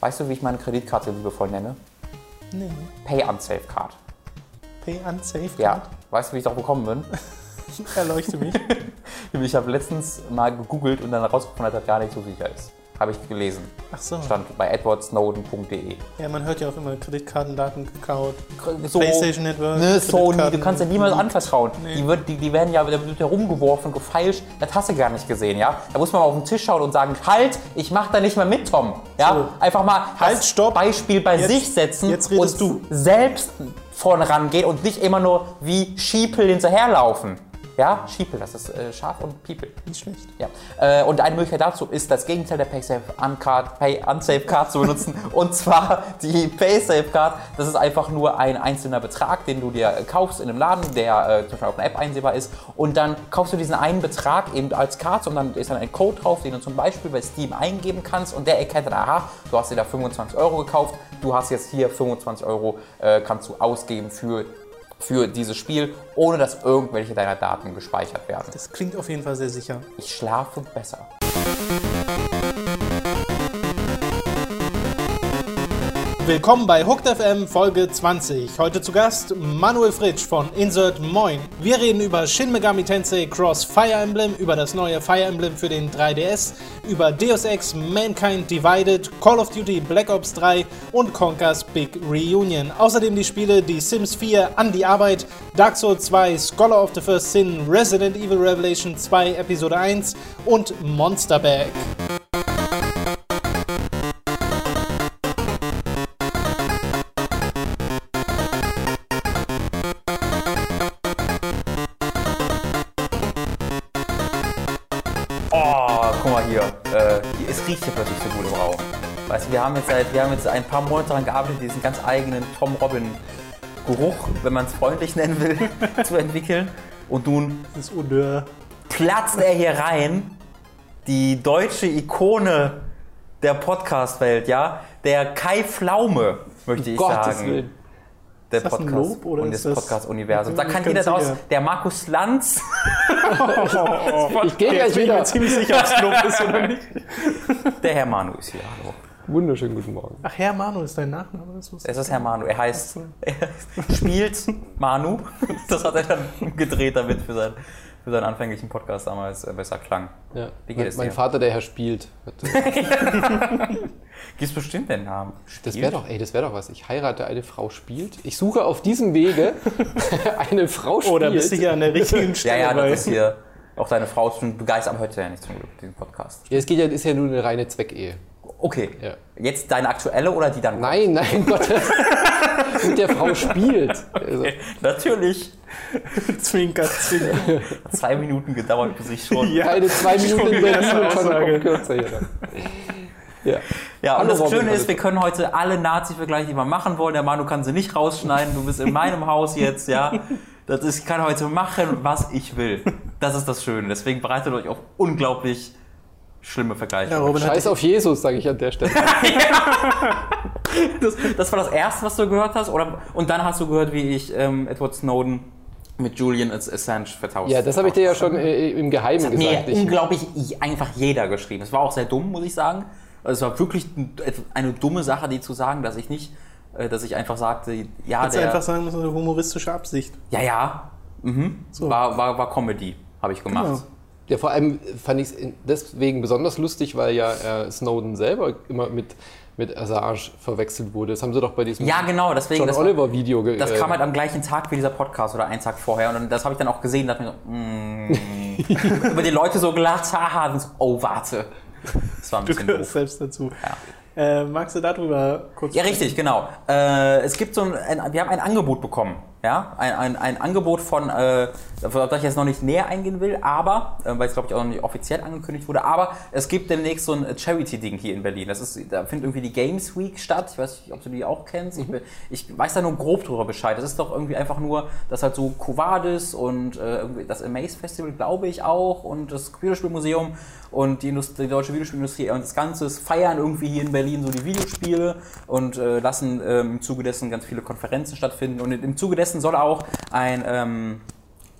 Weißt du, wie ich meine Kreditkarte liebevoll nenne? Nee. Pay Unsafe Card. Pay Unsafe Ja. Weißt du, wie ich darauf gekommen bin? Erleuchte mich. Ich habe letztens mal gegoogelt und dann herausgefunden, dass das gar nicht so sicher ist. Habe ich gelesen. Ach so. Stand bei edwardsnowden.de. Ja, man hört ja auch immer Kreditkartendaten gekaut. So, PlayStation Network. Ne, Sony, du kannst ja niemals anvertrauen. Nee. Die, wird, die, die werden ja, da wird ja rumgeworfen, gefeilscht. Das hast du gar nicht gesehen, ja? Da muss man mal auf den Tisch schauen und sagen, halt, ich mach da nicht mehr mit, Tom. Ja? So. Einfach mal Halt, stopp. Beispiel bei Jetzt- sich setzen und du. selbst vorne rangehen und nicht immer nur wie Schiepel hinterherlaufen. Ja, Schiepel, das ist äh, Schaf und People. Nicht schlecht. Ja. Äh, und eine Möglichkeit dazu ist, das Gegenteil der PaySafe Uncard, Pay Unsafe Card zu benutzen. und zwar die PaySafe Card. Das ist einfach nur ein einzelner Betrag, den du dir kaufst in einem Laden, der äh, zum Beispiel auf einer App einsehbar ist. Und dann kaufst du diesen einen Betrag eben als Karte und dann ist dann ein Code drauf, den du zum Beispiel bei Steam eingeben kannst. Und der erkennt dann, aha, du hast dir da 25 Euro gekauft. Du hast jetzt hier 25 Euro, äh, kannst du ausgeben für für dieses Spiel, ohne dass irgendwelche deiner Daten gespeichert werden. Das klingt auf jeden Fall sehr sicher. Ich schlafe besser. Willkommen bei Hooked FM Folge 20. Heute zu Gast Manuel Fritsch von Insert Moin. Wir reden über Shin Megami Tensei Cross Fire Emblem, über das neue Fire Emblem für den 3DS, über Deus Ex Mankind Divided, Call of Duty Black Ops 3 und Conker's Big Reunion. Außerdem die Spiele Die Sims 4 an die Arbeit, Dark Souls 2, Scholar of the First Sin, Resident Evil Revelation 2 Episode 1 und Monster Bag. Äh, es riecht hier plötzlich so gut im Raum. Weißt du, wir haben jetzt seit, wir haben jetzt ein paar Monate daran gearbeitet, diesen ganz eigenen Tom Robin Geruch, wenn man es freundlich nennen will, zu entwickeln. Und nun Das Odeur. platzt er hier rein, die deutsche Ikone der Podcast-Welt, ja? Der Kai Pflaume, möchte ich Gottes sagen. Willen. Der Ist das ein Podcast Lob oder und ist des das- Podcast-Universums. Da bin kann jeder sicher. Der Markus Lanz. Ich gehe gleich Jetzt bin ich mir wieder. ziemlich sicher, ob es Lob ist oder nicht. Der Herr Manu ist hier. Hallo. Wunderschönen guten Morgen. Ach, Herr Manu ist dein Nachname? Das Es ist Herr Manu. Er heißt, er spielt Manu. Das hat er dann gedreht, damit für, sein, für seinen anfänglichen Podcast damals äh, besser klang. Ja. Wie geht mein es mein dir? Vater, der Herr spielt. Gibt's bestimmt den Namen. Das Spielt? wäre doch, ey, das wäre doch was. Ich heirate eine Frau spielt. Ich suche auf diesem Wege eine Frau spielt. Oh, da bist du hier an der richtigen Ja, Stelle. ja, bei. das ist hier. Auch deine Frau begeistert, aber heute ja nicht zum Glück, diesen Podcast. Ja, es geht ja, ist ja nur eine reine Zweckehe. Okay. Ja. Jetzt deine aktuelle oder die dann? Nein, nein, Gott. mit der Frau spielt. Also, Natürlich. Zwinker, zwinker. Hat zwei Minuten gedauert, bis ich schon. Ja. keine zwei Minuten in Berlin und schon kürzer hier. Ja. Ja, und Hallo, das Robin, Schöne ist, wir können heute alle Nazi-Vergleiche, die wir machen wollen. Der Manu kann sie nicht rausschneiden. Du bist in meinem Haus jetzt, ja. Das ist, ich kann heute machen, was ich will. Das ist das Schöne. Deswegen bereitet euch auf unglaublich schlimme Vergleiche. Ja, Scheiß auf Jesus, sage ich an der Stelle. Das, das war das Erste, was du gehört hast? Oder, und dann hast du gehört, wie ich ähm, Edward Snowden mit Julian Assange vertauscht Ja, das habe ich dir ja schon äh, im Geheimen Mir gesagt. Ich, unglaublich einfach jeder geschrieben. Es war auch sehr dumm, muss ich sagen. Also Es war wirklich ein- eine dumme Sache, die zu sagen, dass ich nicht, äh, dass ich einfach sagte, ja, Hättest du der, einfach sagen müssen, eine humoristische Absicht. ja, ja, mhm. So. war, war, war Comedy, habe ich gemacht. Genau. Ja, vor allem fand ich es deswegen besonders lustig, weil ja äh, Snowden selber immer mit, mit Assange verwechselt wurde. Das haben sie doch bei diesem Ja, genau, deswegen. John Oliver Video ge Das äh, kam halt am gleichen Tag wie dieser Podcast oder einen Tag vorher. Und dann- das habe ich dann auch gesehen, dachte mir so, mm. über die Leute so gelacht, haha, und so, oh, warte. Das war ein Du bisschen gehörst doof. selbst dazu. Äh, magst du darüber kurz Ja, richtig, genau. Äh, es gibt so ein, ein, wir haben ein Angebot bekommen. Ja, ein, ein, ein Angebot von, äh, auf das ich jetzt noch nicht näher eingehen will, aber, äh, weil es glaube ich auch noch nicht offiziell angekündigt wurde, aber es gibt demnächst so ein Charity-Ding hier in Berlin. Das ist, da findet irgendwie die Games Week statt. Ich weiß nicht, ob du die auch kennst. Ich, bin- ich weiß da nur grob drüber Bescheid. Das ist doch irgendwie einfach nur, dass halt so Covadis und äh, irgendwie das Amaze Festival, glaube ich auch, und das Computerspielmuseum und die, Industrie, die deutsche Videospielindustrie und das Ganze feiern irgendwie hier in Berlin so die Videospiele und äh, lassen ähm, im Zuge dessen ganz viele Konferenzen stattfinden. Und im Zuge dessen soll auch ein ähm,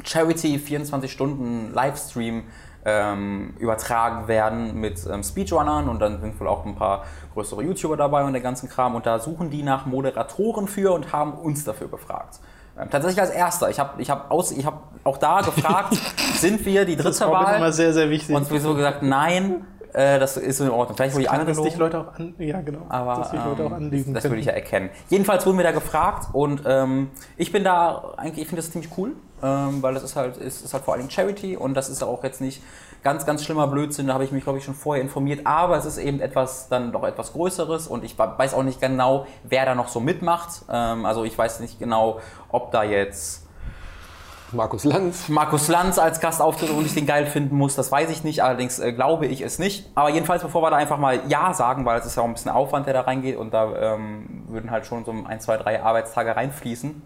Charity 24 Stunden Livestream ähm, übertragen werden mit ähm, Speedrunnern und dann sind wohl auch ein paar größere YouTuber dabei und der ganzen Kram und da suchen die nach Moderatoren für und haben uns dafür befragt. Ähm, tatsächlich als erster. Ich habe ich hab aus, ich hab auch da gefragt, sind wir die Das dritte ist Robin immer Wahl? sehr, sehr wichtig. Und sowieso gesagt, nein, äh, das ist in Ordnung. Vielleicht wurde ich Klar, dass dich angelogen. Leute auch an, ja, genau, Aber dass dich Leute auch ähm, anlügen das würde ich ja erkennen. Jedenfalls wurden wir da gefragt und ähm, ich bin da eigentlich, ich finde das ziemlich cool, ähm, weil das ist halt, ist, ist halt vor allem Charity und das ist auch jetzt nicht ganz, ganz schlimmer Blödsinn. Da habe ich mich, glaube ich, schon vorher informiert. Aber es ist eben etwas, dann doch etwas Größeres und ich weiß auch nicht genau, wer da noch so mitmacht. Ähm, also ich weiß nicht genau, ob da jetzt Markus Lanz. Markus Lanz als Gast auftritt und ich den geil finden muss, das weiß ich nicht, allerdings äh, glaube ich es nicht. Aber jedenfalls, bevor wir da einfach mal Ja sagen, weil es ist ja auch ein bisschen Aufwand, der da reingeht und da ähm, würden halt schon so ein, zwei, drei Arbeitstage reinfließen,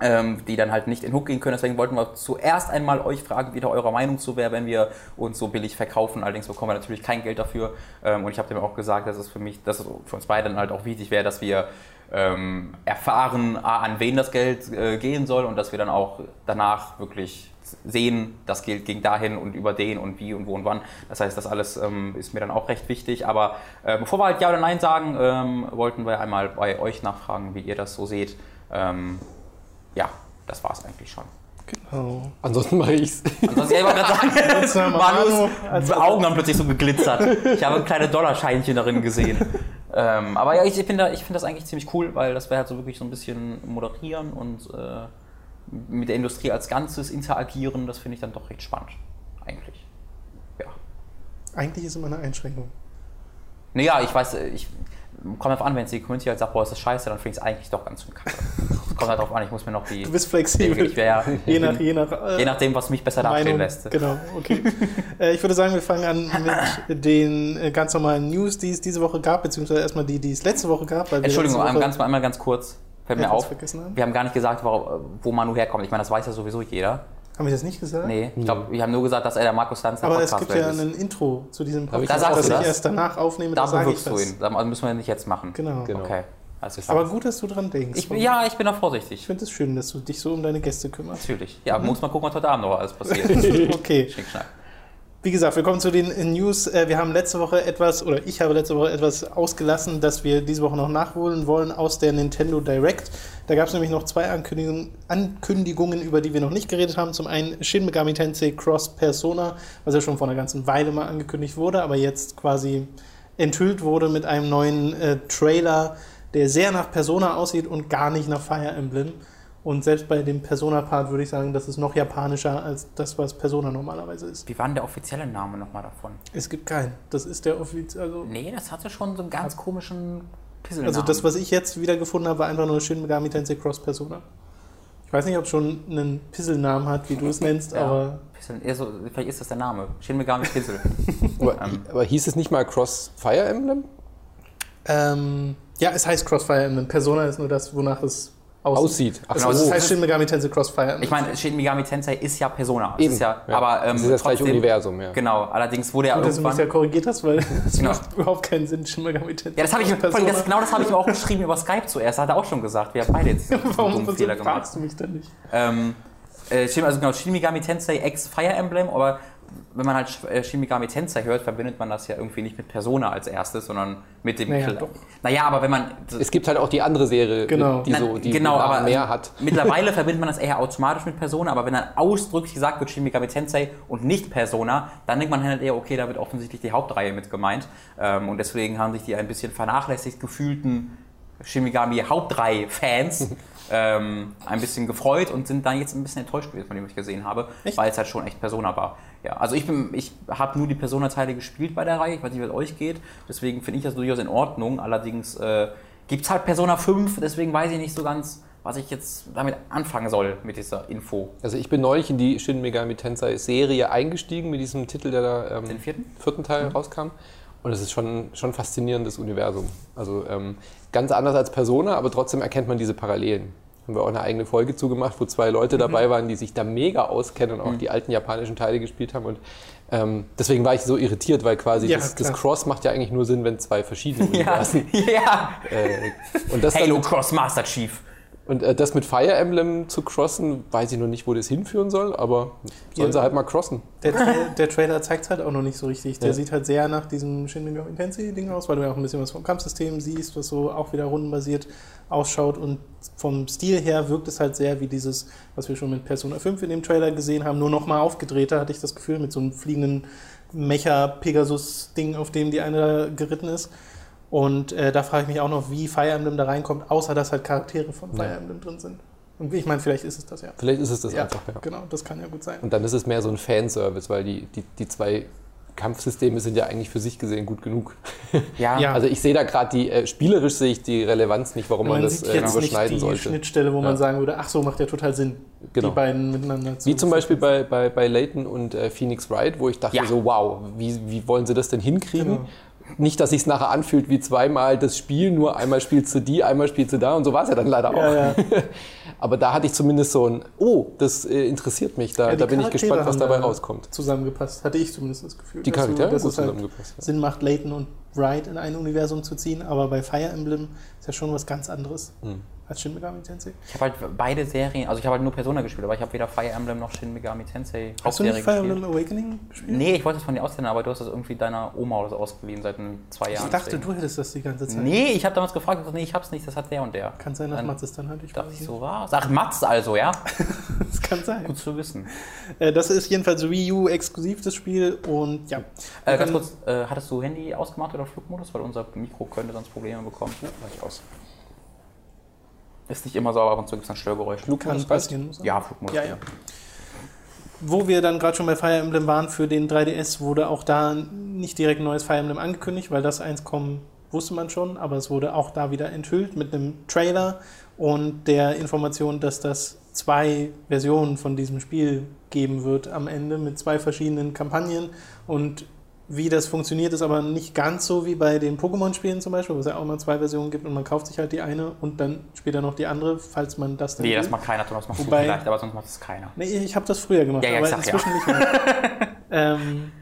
ähm, die dann halt nicht in Hook gehen können. Deswegen wollten wir zuerst einmal euch fragen, wie da eure Meinung zu wäre, wenn wir uns so billig verkaufen. Allerdings bekommen wir natürlich kein Geld dafür. Ähm, und ich habe dem auch gesagt, dass es für mich, dass es für uns beide dann halt auch wichtig wäre, dass wir ähm, erfahren, A, an wen das Geld äh, gehen soll und dass wir dann auch danach wirklich sehen, das Geld ging dahin und über den und wie und wo und wann. Das heißt, das alles ähm, ist mir dann auch recht wichtig. Aber äh, bevor wir halt Ja oder Nein sagen, ähm, wollten wir einmal bei euch nachfragen, wie ihr das so seht. Ähm, ja, das war es eigentlich schon. Genau. Ansonsten mache ich's. Ansonsten, ja, ich gerade sagen, Manus als- Augen haben plötzlich so geglitzert. Ich habe kleine Dollarscheinchen darin gesehen. Ähm, aber ja, ich, ich finde ich find das eigentlich ziemlich cool, weil das wäre halt so wirklich so ein bisschen moderieren und äh, mit der Industrie als Ganzes interagieren. Das finde ich dann doch recht spannend. Eigentlich. Ja. Eigentlich ist immer eine Einschränkung. Naja, ich weiß, ich kommt darauf an, wenn jetzt die Community halt sagt, boah, ist das scheiße, dann finde ich es eigentlich doch ganz schön kacke. kommt halt darauf an, ich muss mir noch die. Du bist flexibel. Ich wär, je, nach, je nach, äh, je nachdem, was mich besser dastehen Meinung. lässt. Genau, okay. äh, ich würde sagen, wir fangen an mit den äh, ganz normalen News, die es diese Woche gab, beziehungsweise erstmal die, die es letzte Woche gab. Entschuldigung, einmal ganz, einmal ganz kurz. Fällt mir auf. Wir haben gar nicht gesagt, wo, wo Manu herkommt. Ich meine, das weiß ja sowieso jeder. Haben wir das nicht gesagt? Nee, ich glaube, wir haben nur gesagt, dass er der Markus Lanz der Aber es gibt Podcast ja ist. ein Intro zu diesem Aber ich- Podcast, Da das du ich das? erst danach aufnehme. Da sage ich bewirkst du das. ihn. Das müssen wir nicht jetzt machen. Genau. Genau. Okay. Klar. Aber gut, dass du dran denkst. ich, ja, ich bin da Ich vorsichtig. finde es schön, dass du dich so um deine Gäste kümmerst. Natürlich. Ja, muss mal gucken, was heute Abend noch alles passiert. okay. Schick, schnack. Wie gesagt, wir kommen zu den äh, News. Äh, Wir haben letzte Woche etwas, oder ich habe letzte Woche etwas ausgelassen, das wir diese Woche noch nachholen wollen aus der Nintendo Direct. Da gab es nämlich noch zwei Ankündigungen, Ankündigungen, über die wir noch nicht geredet haben. Zum einen Shin Megami Tensei Cross Persona, was ja schon vor einer ganzen Weile mal angekündigt wurde, aber jetzt quasi enthüllt wurde mit einem neuen äh, Trailer, der sehr nach Persona aussieht und gar nicht nach Fire Emblem. Und selbst bei dem Persona-Part würde ich sagen, das ist noch japanischer als das, was Persona normalerweise ist. Wie war denn der offizielle Name nochmal davon? Es gibt keinen. Das ist der offizielle. Also, Nee, das hatte schon so einen ganz komischen Pissel. also das, was ich jetzt wieder gefunden habe, war einfach nur Shin Megami Tensei Cross Persona. Ich weiß nicht, ob es schon einen Pisselnamen hat, wie du es nennst, ja, aber Pissel, eher so, vielleicht ist das der Name. Shin Megami Pissel. Aber, Ähm. aber hieß es nicht mal Cross Fire Emblem? ähm, ja, es heißt Cross Fire Emblem. Persona ist nur das, wonach es aussieht. Aussieht. Ach Genau, so. heißt Shin Megami Tensei Cross Fire Emblem. Ich meine, Shin Megami Tensei ist ja Persona. Es Eben, Ist ja, ja. Aber ähm, Das ist das gleiche Universum, ja. Genau, allerdings wurde ja Gut, dass du mich irgendwann... ja korrigiert hast, weil es Genau. macht überhaupt keinen Sinn, Shin Megami Tensei Ja, das habe ich, das, genau das habe ich mir auch geschrieben über Skype zuerst. Hat er auch schon gesagt. Wir haben beide jetzt Warum warum Fehler gemacht. fragst du mich denn nicht? Ähm, äh, also genau, Shin Megami Tensei X Fire Emblem, aber wenn man halt äh, Shin Megami Tensei hört, verbindet man das ja irgendwie nicht mit Persona als erstes, sondern mit dem... Naja, doch. Naja, aber wenn man... Es gibt halt auch die andere Serie, Genau. die, so, die genau, aber mehr hat. mittlerweile verbindet man das eher automatisch mit Persona, aber wenn dann ausdrücklich gesagt wird Shin Megami Tensei und nicht Persona, dann denkt man halt eher, okay, da wird offensichtlich die Hauptreihe mit gemeint. Ähm, und deswegen haben sich die ein bisschen vernachlässigt gefühlten Shin Megami Hauptreihe-Fans ähm, ein bisschen gefreut und sind dann jetzt ein bisschen enttäuscht gewesen, von dem was ich gesehen habe, Echt? weil es halt schon echt Persona war. Ja, also ich bin, ich habe nur die Persona-Teile gespielt bei der Reihe, ich weiß nicht, wie es euch geht, deswegen finde ich das durchaus in Ordnung. Allerdings äh, gibt es halt Persona 5, deswegen weiß ich nicht so ganz, was ich jetzt damit anfangen soll mit dieser Info. Also ich bin neulich in die Shin Megami Tensei Serie eingestiegen mit diesem Titel, der da ähm, Den vierten? vierten Teil rauskam. Und es ist schon schon faszinierendes Universum. Also ähm, ganz anders als Persona, aber trotzdem erkennt man diese Parallelen. Haben wir auch eine eigene Folge zugemacht, wo zwei Leute dabei waren, die sich da mega auskennen und auch die alten japanischen Teile gespielt haben. Und ähm, deswegen war ich so irritiert, weil quasi Ja, das, das. Cross macht ja eigentlich nur Sinn, wenn zwei verschiedene Ja, Universen. ja. Äh, und das Halo dann, Cross Master Chief. Und äh, das mit Fire Emblem zu crossen, weiß ich noch nicht, wo das hinführen soll, aber sollen Ja. sie halt mal crossen. Der, Tra der Trailer zeigt es halt auch noch nicht so richtig. Der Ja. sieht halt sehr nach diesem Shin Megami Tensei-Ding aus, weil du ja auch ein bisschen was vom Kampfsystem siehst, was so auch wieder rundenbasiert ausschaut. Und vom Stil her wirkt es halt sehr wie dieses, was wir schon mit Persona 5 in dem Trailer gesehen haben, nur nochmal aufgedrehter, hatte ich das Gefühl, mit so einem fliegenden Mecha-Pegasus-Ding, auf dem die eine da geritten ist. Und äh, da frage ich mich auch noch, wie Fire Emblem da reinkommt, außer dass halt Charaktere von Fire Ja. Emblem drin sind. Und ich meine, vielleicht ist es das ja. Vielleicht ist es das ja, einfach, ja. genau, das kann ja gut sein. Und dann ist es mehr so ein Fanservice, weil die, die, die zwei Kampfsysteme sind ja eigentlich für sich gesehen gut genug. Ja, Ja. Also ich sehe da gerade die, äh, spielerisch sehe ich die Relevanz nicht, warum man, man das sieht äh, jetzt nicht überschneiden die sollte. Schnittstelle, wo man Ja. sagen würde, ach so, macht ja total Sinn, Genau. die beiden miteinander zu Wie zum Beispiel bei, bei, bei Layton und äh, Phoenix Wright, wo ich dachte Ja. so, wow, wie, wie wollen sie das denn hinkriegen? Genau. Nicht, dass sich nachher anfühlt wie zweimal das Spiel, nur einmal spielst du die, einmal spielst du da und so war es ja dann leider auch. Ja, ja. Aber da hatte ich zumindest so ein, oh, das äh, interessiert mich, da, Ja, da bin ich gespannt, was dabei da rauskommt. zusammengepasst, hatte ich zumindest das Gefühl. Die dass du- Charaktere dass gut es halt zusammengepasst. Sinn macht, Layton und Wright in ein Universum zu ziehen, aber bei Fire Emblem ja schon was ganz anderes Hm. als Shin Megami Tensei. ich habe halt beide Serien, also ich habe halt nur Persona gespielt, aber ich habe weder Fire Emblem noch Shin Megami Tensei Hast du nicht Fire gespielt. Emblem Awakening gespielt? Nee, ich wollte es von dir ausleihen, aber du hast es irgendwie deiner Oma oder so ausgeliehen seit zwei Jahren. Ich dachte, deswegen. du hättest das die ganze Zeit. Nee, ich habe damals gefragt, nee, ich hab's nicht, das hat der und der. Kann sein, dass Dann Mats es dann hat. Ich Dachte ich nicht. so, was? Ach, Mats also, ja? Das kann sein. Gut zu wissen. Äh, Das ist jedenfalls Wii U exklusiv, das Spiel. Und ja. Äh, ganz kurz, äh, hattest du Handy ausgemacht oder Flugmodus? Weil unser Mikro könnte sonst Probleme bekommen. Uh, mach ich aus. Ist nicht immer so, aber ab und zu gibt es ein Störgeräusch. kann passieren. muss Ja, Flugmodus. Ja, ja. Wo wir dann gerade schon bei Fire Emblem waren, für den 3DS wurde auch da nicht direkt ein neues Fire Emblem angekündigt, weil das eins kommen wusste man schon, aber es wurde auch da wieder enthüllt mit einem Trailer und der Information, dass das zwei Versionen von diesem Spiel geben wird am Ende mit zwei verschiedenen Kampagnen und wie das funktioniert, ist aber nicht ganz so wie bei den Pokémon-Spielen zum Beispiel, wo es ja auch immer zwei Versionen gibt und man kauft sich halt die eine und dann später noch die andere, falls man das dann Nee, will. das macht keiner, das machst Wobei- vielleicht, aber sonst macht es keiner. Nee, ich habe das früher gemacht, Ja, ja, aber ich sag ja. inzwischen nicht mehr. ähm,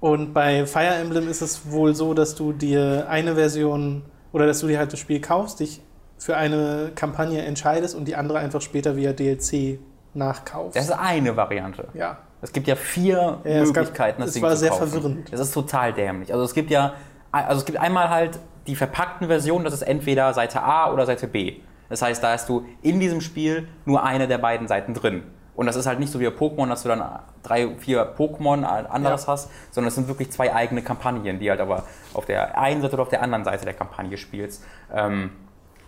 und bei Fire Emblem ist es wohl so, dass du dir eine Version oder dass du dir halt das Spiel kaufst, dich für eine Kampagne entscheidest und die andere einfach später via DLC nachkaufst. Das ist eine Variante. ja. Es gibt ja vier Ja, es gab- Möglichkeiten, das es Ding war zu sehr kaufen. verwirrend. Das ist total dämlich. Also es gibt ja, also es gibt einmal halt die verpackten Versionen, das ist entweder Seite A oder Seite B. Das heißt, da hast du in diesem Spiel nur eine der beiden Seiten drin. Und das ist halt nicht so wie bei Pokémon, dass du dann drei, vier Pokémon anderes Ja. hast, sondern es sind wirklich zwei eigene Kampagnen, die halt aber auf der einen Seite oder auf der anderen Seite der Kampagne spielst. Ähm,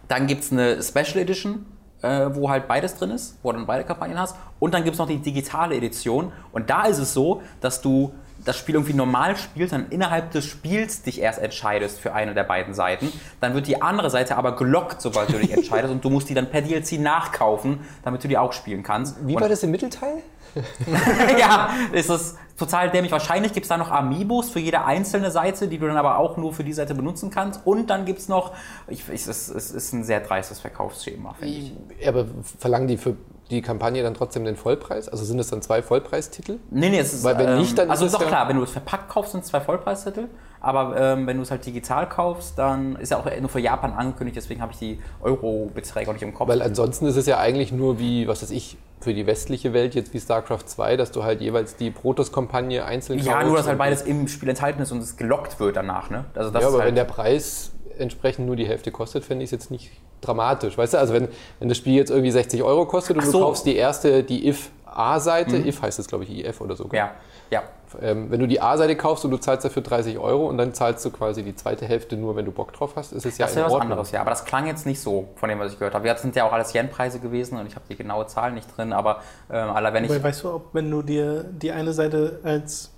dann gibt es eine Special Edition, äh, wo halt beides drin ist, wo du dann beide Kampagnen hast. Und dann gibt es noch die digitale Edition. Und da ist es so, dass du das Spiel irgendwie normal spielst, dann innerhalb des Spiels dich erst entscheidest für eine der beiden Seiten. Dann wird die andere Seite aber gelockt, sobald du dich entscheidest. und du musst die dann per DLC nachkaufen, damit du die auch spielen kannst. Wie und war das im Mittelteil? ja, ist das total dämlich. Wahrscheinlich gibt es da noch Amiibos für jede einzelne Seite, die du dann aber auch nur für die Seite benutzen kannst. Und dann gibt es noch, ich, ich, es, es ist ein sehr dreistes Verkaufsschema, finde ich. Aber verlangen die für die Kampagne dann trotzdem den Vollpreis? Also sind es dann zwei Vollpreistitel? Nee, nee, es ist. Weil wenn ähm, nicht, dann Also ist doch ja- klar, wenn du es verpackt kaufst, sind es zwei Vollpreistitel. Aber ähm, wenn du es halt digital kaufst, dann ist ja auch nur für Japan angekündigt, deswegen habe ich die Euro-Beträge auch nicht im Kopf. Weil ansonsten ist es ja eigentlich nur wie, was weiß ich, für die westliche Welt jetzt wie StarCraft 2, dass du halt jeweils die Protoss-Kampagne einzeln ja, kaufst nur dass halt beides im Spiel enthalten ist und es gelockt wird danach, ne? Also das Ja, aber halt, wenn der Preis entsprechend nur die Hälfte kostet, fände ich es jetzt nicht dramatisch. Weißt du, also wenn, wenn das Spiel jetzt irgendwie 60 Euro kostet und du so. Mhm. kaufst die erste, die if-A-Seite, if heißt es glaube ich IF oder so. ja, ja. Ähm, wenn du die A-Seite kaufst und du zahlst dafür 30 Euro und dann zahlst du quasi die zweite Hälfte nur, wenn du Bock drauf hast, ist es ja Das in wäre was Ordnung. anderes, ja. Aber das klang jetzt nicht so, von dem, was ich gehört habe. Das sind ja auch alles Yen-Preise gewesen und ich habe die genaue Zahl nicht drin, aber ähm, aller wenn ich. Aber weißt du, ob wenn du dir die eine Seite als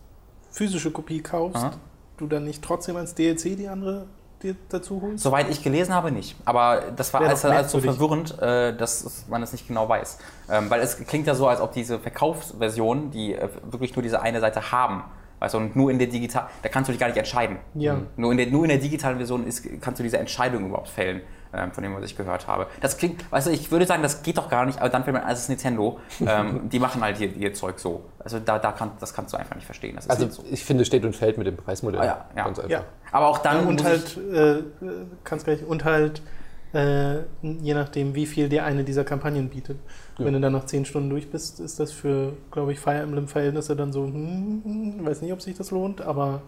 physische Kopie kaufst, Aha. du dann nicht trotzdem als DLC die andere dir dazu holst? Soweit ich gelesen habe, nicht. Aber das war alles, alles so verwirrend, äh, dass man es nicht genau weiß. Ähm, weil es klingt ja so, als ob diese Verkaufsversionen, die äh, wirklich nur diese eine Seite haben, weißt du, und nur in der digital, da kannst du dich gar nicht entscheiden. Ja. Nur in der, nur in der digitalen Version ist, kannst du diese Entscheidung überhaupt fällen, von dem, was ich gehört habe. Das klingt, weißt du, ich würde sagen, das geht doch gar nicht, aber dann fällt man, also es ist Nintendo, ähm, die machen halt ihr, ihr Zeug so. Also da, da kann, das kannst du einfach nicht verstehen. Das ist Also so. ich finde, es steht und fällt mit dem Preismodell. Ah, ja, ja. Ganz einfach. Ja. Aber auch dann und halt, äh, äh, kannst gleich, und halt Äh, je nachdem, wie viel dir eine dieser Kampagnen bietet. Ja. Wenn du dann nach 10 Stunden durch bist, ist das für, glaube ich, Fire Emblem-Verhältnisse dann so, hm, hm, weiß nicht, ob sich das lohnt, aber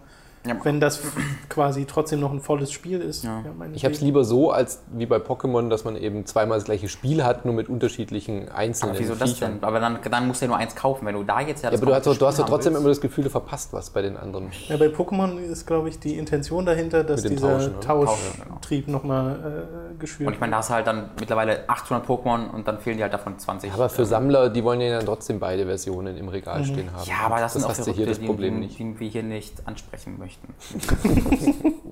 Ja. wenn das quasi trotzdem noch ein volles Spiel ist, Ja. Ich habe es lieber so, als wie bei Pokémon, dass man eben zweimal das gleiche Spiel hat, nur mit unterschiedlichen einzelnen Aber wieso das Viechern. denn? Aber dann, dann musst du ja nur eins kaufen. Wenn du da jetzt ja Ja, das aber du hast, du hast doch trotzdem haben immer das Gefühl, du verpasst was bei den anderen. Ja, bei Pokémon ist, glaube ich, die Intention dahinter, dass dieser? Tauschtrieb nochmal äh, willst. geschürt Und ich meine, da hast du halt dann mittlerweile 800 Pokémon und dann fehlen dir halt davon 20. Aber für Sammler, die wollen ja dann trotzdem beide Versionen im Regal stehen haben. Mhm. ja, aber das, sind auch hast du hier das Problem die, nicht. die wir hier nicht ansprechen möchten.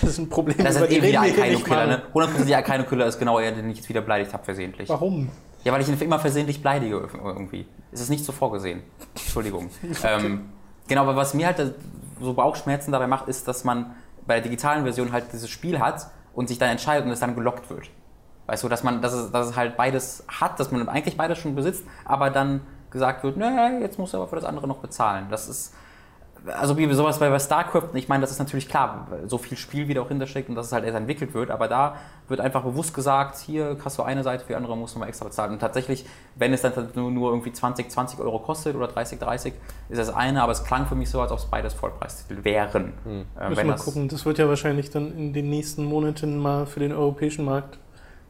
Das ist ein Problem, Das ist die eben wieder reden wir ein hier nicht Killer, mal. ne? 100% der Akaino-Killer ist genau der, den ich jetzt wieder beleidigt habe, versehentlich. Warum? Ja, weil ich ihn immer versehentlich beleidige irgendwie. Es ist nicht so vorgesehen. Entschuldigung. ähm, genau, aber was mir halt so Bauchschmerzen dabei macht, ist, dass man bei der digitalen Version halt dieses Spiel hat und sich dann entscheidet und es dann gelockt wird. Weißt du, dass man, dass es, dass es halt beides hat, dass man eigentlich beides schon besitzt, aber dann gesagt wird, nee, jetzt musst du aber für das andere noch bezahlen. Das ist, also wie sowas bei, StarCraft, ich meine, das ist natürlich klar, so viel Spiel wieder auch hintersteckt und dass es halt erst entwickelt wird, aber da wird einfach bewusst gesagt, hier hast du eine Seite, für die andere musst du mal extra bezahlen. Und tatsächlich, wenn es dann nur, nur irgendwie 20, 20 Euro kostet oder 30, 30, ist das eine, aber es klang für mich so, als ob es beides Vollpreistitel wären. Äh, Müssen wenn wir mal das, gucken. Das wird ja wahrscheinlich dann in den nächsten Monaten mal für den europäischen Markt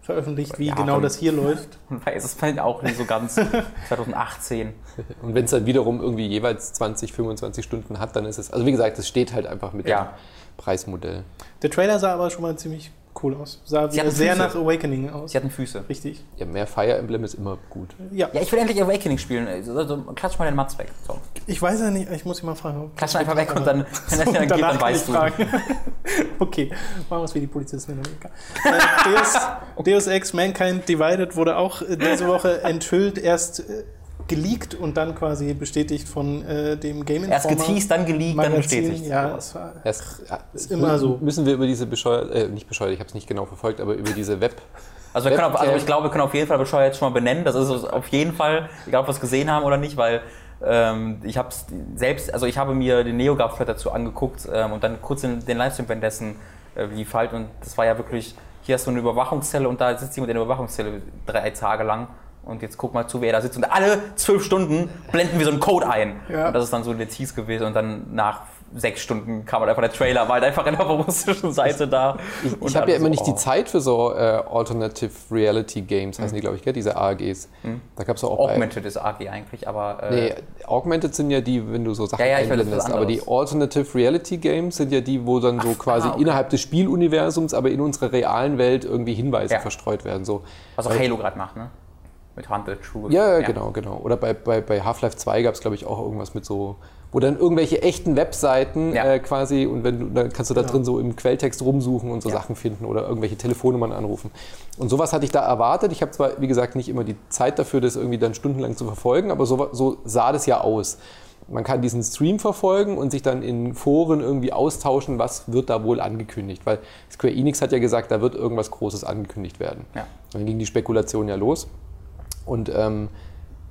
veröffentlicht, wie Ja, genau das hier läuft. weiß es halt auch nicht so ganz 2018. Und wenn es dann wiederum irgendwie jeweils 20, 25 Stunden hat, dann ist es. Also wie gesagt, es steht halt einfach mit Ja. dem Preismodell. Der Trailer sah aber schon mal ziemlich cool aus. Sah sehr Füße. nach Awakening aus. Sie hatten Füße. Richtig. Ja, mehr Fire Emblem ist immer gut. Ja. Ja, ich will endlich Awakening spielen. Also, klatsch mal den Matz weg. So. Ich weiß ja nicht, ich muss ihn mal fragen. Klatsch einfach weg und dann, wenn er dann geht, dann weißt du. okay, machen wir es wie die Polizisten in Amerika. Äh, Deus, Deus Ex Mankind Divided wurde auch äh, diese Woche enthüllt, erst äh, geleakt und dann quasi bestätigt von äh, dem Game Erst Informer. geteased, dann geleakt, dann Magazin. bestätigt. Ja, es war, Erst, ja, Ist immer so. Müssen wir über diese bescheuert, äh, nicht bescheuert, ich habe es nicht genau verfolgt, aber über diese Web. Also, wir können auf, also ich glaube, wir können auf jeden Fall Bescheuer jetzt schon mal benennen. Das ist es auf jeden Fall, egal ob wir es gesehen haben oder nicht, weil ähm, ich habe es selbst, also ich habe mir den NeoGAF dazu angeguckt ähm, und dann kurz den, den Livestream währenddessen äh, lief halt und das war ja wirklich, hier hast du eine Überwachungszelle und da sitzt jemand in der Überwachungszelle drei Tage lang und jetzt guck mal zu, wer da sitzt und alle zwölf Stunden blenden wir so einen Code ein. Ja. Und das ist dann so der Tease gewesen und dann nach sechs Stunden kam halt einfach der Trailer, war halt einfach in der russischen Seite da. Ich, ich habe ja immer so, nicht die oh. Zeit für so äh, Alternative Reality Games, heißen die, glaube ich, gell? diese AAGs. Da gab es auch bei- Augmented ist AG eigentlich, aber äh, Nee, Augmented sind ja die, wenn du so Sachen Ja, ja, einblendest. Aber die. Alternative Reality Games sind ja die, wo dann so quasi ah, okay. innerhalb des Spieluniversums, aber in unserer realen Welt irgendwie Hinweise Ja. verstreut werden. So. was auch Halo gerade macht, ne? Mit Hunter True. Ja, ja, genau, genau. Oder bei, bei, bei Half-Life 2 gab es, glaube ich, auch irgendwas mit so, wo dann irgendwelche echten Webseiten Ja. äh, quasi und wenn du, dann kannst du da drin so im Quelltext rumsuchen und so Ja. Sachen finden oder irgendwelche Telefonnummern anrufen. Und sowas hatte ich da erwartet. Ich habe zwar, wie gesagt, nicht immer die Zeit dafür, das irgendwie dann stundenlang zu verfolgen, aber so, so sah das ja aus. Man kann diesen Stream verfolgen und sich dann in Foren irgendwie austauschen, was wird da wohl angekündigt. Weil Square Enix hat ja gesagt, da wird irgendwas Großes angekündigt werden. Ja. Dann ging die Spekulation ja los. Und ähm,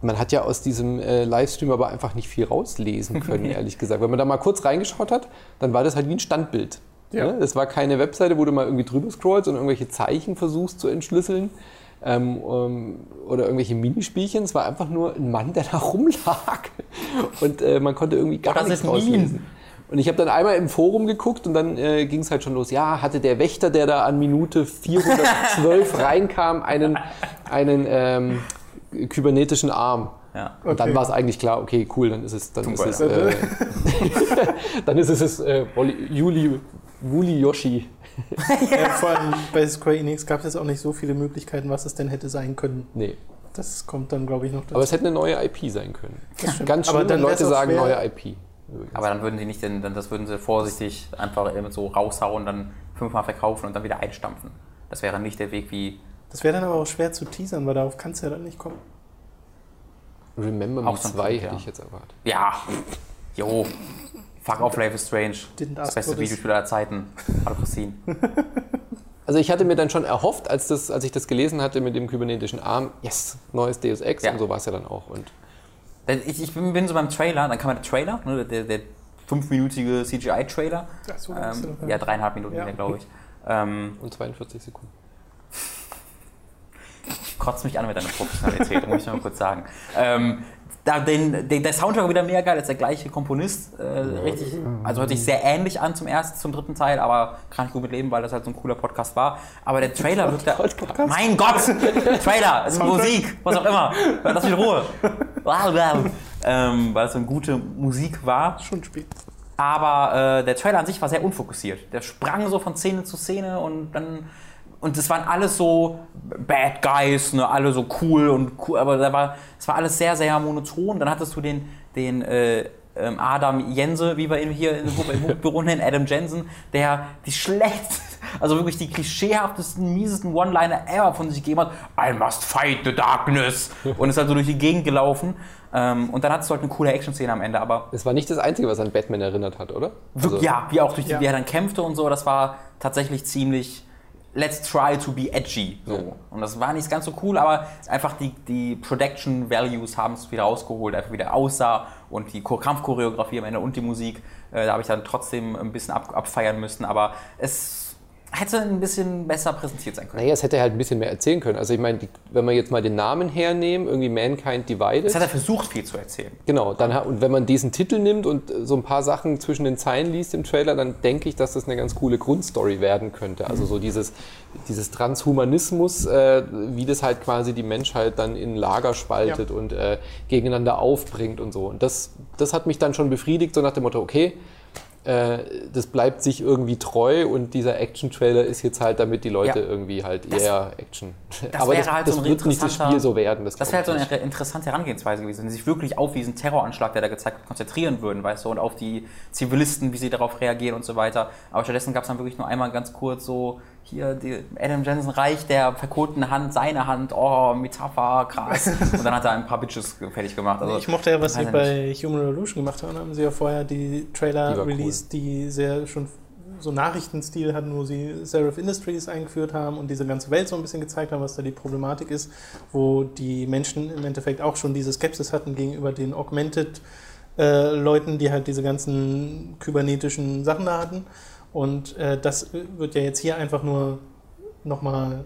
man hat ja aus diesem äh, Livestream aber einfach nicht viel rauslesen können, ehrlich gesagt. Wenn man da mal kurz reingeschaut hat, dann war das halt wie ein Standbild. Ja. Ne? Es war keine Webseite, wo du mal irgendwie drüber scrollst und irgendwelche Zeichen versuchst zu entschlüsseln. Ähm, ähm, oder irgendwelche Minispielchen. Es war einfach nur ein Mann, der da rumlag. Und äh, man konnte irgendwie gar das nichts rauslesen. Und ich habe dann einmal im Forum geguckt und dann äh, ging es halt schon los. Ja, hatte der Wächter, der da an Minute 412 reinkam, einen, einen ähm, kybernetischen Arm. Ja. Und dann Okay. war es eigentlich klar, okay, cool, dann ist es, dann ist es, äh, dann ist es, es äh, Juli, Wuli Yoshi. ja, vor allem bei Square Enix gab es jetzt auch nicht so viele Möglichkeiten, was es denn hätte sein können. Nee, Das kommt dann, glaube ich, noch dazu. aber es hätte eine neue IP sein können. stimmt. Ganz Aber schlimm, dann Leute sagen neue IP. übrigens. Aber dann würden sie nicht, den, dann das würden sie vorsichtig einfach so raushauen, dann fünfmal verkaufen und dann wieder einstampfen. Das wäre nicht der Weg, wie Das wäre dann aber auch schwer zu teasern, weil darauf kann es ja dann nicht kommen. Remember Me Auch so ein 2 Punkt, hätte ja. ich jetzt erwartet. Ja. Jo. Fuck off Life is Strange. Das beste. Videospiel aller Zeiten. Hallo Christine. Also ich hatte mir dann schon erhofft, als, das, als ich das gelesen hatte mit dem kybernetischen Arm, yes, neues Deus Ex Ja. und so war es ja dann auch. Und Ich, ich bin bin so beim Trailer, dann kam der Trailer, ne, der, der fünfminütige CGI-Trailer. So, Ähm, ja, dreieinhalb Minuten, Ja. glaube ich. Ähm, und 42 Sekunden. Kotzt mich an mit deiner Professionalität, muss ich mal kurz sagen. Ähm, da den, den, der Soundtrack war wieder mega geil, ist der gleiche Komponist, äh, richtig, also hört sich sehr ähnlich an zum ersten, zum dritten Teil, aber kann ich gut mit leben, weil das halt so ein cooler Podcast war. Aber der Trailer wirkt da, mein Gott, Trailer, ist Musik, was auch immer, lass mich in Ruhe. ähm, weil es so eine gute Musik war. Schon spät. Aber äh, der Trailer an sich war sehr unfokussiert. Der sprang so von Szene zu Szene und dann. Und das waren alles so Bad Guys, ne, alle so cool und cool, aber da war, es war alles sehr, sehr monoton. Dann hattest du den, den äh, ähm, Adam Jense, wie wir ihn hier im Büro nennen, Adam Jensen, der die schlecht, also wirklich die klischeehaftesten, miesesten One-Liner ever von sich gegeben hat. I must fight the darkness. Und ist halt so durch die Gegend gelaufen. Ähm, und dann hattest du halt eine coole Action-Szene am Ende, aber Es war nicht das Einzige, was an Batman erinnert hat, oder? Also, ja, wie auch durch die, Ja. wie er dann kämpfte und so, das war tatsächlich ziemlich let's try to be edgy. So. Ja. Und das war nicht ganz so cool, aber einfach die, die Production Values haben es wieder rausgeholt, einfach wieder aussah und die Cho- Kampfchoreografie am Ende und die Musik, äh, da habe ich dann trotzdem ein bisschen ab, abfeiern müssen, aber es hätte ein bisschen besser präsentiert sein können. Naja, es hätte halt ein bisschen mehr erzählen können. Also ich meine, die- wenn wir jetzt mal den Namen hernehmen, irgendwie Mankind Divided. Es hat er versucht, viel zu erzählen. Genau, dann, und wenn man diesen Titel nimmt und äh, so ein paar Sachen zwischen den Zeilen liest im Trailer, dann denke ich, dass das eine ganz coole Grundstory werden könnte. Also so dieses, dieses Transhumanismus, äh, wie das halt quasi die Menschheit dann in Lager spaltet und äh, gegeneinander aufbringt und so. Und das, das hat mich dann schon befriedigt, so nach dem Motto, okay, das bleibt sich irgendwie treu und dieser Action-Trailer ist jetzt halt, damit die Leute Ja. irgendwie halt Das- eher Action. das Aber wäre das, halt das so ein wird nicht das Spiel so werden. Das, Das wäre halt so eine interessante Herangehensweise gewesen, wenn sie sich wirklich auf diesen Terroranschlag, der da gezeigt wird, konzentrieren würden, weißt du, und auf die Zivilisten, wie sie darauf reagieren und so weiter. Aber stattdessen gab es dann wirklich nur einmal ganz kurz so, hier, die Adam Jensen Reich der verkohlten Hand, seine Hand, oh, Metapher, krass. Und dann hat er ein paar Bitches fertig gemacht. Also, ich mochte ja, was sie bei Human Revolution gemacht haben. haben sie ja vorher die Trailer Die released, die sehr schon so Nachrichtenstil hatten, wo sie Seraph Industries eingeführt haben und diese ganze Welt so ein bisschen gezeigt haben, was da die Problematik ist, wo die Menschen im Endeffekt auch schon diese Skepsis hatten gegenüber den Augmented äh, Leuten, die halt diese ganzen kybernetischen Sachen da hatten. Und äh, das wird ja jetzt hier einfach nur nochmal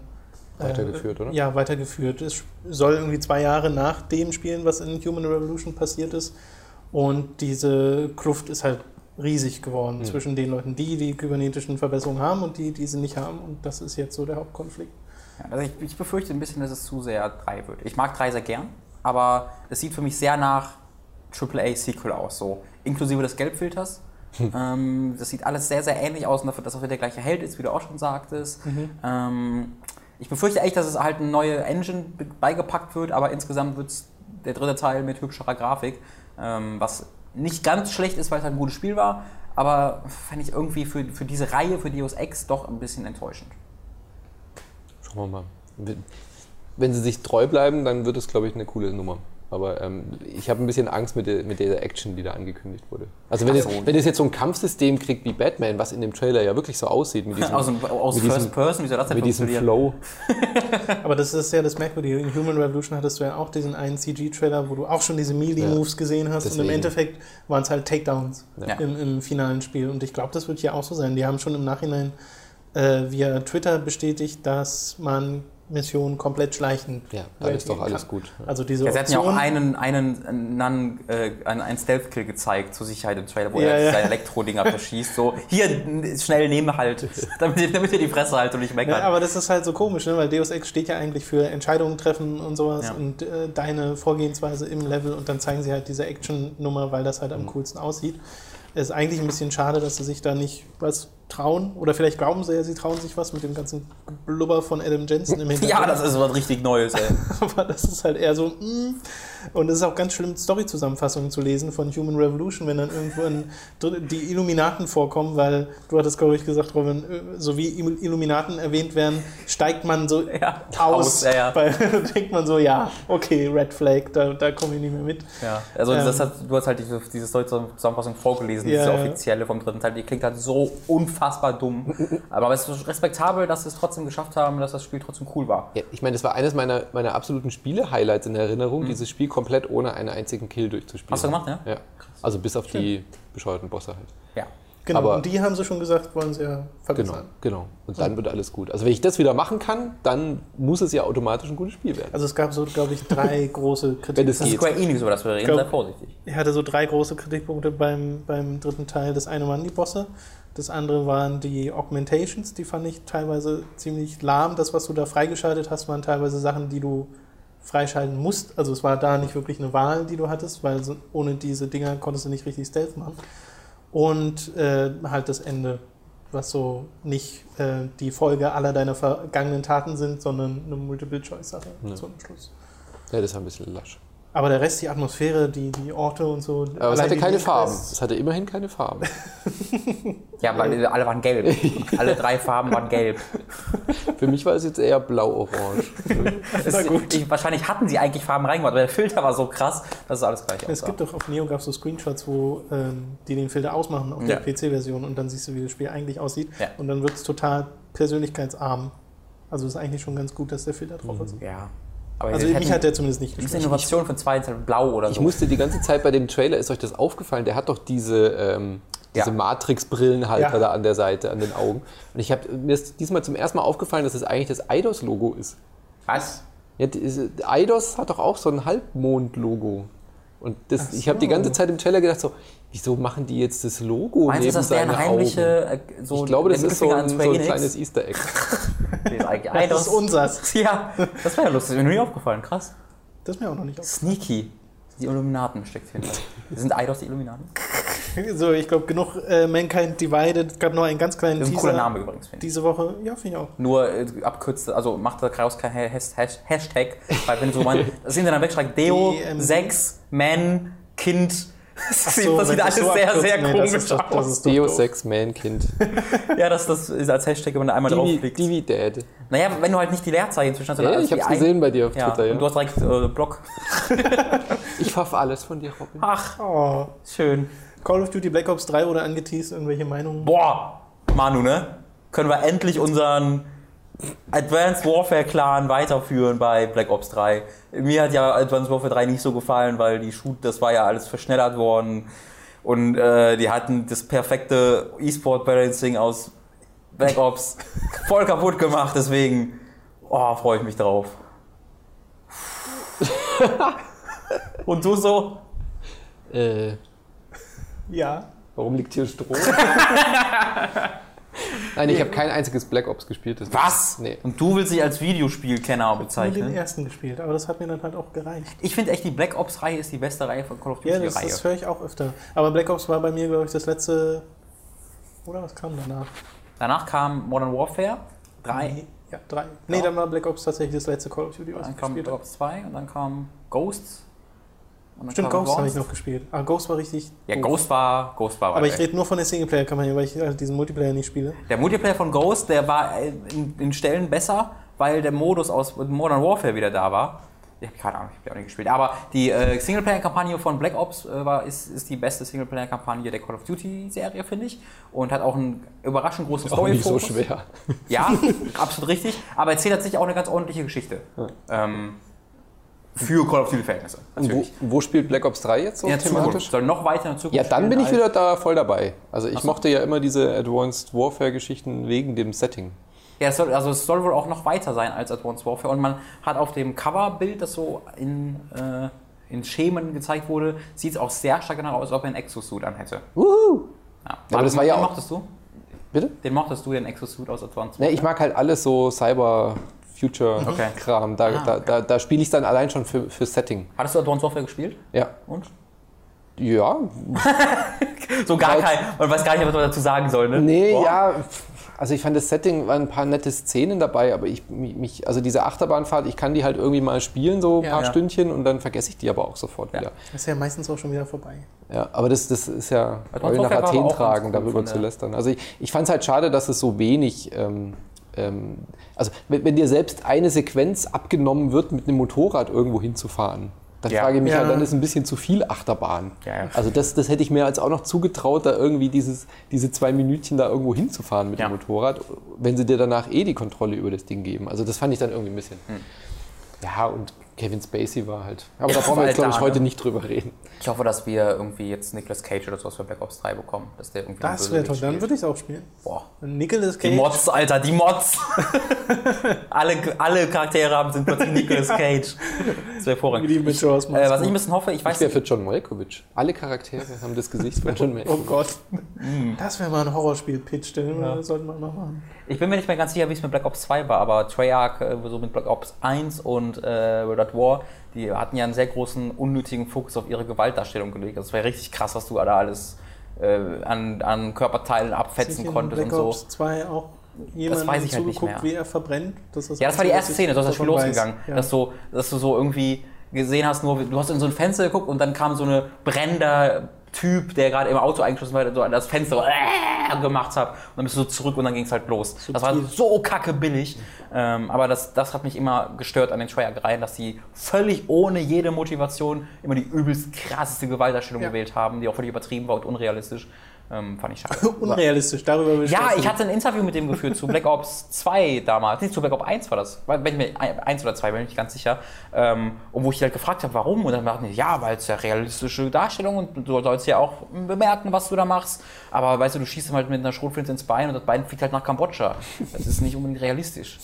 Weitergeführt, oder? Ja, weitergeführt. Es soll irgendwie zwei Jahre nach dem spielen, was in Human Revolution passiert ist. Und diese Kluft ist halt riesig geworden Mhm. zwischen den Leuten, die die kybernetischen Verbesserungen haben und die, die sie nicht haben. Und das ist jetzt so der Hauptkonflikt. Ja, also ich, ich befürchte ein bisschen, dass es zu sehr 3 wird. Ich mag 3 sehr gern, aber es sieht für mich sehr nach AAA-Sequel aus, so inklusive des Gelbfilters. ähm, das sieht alles sehr, sehr ähnlich aus und dafür, dass auch wieder der gleiche Held ist, wie du auch schon sagtest. Ähm, ich befürchte echt, dass es halt eine neue Engine be- beigepackt wird, aber insgesamt wird es der dritte Teil mit hübscherer Grafik, ähm, was nicht ganz schlecht ist, weil es halt ein gutes Spiel war, aber fände ich irgendwie für, für diese Reihe, für Deus Ex, doch ein bisschen enttäuschend. Schauen wir mal. Wenn sie sich treu bleiben, dann wird es, glaube ich, eine coole Nummer. Aber ähm, ich habe ein bisschen Angst mit, der, mit dieser Action, die da angekündigt wurde. Also wenn, Ach es, so. wenn es jetzt so ein Kampfsystem kriegt wie Batman, was in dem Trailer ja wirklich so aussieht, mit diesem, aus dem, aus mit First diesem, Person, wie soll das denn mit diesem? Flow. Aber das ist ja das Merkwürdige. In Human Revolution hattest du ja auch diesen einen CG-Trailer, wo du auch schon diese Melee-Moves gesehen hast. Und Deswegen. im Endeffekt waren es halt Takedowns Ja. im, im finalen Spiel. Und ich glaube, das wird hier auch so sein. Die haben schon im Nachhinein äh, via Twitter bestätigt, dass man Missionen komplett schleichend Ja, dann ist doch alles kann. gut. Also diese Ja, sie hatten ja auch einen, einen, einen, äh, einen, Stealth-Kill gezeigt zur Sicherheit im Trailer, wo Ja, er ja. seine Elektro-Dinger verschießt. So, hier, schnell nehmen halt, damit, damit ihr die Fresse halt und nicht meckert. Ja, aber das ist halt so komisch, ne? weil Deus Ex steht ja eigentlich für Entscheidungen treffen und sowas Ja. und äh, deine Vorgehensweise im Level und dann zeigen sie halt diese Action-Nummer, weil das halt Mhm. am coolsten aussieht. Es ist eigentlich ein bisschen schade, dass sie sich da nicht was trauen oder vielleicht glauben sie ja, sie trauen sich was mit dem ganzen Blubber von Adam Jensen im Hintergrund. ja, das ist was richtig Neues, ey. Aber das ist halt eher so, mm. und es ist auch ganz schlimm, Story-Zusammenfassungen zu lesen von Human Revolution, wenn dann irgendwo in, die Illuminaten vorkommen, weil du hattest, glaube ich, gesagt, Robin, äh, so wie Il- Illuminaten erwähnt werden, steigt man so Ja, aus. aus, ja, ja. Weil denkt man so, ja, okay, Red Flag, da, da komme ich nicht mehr mit. Ja, also Ähm. das hat, du hast halt diese, diese Story-Zusammenfassung vorgelesen, diese offizielle vom dritten Teil, die klingt halt so unfassbar dumm. Aber es ist respektabel, dass sie es trotzdem geschafft haben, dass das Spiel trotzdem cool war. Ja, ich meine, das war eines meiner, meiner absoluten Spiele-Highlights in Erinnerung, dieses Spiel komplett ohne einen einzigen Kill durchzuspielen. Mhm. Hast du gemacht, ja? Ja. Also bis auf die bescheuerten Bosse halt. Ja. Genau, Aber und die haben sie schon gesagt, wollen sie ja genau, verbessern. genau. Und dann wird alles gut. Also wenn ich das wieder machen kann, dann muss es ja automatisch ein gutes Spiel werden. Also es gab so, glaube ich, drei große Wenn Kritikpunkte. es Das ist geht. Square Enix, über das wir reden, glaub- sei vorsichtig. Ich hatte so drei große Kritikpunkte beim, beim dritten Teil. Das eine waren die Bosse, das andere waren die Augmentations, die fand ich teilweise ziemlich lahm. Das, was du da freigeschaltet hast, waren teilweise Sachen, die du freischalten musst. Also es war da nicht wirklich eine Wahl, die du hattest, weil ohne diese Dinger konntest du nicht richtig Stealth machen. Und äh, halt das Ende, was so nicht äh, die Folge aller deiner vergangenen Taten sind, sondern eine Multiple-Choice-Sache Ja. zum Schluss. Ja, das war ein bisschen lasch. Aber der Rest, die Atmosphäre, die, die Orte und so. Aber es hatte keine Farben. Es hatte immerhin keine Farben. Ja, weil alle waren gelb. Alle drei Farben waren gelb. Für mich war es jetzt eher blau-orange. Es, ich, wahrscheinlich hatten sie eigentlich Farben reingemacht, aber der Filter war so krass, dass es alles gleich Es aussah. gibt doch auf Neo gab es so Screenshots, wo ähm, die den Filter ausmachen auf Ja. der PC-Version und dann siehst du, wie das Spiel eigentlich aussieht. Ja. Und dann wird es total persönlichkeitsarm. Also ist eigentlich schon ganz gut, dass der Filter drauf ist. Ja. Aber Also hat der zumindest nicht Das ist eine. Innovation von zwei halt blau oder Ich so. musste die ganze Zeit bei dem Trailer, ist euch das aufgefallen, der hat doch diese, ähm, diese Ja. Matrix-Brillenhalter Ja. da an der Seite, an den Augen. Und ich habe mir ist diesmal zum ersten Mal aufgefallen, dass es eigentlich das Eidos-Logo ist. Was? Ja, Eidos hat doch auch so ein Halbmond-Logo. Und das, Ach ich habe die so. ganze Zeit im Trailer gedacht, so, wieso machen die jetzt das Logo Meinst du, neben ist das seine heimliche, Augen? äh, so Ich glaube, das ist so ein, so ein kleines Easter Egg. Das Das ist unsers. Ja, das wäre ja lustig. Ist mir noch nie aufgefallen. Krass. Das ist mir auch noch nicht Sneaky. Die Illuminaten steckt hinter. Sind Eidos die Illuminaten? aufgefallen. So, ich glaube, genug äh, Mankind Divided. Es gab noch einen ganz kleinen Das ist ein Teaser cooler Name übrigens, finde ich. diese Woche. Ja, finde ich auch. Nur äh, abkürzt, also macht da Kraus kein Has- Has- Hashtag, weil wenn so man das Internet wegschreibt, Deo, DMD. Sex, Man, Kind. Das, so, das sieht alles so sehr, sehr nee, komisch das ist doch, das aus. Sex Man Kind. Ja, das, das ist als Hashtag, wenn man da einmal Divi, draufklickt. Divi Dad. Naja, wenn du halt nicht die Leerzeichen zwischen hast, Ja, ich hab's gesehen bei dir auf Ja, Twitter. und du Ja. hast direkt äh, Block. Ich hoffe alles von dir, Robin. Ach, Oh. schön. Call of Duty Black Ops 3 wurde angeteased. Irgendwelche Meinungen? Boah, Manu, ne? Können wir endlich unseren Advanced Warfare Clan weiterführen bei Black Ops 3. Mir hat ja Advanced Warfare 3 nicht so gefallen, weil die Shoot, das war ja alles verschnellert worden. Und äh, die hatten das perfekte E-Sport Balancing aus Black Ops voll kaputt gemacht. Deswegen oh, freue ich mich drauf. Und du so? Äh, Ja. warum liegt hier Stroh? Nein, ich habe kein einziges Black Ops gespielt. Was? Nee. Und du willst dich als Videospielkenner Nur den bezeichnen? ersten gespielt, aber das hat mir dann halt auch gereicht. Ich finde echt, die Black Ops-Reihe ist die beste Reihe von Call of Ja, Duty. das, das höre ich auch öfter. Aber Black Ops war bei mir, glaube ich, das letzte. Oder was kam danach? Danach kam Modern Warfare 3, Nee, ja, drei. Nee, Ja. dann war Black Ops tatsächlich das letzte Call of Duty, was dann ich kam gespielt Black habe. Ops 2 und dann kam Ghosts. Stimmt, Ghost habe ich noch gespielt. Ah, Ghost war richtig. Ja, doof. Ghost war, Ghost war Aber ich rede nur von der Singleplayer-Kampagne, weil ich halt diesen Multiplayer nicht spiele. Der Multiplayer von Ghost, der war äh, in, in Stellen besser, weil der Modus aus Modern Warfare wieder da war. Ich habe keine Ahnung, ich habe auch nicht gespielt. Aber die äh, Singleplayer-Kampagne von Black Ops äh, war, ist, ist die beste Singleplayer-Kampagne der Call of Duty-Serie, finde ich. Und hat auch einen überraschend großen Auch nicht so schwer. Ja, absolut richtig. Aber erzählt tatsächlich auch eine ganz ordentliche Geschichte. Ähm, für Call of Duty-Verhältnisse. Und wo, Natürlich. wo spielt Black Ops 3 jetzt so Zukunft. thematisch? Soll noch weiter in der Zukunft Ja, dann bin ich wieder da voll dabei. Also ich so. mochte ja immer diese Advanced Warfare-Geschichten wegen dem Setting. Ja, es soll, also es soll wohl auch noch weiter sein als Advanced Warfare. Und man hat auf dem Coverbild, das so in, äh, in Schemen gezeigt wurde, sieht es auch sehr stark danach aus, als ob er einen Exosuit anhätte. Wuhu! Ja. aber das war ja den auch- mochtest du? Bitte? Den mochtest du, den Exosuit aus Advanced Ne, ich mag halt alles so Cyber-Future-Kram. Da, Ah, da, okay. da, da spiele ich dann allein schon für, für Setting. Hattest du Advanced Warfare gespielt? Ja. Und? Ja, So gar kein, man weiß gar nicht, was man dazu sagen soll, ne? nee, Boah. ja. Also ich fand das Setting, waren ein paar nette Szenen dabei, aber ich mich, also diese Achterbahnfahrt, ich kann die halt irgendwie mal spielen, so ein Ja, paar ja. Stündchen und dann vergesse ich die aber auch sofort Ja. wieder. Das ist ja meistens auch schon wieder vorbei. Ja, aber das, das ist ja Eulen nach Athen tragen, darüber zu lästern. Also ich, ich fand es halt schade, dass es so wenig. Ähm, ähm, also wenn, wenn dir selbst eine Sequenz abgenommen wird, mit einem Motorrad irgendwo hinzufahren, dann Ja. frage ich mich Ja. halt, dann ist ein bisschen zu viel Achterbahn. Ja, ja. Also das, das hätte ich mir als auch noch zugetraut, da irgendwie dieses, diese zwei Minütchen da irgendwo hinzufahren mit Ja. dem Motorrad, wenn sie dir danach eh die Kontrolle über das Ding geben. Also das fand ich dann irgendwie ein bisschen. Hm. Ja, und Kevin Spacey war halt. Aber Ja, da brauchen wir jetzt, glaube ich, heute ne? nicht drüber reden. Ich hoffe, dass wir irgendwie jetzt Nicolas Cage oder sowas für Black Ops 3 bekommen. Dass der irgendwie Das wäre toll, dann würde ich es auch spielen. Boah. Nicolas Die Cage. Mods, Alter, die Mods. alle, alle Charaktere haben sind plötzlich Nicolas Cage. Das wäre Wie vorrangig. die mit Jaws Äh, was ich ein bisschen hoffe, ich weiß Ich wäre für John Malkovich. Alle Charaktere haben das Gesicht von John Oh Malkovich. Gott. Mm. Das wäre mal ein Horrorspiel-Pitch, den äh, sollten wir mal machen. ich bin mir nicht mehr ganz sicher, wie es mit Black Ops 2 war, aber Treyarch, äh, so mit Black Ops 1 und äh, At War, die hatten ja einen sehr großen, unnötigen Fokus auf ihre Gewaltdarstellung gelegt. Das wäre richtig krass, was du da alles äh, an, an Körperteilen abfetzen konntest und so. Ops 2 auch jemand weiß ich halt nicht mehr. wie er verbrennt. Das Ja, das war die Einzige, erste Szene, so ist das Spiel losgegangen. Ja. Dass, du, dass du so irgendwie gesehen hast, nur du hast in so ein Fenster geguckt und dann kam so eine brennender Typ, der gerade im Auto eingeschossen war, so an das Fenster äh, gemacht hat. Und dann bist du so zurück und dann ging es halt los. Das war so kacke billig. Ähm, aber das, das hat mich immer gestört an den Treyarch-Reihen, dass die völlig ohne jede Motivation immer die übelst krasseste Gewaltdarstellung Ja. gewählt haben, die auch völlig übertrieben war und unrealistisch. Ähm, fand ich schade. Unrealistisch, darüber will Ja, sprechen. ich hatte ein Interview mit dem geführt zu Black Ops 2 damals. Nee, zu Black Ops 1 war das. Wenn ich mir, 1 oder 2, bin ich nicht ganz sicher. Ähm, und wo ich halt gefragt habe, warum. Und dann dachten die, ja, weil es ja realistische Darstellung und du sollst ja auch bemerken, was du da machst. Aber weißt du, du schießt ihm halt mit einer Schrotflinte ins Bein und das Bein fliegt halt nach Kambodscha. Das ist nicht unbedingt realistisch.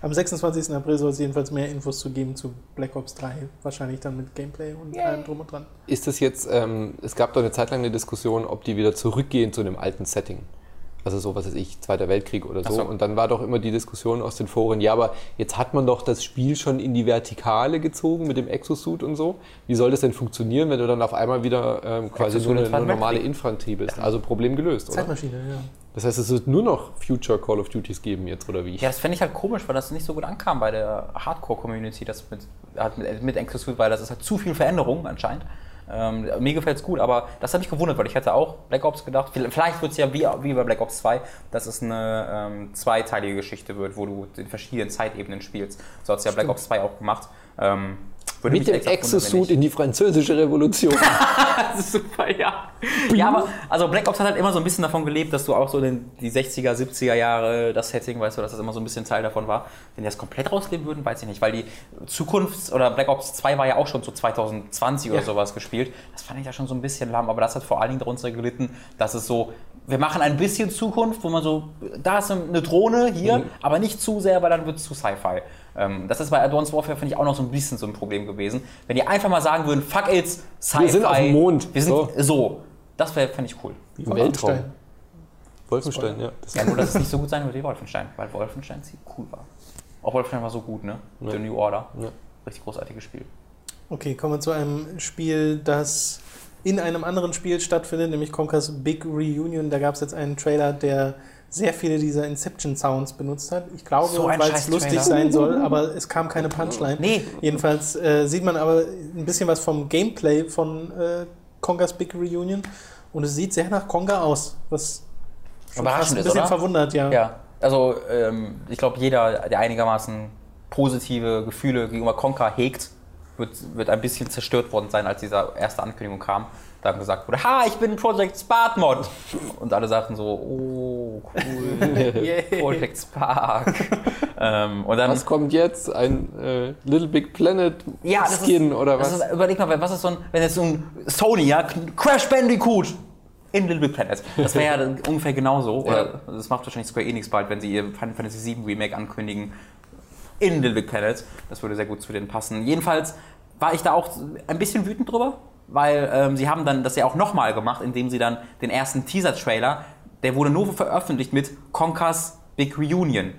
Am 26. April soll es jedenfalls mehr Infos zu geben zu Black Ops 3. Wahrscheinlich dann mit Gameplay und allem drum und dran. Ist das jetzt, ähm, es gab doch eine Zeit lang eine Diskussion, ob die wieder zurückgehen zu einem alten Setting. Also so, was weiß ich, Zweiter Weltkrieg oder so. So. Und dann war doch immer die Diskussion aus den Foren, ja, aber jetzt hat man doch das Spiel schon in die Vertikale gezogen mit dem Exosuit und so. Wie soll das denn funktionieren, wenn du dann auf einmal wieder ähm, quasi nur eine, nur normale. Infanterie bist? Also Problem gelöst, oder? Zeitmaschine, ja. Das heißt, es wird nur noch Future Call of Duties geben jetzt, oder wie? Ja, das fände ich halt komisch, weil das nicht so gut ankam bei der Hardcore-Community, das mit, halt mit, mit Exosuit, weil das ist halt zu viel Veränderung anscheinend. Ähm, mir gefällt es gut, aber das hat mich gewundert, weil ich hätte auch Black Ops gedacht, vielleicht wird es ja wie, wie bei Black Ops 2, dass es eine ähm, zweiteilige Geschichte wird, wo du in verschiedenen Zeitebenen spielst. So hat es ja Black Ops 2 auch gemacht. Ähm, würde Mit dem Exosuit in die französische Revolution. Super, ja. Ja, aber also Black Ops hat halt immer so ein bisschen davon gelebt, dass du auch so den, die 60er, 70er Jahre, das Setting, weißt du, dass das immer so ein bisschen Teil davon war. Wenn die das komplett rausnehmen würden, weiß ich nicht, weil die Zukunfts- oder Black Ops 2 war ja auch schon so 2020 oder Ja. sowas gespielt. Das fand ich ja schon so ein bisschen lahm, aber das hat vor allen Dingen darunter gelitten, dass es so, wir machen ein bisschen Zukunft, wo man so, da ist eine Drohne hier, aber nicht zu sehr, weil dann wird es zu Sci-Fi. Ähm, das ist bei Advanced Warfare, finde ich, auch noch so ein bisschen so ein Problem gewesen. Wenn die einfach mal sagen würden, fuck it's, Sci-Fi. Wir sind auf dem Mond. Wir sind So. so. Das wäre, fände ich cool. Wie Im Weltraum. Wolfenstein. Wolfenstein, ja. Das Ja, nur, dass es nicht so gut sein wird wie Wolfenstein, weil Wolfenstein ziemlich cool war. Auch Wolfenstein war so gut, ne? Ja. The New Order. Ja. Richtig großartiges Spiel. Okay, kommen wir zu einem Spiel, das in einem anderen Spiel stattfindet, nämlich Conkers Big Reunion. Da gab es jetzt einen Trailer, der sehr viele dieser Inception-Sounds benutzt hat. Ich glaube, So weil es lustig sein soll, aber es kam keine Punchline. Nee. Jedenfalls äh, sieht man aber ein bisschen was vom Gameplay von äh, Congas Big Reunion und es sieht sehr nach Conga aus, was Überraschend ein bisschen oder? verwundert, ja. Ja, also ähm, ich glaube, jeder, der einigermaßen positive Gefühle gegenüber Conker hegt, wird, wird ein bisschen zerstört worden sein, als diese erste Ankündigung kam. Da gesagt wurde, ha, ich bin Project Spark Mod. Und alle sagten so, oh, cool, Project Spark. ähm, und dann Was kommt jetzt? Ein äh, Little Big Planet Ja, Skin ist, oder was? Ist, überleg mal, was ist so ein, wenn jetzt so ein Sony, ja, Crash Bandicoot in Little Big Planet. Das wäre ja dann ungefähr genauso. Oder das macht wahrscheinlich Square Enix bald, wenn sie ihr Final Fantasy VII Remake ankündigen in Little Big Planet. Das würde sehr gut zu denen passen. Jedenfalls war ich da auch ein bisschen wütend drüber, weil ähm, sie haben dann das ja auch nochmal gemacht, indem sie dann den ersten Teaser-Trailer, der wurde nur veröffentlicht mit Conker's Big Reunion.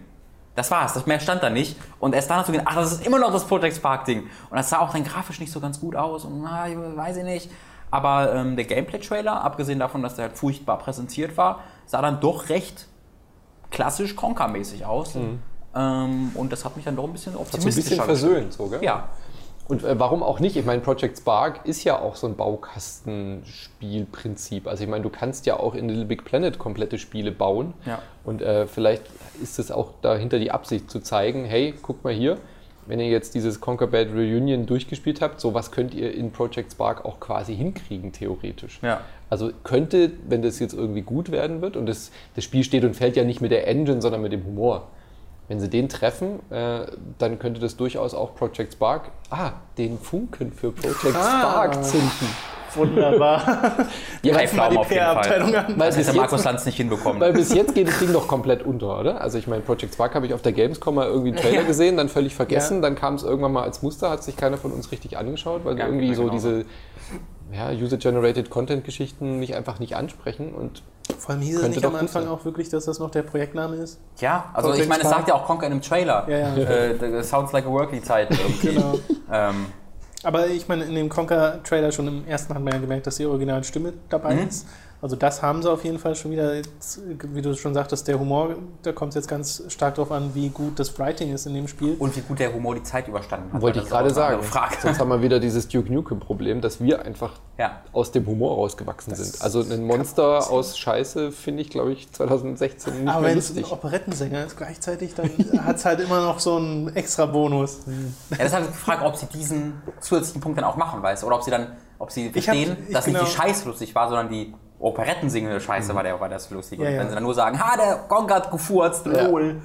Das war's, das mehr stand da nicht. Und erst dann hast du gedacht, ach, das ist immer noch das Project Spark-Ding. Und das sah auch dann grafisch nicht so ganz gut aus und na, ich weiß ich nicht. Aber ähm, der Gameplay-Trailer, abgesehen davon, dass der halt furchtbar präsentiert war, sah dann doch recht klassisch Conker-mäßig aus. Ähm, und das hat mich dann doch ein bisschen Hat so ein optimistischer bisschen versöhnt, so, gell? Ja, Und äh, warum auch nicht? Ich meine, Project Spark ist ja auch so ein Baukastenspielprinzip. Also ich meine, du kannst ja auch in Little Big Planet komplette Spiele bauen. Ja. Und äh, vielleicht ist es auch dahinter die Absicht zu zeigen, hey, guckt mal hier, wenn ihr jetzt dieses Conquer Bad Reunion durchgespielt habt, so was könnt ihr in Project Spark auch quasi hinkriegen, theoretisch. Ja. Also könnte, wenn das jetzt irgendwie gut werden wird, und das, das Spiel steht und fällt ja nicht mit der Engine, sondern mit dem Humor. Wenn sie den treffen, äh, dann könnte das durchaus auch Project Spark, ah, den Funken für Project Ah. Spark zünden. Wunderbar. Ja, Greifen mal die auf jeden Fall. PR-Abteilung an. Weil Das der Markus jetzt, Lanz nicht hinbekommen. weil bis jetzt geht das Ding doch komplett unter, oder? Also ich meine, Project Spark habe ich auf der Gamescom mal irgendwie einen Trailer Ja. gesehen, dann völlig vergessen, Ja. dann kam es irgendwann mal als Muster, hat sich keiner von uns richtig angeschaut, weil Ja, irgendwie geht so diese ja, User-Generated Content-Geschichten mich einfach nicht ansprechen und Vor allem hieß es nicht am Anfang sein. auch wirklich, dass das noch der Projektname ist? Ja, also Project ich meine, es sagt ja auch Conker in einem Trailer. Ja, ja. Äh, sounds like a workly Zeit irgendwie. Genau. ähm, Aber ich meine, in dem Conker-Trailer schon im ersten hat man ja gemerkt, dass die Originalstimme dabei Mhm. ist. Also das haben sie auf jeden Fall schon wieder, jetzt, wie du schon sagtest, der Humor, da kommt es jetzt ganz stark darauf an, wie gut das Writing ist in dem Spiel. und wie gut der Humor die Zeit überstanden hat. wollte ich das ist gerade sagen. Sonst haben wir wieder dieses Duke Nukem-Problem, dass wir einfach Ja. aus dem Humor rausgewachsen sind. Also ein Monster aus Scheiße finde ich, glaube ich, 2016 nicht Aber mehr wenn es ein Operettensänger ist gleichzeitig, dann hat es halt immer noch so einen extra Bonus. Ja, das ist halt die Frage, ob sie diesen zusätzlichen Punkt dann auch machen, weißt du? Oder ob sie dann, ob sie Ich hab- verstehen, ich dass nicht die genau- Scheiße lustig war, sondern die Operettensingende Scheiße war, der, war das lustig. Ja, und ja. wenn sie dann nur sagen, ha, der Gong hat gefurzt, Ja. lol.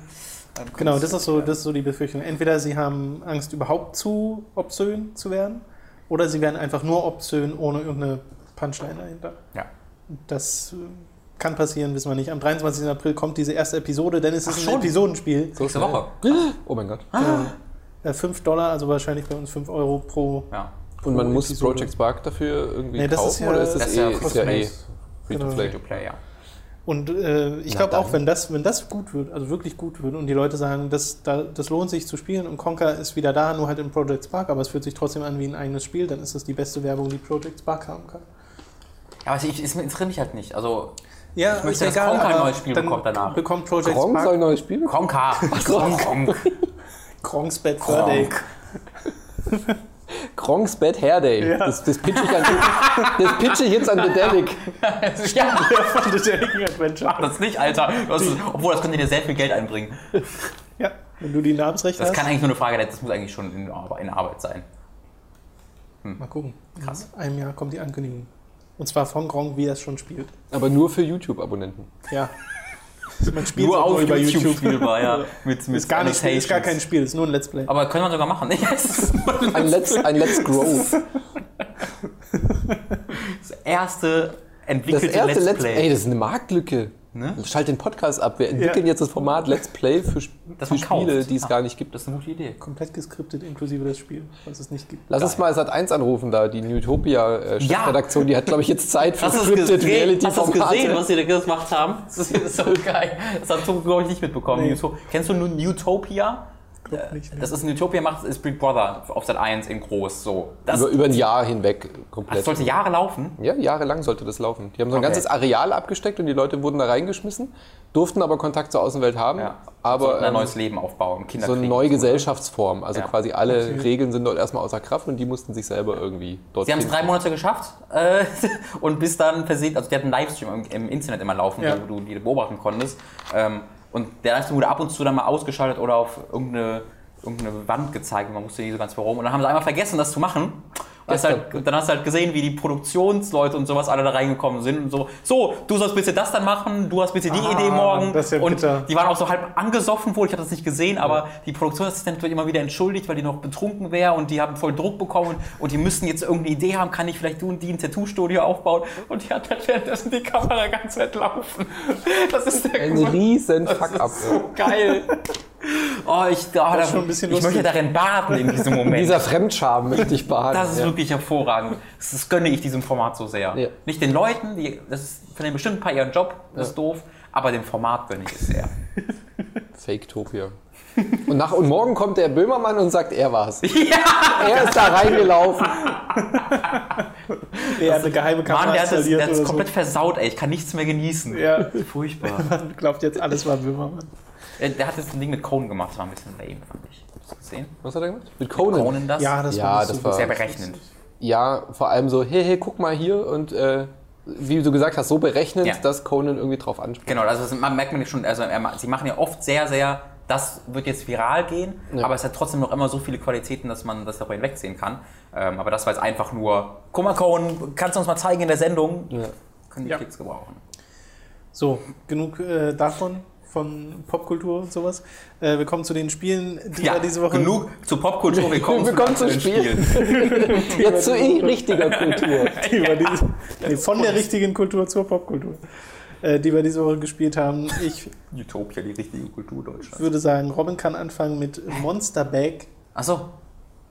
Genau, das ist, so, das ist so die Befürchtung. Entweder sie haben Angst, überhaupt zu obszön zu werden, oder sie werden einfach nur obszön, ohne irgendeine Punchline dahinter. Ja. Das äh, kann passieren, wissen wir nicht. Am 23. April kommt diese erste Episode, denn es ist Ach, ein schon? Episodenspiel. Nächste Woche. Oh mein Gott. Äh, 5 Dollar, also wahrscheinlich bei uns 5 Euro pro. Ja. Und man pro muss Episode. Project Spark dafür irgendwie Nee, das ist kaufen ja- oder ist das, das ist eh, ja ist ja eh kostenlos. free to Genau. play? Free-to-play, ja. Und äh, ich glaube auch, wenn das, wenn das gut wird, also wirklich gut wird und die Leute sagen, das, da, das lohnt sich zu spielen und Conker ist wieder da, nur halt in Project Spark, aber es fühlt sich trotzdem an wie ein eigenes Spiel, dann ist das die beste Werbung, die Project Spark haben kann. Ja, aber ich, es interessiert mich halt nicht. Also, Ja, Ich möchte, dass egal, Conker ein neues Spiel bekommt danach. Bekommt Project Gronk soll ein Spark neues Spiel bekommen? Kronka. Kronk. Kronks Bad Fur Day. Kronk. Gronks Bad Hair Day. Ja. Das, das pitch ich an das pitch ich jetzt an Dedelic. Ja, von The Daring Adventure. mach das nicht, Alter. Das ist, obwohl, das könnte dir sehr viel Geld einbringen. Ja, wenn du die Namensrechte Das hast. kann eigentlich nur eine Frage, der- das muss eigentlich schon in, in Arbeit sein. Mal gucken. Krass. In einem Jahr kommt die Ankündigung. Und zwar von Gronk, wie er es schon spielt. Aber nur für YouTube-Abonnenten. Ja. Man spielt Nur auch auf über YouTube, spielbar, ja. Mit, mit Ist gar, nicht, ist gar kein Spiel, ist nur ein Let's Play. Aber können wir sogar machen. Ja, es ist Ein Let's, ein Let's Grow. das erste Das entwickelte erste Let's Let's Play. Ey, das ist eine Marktlücke. Ne? Schalt den Podcast ab. Wir entwickeln Ja. jetzt das Format Let's Play für, für. Spiele, die es Ah. gar nicht gibt. Das ist eine gute Idee. Komplett geskriptet, inklusive das Spiel, was es nicht gibt. Lass uns mal Sat 1 anrufen da, die Newtopia-Chefredaktion, die hat, glaube ich, jetzt Zeit für Scripted gesehen, hast du gesehen, was sie da gemacht haben? Das ist so geil. Das hat Tom, glaube ich, nicht mitbekommen. Nee. Kennst du nun Utopia? Glaub nicht, ne? Das ist ein Utopia macht ist Big Brother auf Sat 1 in groß. So. Das, Über, über ein Jahr hinweg das komplett. sollte Jahre laufen. Ja, jahrelang sollte das laufen. Die haben so ein Okay. ganzes Areal abgesteckt und die Leute wurden da reingeschmissen, durften aber Kontakt zur Außenwelt haben, Ja. aber Sollten ein ähm, neues Leben aufbauen. Kinder so eine neue Gesellschaftsform. Also Ja. quasi alle Regeln sind dort erstmal außer Kraft und die mussten sich selber irgendwie dort Sie haben es drei Monate geschafft äh, und bis dann versehen, also die hatten einen Livestream im, im Internet immer laufen, Ja. wo du die beobachten konntest. Ähm, und der Livestream wurde ab und zu dann mal ausgeschaltet oder auf irgendeine, irgendeine Wand gezeigt man wusste nicht so ganz warum. Und dann haben sie einmal vergessen, das zu machen. Hast halt, dann hast du halt gesehen, wie die Produktionsleute und sowas alle da reingekommen sind und so, so, du sollst bitte das dann machen, du hast bitte die Ah, Idee morgen. das ist ja und bitter. die waren auch so halb angesoffen wohl, ich habe das nicht gesehen, aber die Produktionsassistentin wird immer wieder entschuldigt, weil die noch betrunken wäre und die haben voll Druck bekommen und die müssten jetzt irgendeine Idee haben, kann ich vielleicht du und die ein Tattoo-Studio aufbauen und die hat halt währenddessen die Kamera ganz Zeit laufen. Das ist der Ein Grund. riesen Fuck-up. So geil. Oh, ich, oh, da, ist schon ein bisschen ich möchte darin baden in diesem Moment. Dieser Fremdscham möchte ich baden. Das ist ja. Wirklich hervorragend. Das, das gönne ich diesem Format so sehr. Ja. Nicht den Leuten, die, das ist für den bestimmt ein paar ihren Job, das ist doof, aber dem Format gönne ich es sehr. Fake-Topia. Und, nach, und morgen kommt der Böhmermann und sagt, er war's. Er ist da reingelaufen. Er hat eine geheime Kamera Mann, der hat das, installiert der hat das oder komplett versaut, ey. Ich kann nichts mehr genießen. Ja, Furchtbar. man glaubt jetzt, alles war Böhmermann. Der hat jetzt ein Ding mit Conan gemacht, das war ein bisschen lame, fand ich. Hast du das gesehen? Was hat er gemacht? Mit Conan. Conan das? Ja, das Ja, war das so war- Sehr berechnend. Ja, vor allem so, hey, hey, guck mal hier und äh, wie du gesagt hast, so berechnend, Ja. dass Conan irgendwie drauf anspricht. Genau, also das- man merkt man schon, also er sie machen ja oft sehr, sehr, das wird jetzt viral gehen, Ja. aber es hat trotzdem noch immer so viele Qualitäten, dass man das darüber hinwegsehen kann. Ähm, aber das war jetzt einfach nur, guck mal Conan, kannst du uns mal zeigen in der Sendung? Ja. Können die Ja. Klicks gebrauchen. So, genug äh, davon. Von Popkultur und sowas. Äh, wir kommen zu den Spielen, die Ja, wir diese Woche. genug zu Popkultur. Wir kommen, Willkommen zu zu den Spielen. Spielen. Jetzt zu richtiger Kultur. Die wir diese, nee, von der richtigen Kultur zur Popkultur. Äh, die wir diese Woche gespielt haben. Ich Utopia, die richtige Kultur Deutschlands. würde sagen, Robin kann anfangen mit Monster Bag, Achso,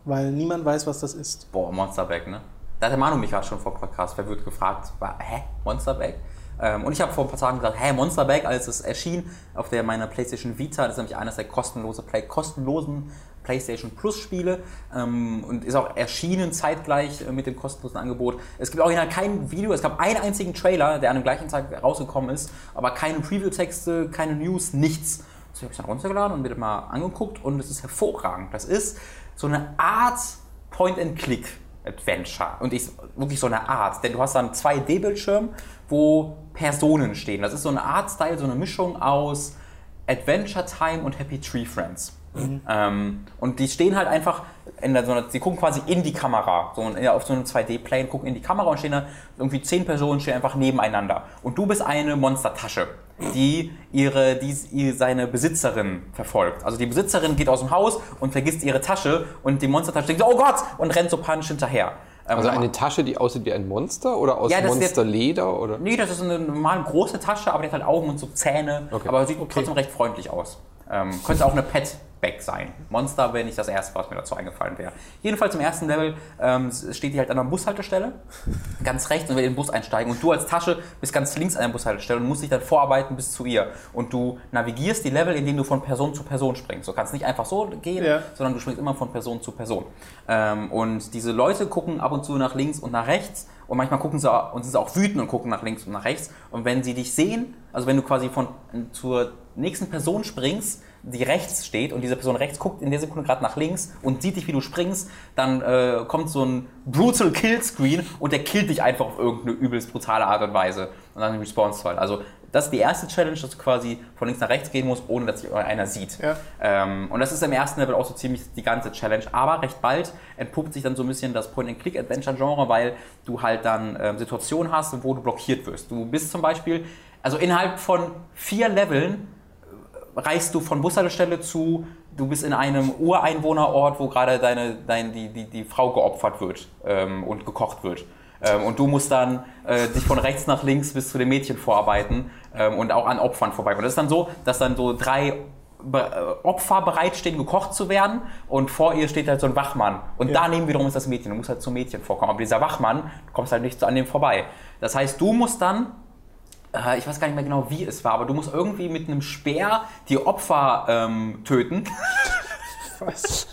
weil niemand weiß, was das ist. boah, Monsterbag, ne? Da hat der Manu mich gerade schon vor Podcast verwirrt gefragt, war, hä, Monsterbag? Ähm, und ich habe vor ein paar Tagen gesagt, hä, Monsterbag, als es erschien auf der meiner PlayStation Vita, das ist nämlich eines der kostenlose Play kostenlosen PlayStation Plus Spiele ähm, und ist auch erschienen zeitgleich äh, mit dem kostenlosen Angebot. Es gibt original kein Video, es gab einen einzigen Trailer, der an dem gleichen Tag rausgekommen ist, aber keine Preview-Texte, keine News, nichts. Das habe ich dann runtergeladen und mir das mal angeguckt und es ist hervorragend. Das ist so eine Art Point-and-Click. Adventure. Und ich, wirklich so eine Art. Denn du hast dann 2D-Bildschirm, wo Personen stehen. Das ist so eine Art-Style, so eine Mischung aus Adventure Time und Happy Tree Friends. Ähm, und die stehen halt einfach, in der, so einer, sie gucken quasi in die Kamera, so in- auf so einem 2D-Plane, gucken in die Kamera und stehen da irgendwie zehn Personen stehen einfach nebeneinander. Und du bist eine Monstertasche, die ihre, die ihr- seine Besitzerin verfolgt. Also die Besitzerin geht aus dem Haus und vergisst ihre Tasche und die Monstertasche denkt so, oh Gott, und rennt so panisch hinterher. Ähm, Also eine Tasche, die aussieht wie ein Monster oder aus Ja, Monsterleder? Oder? Nee, das ist eine normal große Tasche, aber die hat halt Augen und so Zähne. Okay. Aber sieht trotzdem recht freundlich aus. Ähm, könnte auch eine Pet-Bag sein. Monster wäre nicht das erste, was mir dazu eingefallen wäre. Jedenfalls im ersten Level ähm, steht die halt an einer Bushaltestelle, ganz rechts und will in den Bus einsteigen. Und du als Tasche bist ganz links an der Bushaltestelle und musst dich dann vorarbeiten bis zu ihr. Und du navigierst die Level, indem du von Person zu Person springst. Du kannst nicht einfach so gehen, Ja. sondern du springst immer von Person zu Person. Ähm, und diese Leute gucken ab und zu nach links und nach rechts und manchmal gucken sie und sind auch wütend und gucken nach links und nach rechts. Und wenn sie dich sehen, also wenn du quasi von zur nächsten Person springst, die rechts steht und diese Person rechts guckt in der Sekunde gerade nach links und sieht dich, wie du springst, dann äh, kommt so ein brutal Kill Screen und der killt dich einfach auf irgendeine übelst brutale Art und Weise. Und dann respawnst du halt. Also das ist die erste Challenge, dass du quasi von links nach rechts gehen musst, ohne dass dich einer sieht. Ja. Ähm, und das ist im ersten Level auch so ziemlich die ganze Challenge. Aber recht bald entpuppt sich dann so ein bisschen das Point-and-Click-Adventure-Genre, weil du halt dann ähm, Situationen hast, wo du blockiert wirst. Du bist zum Beispiel, also innerhalb von vier Leveln äh, reist du von Bushaltestelle zu, du bist in einem Ureinwohnerort, wo gerade deine, dein, die, die, die Frau geopfert wird ähm, und gekocht wird. Ähm, und du musst dann äh, dich von rechts nach links bis zu den Mädchen vorarbeiten ähm, und auch an Opfern vorbei. Und das ist dann so, dass dann so drei Be äh, Opfer bereitstehen, gekocht zu werden und vor ihr steht halt so ein Wachmann. Und Ja. daneben wiederum ist das Mädchen. Du musst halt zum Mädchen vorkommen. Aber dieser Wachmann, du kommst halt nicht so an dem vorbei. Das heißt, du musst dann äh, ich weiß gar nicht mehr genau, wie es war, aber du musst irgendwie mit einem Speer die Opfer ähm, töten. Was?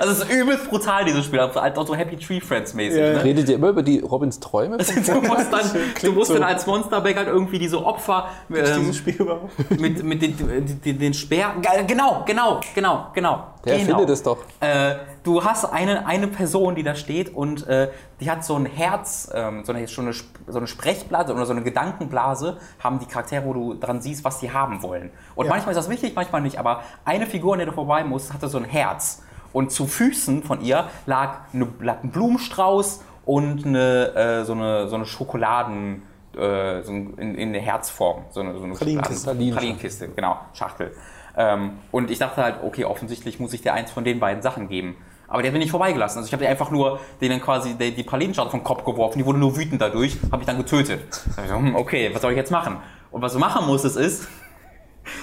Also es ist übelst brutal, dieses Spiel, also halt auch so Happy Tree Friends mäßig. Ja. Ne? Redet ihr immer über die Robins Träume? Du musst dann, du musst so. dann als Monsterbag halt irgendwie diese Opfer Ist ähm, dieses Spiel überhaupt? mit, mit den, den, den Speer. Ge- Genau, genau, genau, genau. Der genau. erfindet es doch. Äh, du hast eine, eine Person, die da steht und äh, die hat so ein Herz, ähm, so, eine, so, eine, so eine Sprechblase oder so eine Gedankenblase, haben die Charaktere, wo du dran siehst, was die haben wollen. Und Ja. manchmal ist das wichtig, manchmal nicht. Aber eine Figur, an der du vorbei musst, hatte so ein Herz. Und zu Füßen von ihr lag, eine, lag ein Blumenstrauß und eine, äh, so eine, so eine Schokoladen, äh, so in, in der Herzform. So eine, so eine Pralinenkiste. Pralinenkiste, genau, Schachtel. Ähm, und ich dachte halt, okay, offensichtlich muss ich dir eins von den beiden Sachen geben. Aber der hat mich nicht vorbeigelassen. Also ich habe dir einfach nur denen quasi die, die Pralinenschale vom Kopf geworfen, die wurde nur wütend dadurch, habe ich dann getötet. Da hab ich so, hm, okay, was soll ich jetzt machen? Und was du machen musstest ist,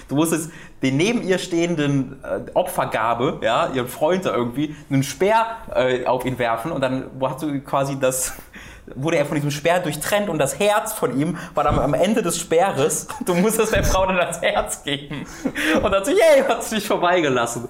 du musstest den neben ihr stehenden äh, Opfergabe, ja, ihren Freund da irgendwie, einen Speer äh, auf ihn werfen und dann hast du quasi das, wurde er von diesem Speer durchtrennt und das Herz von ihm war dann am Ende des Speeres. Du musstest der Frau dann das Herz geben. Und dann so, yay, hat sie dich vorbeigelassen.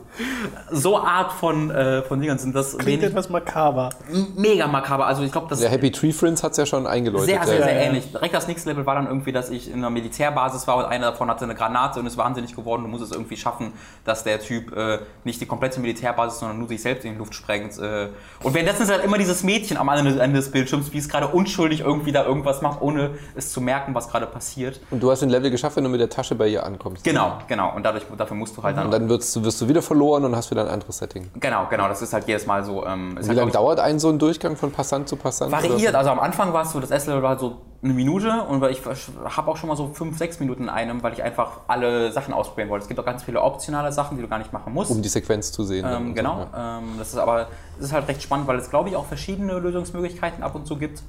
So Art von, äh, von Dingern sind das Klingt etwas makaber. mega makaber. Also ich glaube, das Der Happy Tree Friends hat es ja schon eingeläutet. sehr, sehr, ja. sehr ja. ähnlich. Direkt das nächste Level war dann irgendwie, dass ich in einer Militärbasis war und einer davon hatte eine Granate und ist wahnsinnig geworden. Du musst es irgendwie schaffen, dass der Typ äh, nicht die komplette Militärbasis, sondern nur sich selbst in die Luft sprengt. Äh. Und währenddessen ist halt immer dieses Mädchen am anderen Ende des Bildschirms, wie es gerade unschuldig irgendwie da irgendwas macht, ohne es zu merken, was gerade passiert. Und du hast den Level geschafft, wenn du mit der Tasche bei ihr ankommst. Genau, genau. Und dadurch, dafür musst du halt dann. Und dann wirst du, wirst du wieder verloren und hast wieder ein anderes Setting. genau, genau. Das ist halt jedes Mal so. Ähm, Wie halt, lange dauert ein so ein Durchgang von Passant zu Passant? variiert. Also am Anfang war es so, das erste Level war so eine Minute und weil ich habe auch schon mal so fünf, sechs Minuten in einem, weil ich einfach alle Sachen ausprobieren wollte. Es gibt auch ganz viele optionale Sachen, die du gar nicht machen musst. Um die Sequenz zu sehen. Ähm, genau. So, ja. ähm, das ist aber das ist halt recht spannend, weil es glaube ich auch verschiedene Lösungsmöglichkeiten ab und zu gibt.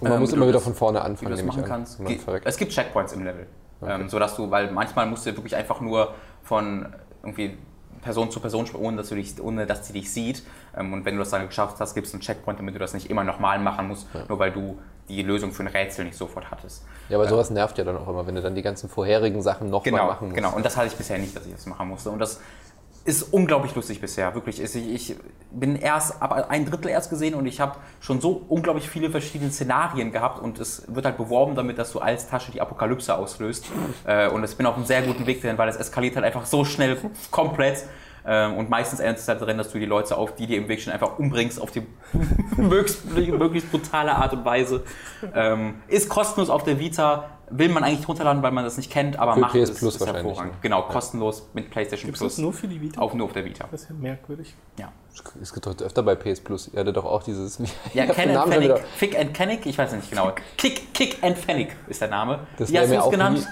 Und man ähm, muss immer wieder von vorne anfangen, wie du das machen kannst. Es gibt Checkpoints im Level, okay. ähm, sodass du, weil manchmal musst du wirklich einfach nur von irgendwie Person zu Person, ohne dass, du dich, ohne dass sie dich sieht. Ähm, und wenn du das dann geschafft hast, gibt es einen Checkpoint, damit du das nicht immer nochmal machen musst, ja. nur weil du die Lösung für ein Rätsel nicht sofort hattest. Ja, aber sowas nervt ja dann auch immer, wenn du dann die ganzen vorherigen Sachen nochmal genau, machen musst. Genau, und das hatte ich bisher nicht, dass ich das machen musste. Und das ist unglaublich lustig bisher, wirklich. Ich bin erst ab ein Drittel erst gesehen und ich habe schon so unglaublich viele verschiedene Szenarien gehabt und es wird halt beworben damit, dass du als Tasche die Apokalypse auslöst. Äh, und ich bin auf einem sehr guten Weg dahin, weil es eskaliert halt einfach so schnell komplett. Ähm, und meistens endet es halt darin, dass du die Leute auf, die dir im Weg stehen, einfach umbringst auf die möglichst, möglichst brutale Art und Weise. Ähm, ist kostenlos auf der Vita, will man eigentlich runterladen, weil man das nicht kennt, aber für macht PS es Plus ist hervorragend. Ne? Genau, kostenlos mit PlayStation Gibt's Plus. Das nur für die Vita? Auch nur auf der Vita. Das ist ja merkwürdig. Ja. Es gibt doch öfter bei PS Plus. Ihr hattet doch auch dieses. Ja, Ken and Fennec. Fick and Kennick, ich weiß nicht genau. Kick, Kick and Fennec ist der Name. Das Wie hast du es genannt?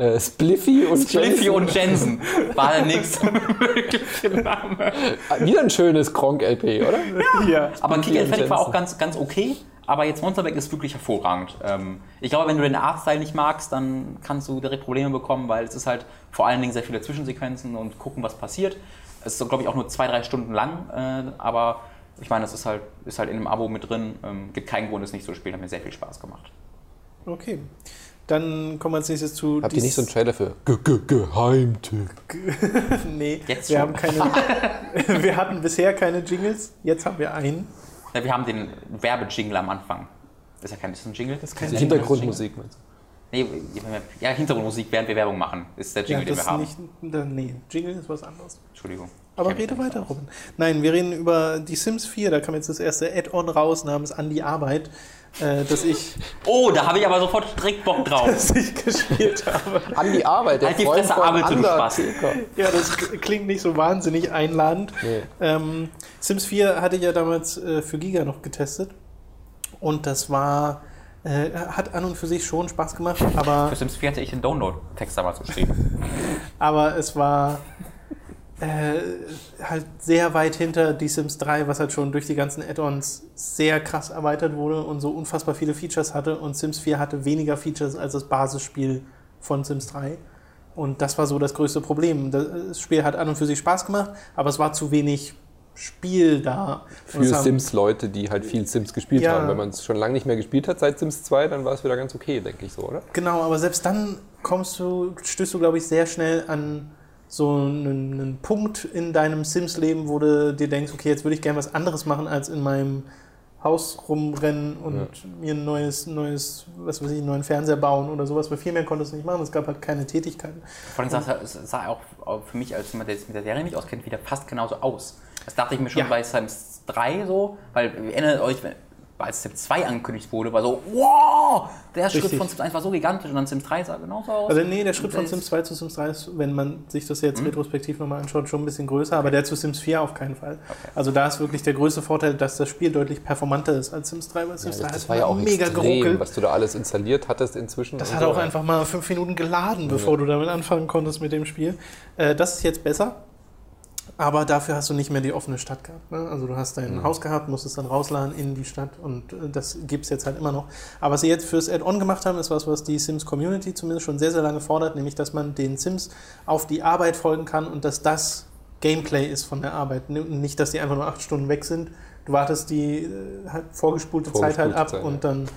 Äh, Spliffy und Spliffy Jensen. und Jensen war der nächste mögliche Name. Wieder ein schönes Kronk-LP, oder? Ja. ja. Aber Kick and Fennec war auch ganz, ganz okay. Aber jetzt Monsterback ist wirklich hervorragend. Ähm, ich glaube, wenn du den Artstyle nicht magst, dann kannst du direkt Probleme bekommen, weil es ist halt vor allen Dingen sehr viele Zwischensequenzen und gucken, was passiert. Es ist, glaube ich, auch nur zwei, drei Stunden lang, äh, aber ich meine, das ist halt, ist halt in einem Abo mit drin. Ähm, gibt keinen Grund, es nicht zu spielen. Hat mir sehr viel Spaß gemacht. Okay. Dann kommen wir als nächstes zu. Habt ihr nicht so einen Trailer für Ge -Ge Geheimtipp? nee, jetzt wir, haben keine, wir hatten bisher keine Jingles, jetzt haben wir einen. Ja, wir haben den Werbejingle am Anfang. Das ist ja kein, ist ein Jingle? Das ist keine Hintergrundmusik. Nee, ja, Hintergrundmusik, während wir Werbung machen, ist der Jingle, ja, den wir haben. Nicht, nee, Jingle ist was anderes. Entschuldigung. Aber rede weiter, Robin. Nein, wir reden über die Sims 4. Da kam jetzt das erste Add-on raus namens An die Arbeit, äh, dass ich. Oh, da habe ich aber sofort strikt Bock drauf. dass ich gespielt habe. An die Arbeit, der halt die Fresse Arbeit, du Spaß. Ja, das klingt nicht so wahnsinnig einladend. Nee. Ähm, Sims 4 hatte ich ja damals äh, für Giga noch getestet. Und das war. Äh, hat an und für sich schon Spaß gemacht, aber. Für Sims 4 hatte ich den Download-Text damals geschrieben. aber es war äh, halt sehr weit hinter die Sims 3, was halt schon durch die ganzen Add-ons sehr krass erweitert wurde und so unfassbar viele Features hatte. Und Sims 4 hatte weniger Features als das Basisspiel von Sims 3. Und das war so das größte Problem. Das Spiel hat an und für sich Spaß gemacht, aber es war zu wenig Spiel da. Für Sims-Leute, die halt viel Sims gespielt ja. haben. Wenn man es schon lange nicht mehr gespielt hat seit Sims 2, dann war es wieder ganz okay, denke ich so, oder? Genau, aber selbst dann kommst du, stößt du, glaube ich, sehr schnell an so einen, einen Punkt in deinem Sims-Leben, wo du dir denkst, okay, jetzt würde ich gerne was anderes machen, als in meinem Haus rumrennen und ja. mir ein neues, neues, was weiß ich, einen neuen Fernseher bauen oder sowas, weil viel mehr konntest du nicht machen, es gab halt keine Tätigkeiten. Vor allem sah es sah auch für mich als jemand, der sich mit der Serie nicht auskennt, wieder fast genauso aus. Das dachte ich mir schon ja. bei Sims 3 so, weil erinnert euch, als Sims 2 angekündigt wurde, war so, wow, der Richtig. Schritt von Sims 1 war so gigantisch und dann Sims 3 sah genauso aus. Also nee, der Schritt von Sims 2 zu Sims 3 ist, wenn man sich das jetzt mhm. retrospektiv nochmal anschaut, schon ein bisschen größer, aber der zu Sims 4 auf keinen Fall. Okay. Also da ist wirklich der größte Vorteil, dass das Spiel deutlich performanter ist als Sims 3, weil Sims ja, 3 das war ja auch mega geruckelt. Was du da alles installiert hattest inzwischen. Das hat auch einfach mal fünf Minuten geladen, bevor ja. du damit anfangen konntest mit dem Spiel. Äh, das ist jetzt besser. Aber dafür hast du nicht mehr die offene Stadt gehabt. Ne? Also du hast dein mhm. Haus gehabt, musstest dann rausladen in die Stadt und äh, das gibt es jetzt halt immer noch. Aber was sie jetzt fürs Add-on gemacht haben, ist was, was die Sims-Community zumindest schon sehr, sehr lange fordert, nämlich dass man den Sims auf die Arbeit folgen kann und dass das Gameplay ist von der Arbeit. Nicht, dass die einfach nur acht Stunden weg sind. Du wartest die äh, vorgespulte, vorgespulte Zeit halt ab Zeit, und dann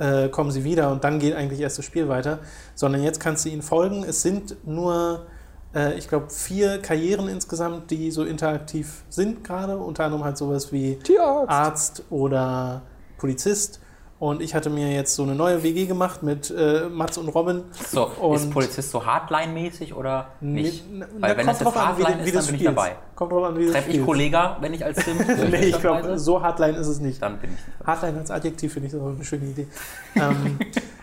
äh, kommen sie wieder und dann geht eigentlich erst das Spiel weiter. Sondern jetzt kannst du ihnen folgen. Es sind nur äh, ich glaube, vier Karrieren insgesamt, die so interaktiv sind gerade. Unter anderem halt sowas wie Tierarzt. Arzt oder Polizist. Und ich hatte mir jetzt so eine neue WG gemacht mit äh, Mats und Robin. So, und ist Polizist so Hardline-mäßig oder nicht? Ne, Weil wenn das jetzt Hardline an, wie, wie ist, dann bin ich dabei. Kommt drauf an, wie Treff ich Kollega, wenn ich als Sim Nee, ich glaube, so Hardline ist es nicht. Dann bin ich Hardline als Adjektiv finde ich das auch eine schöne Idee. ähm,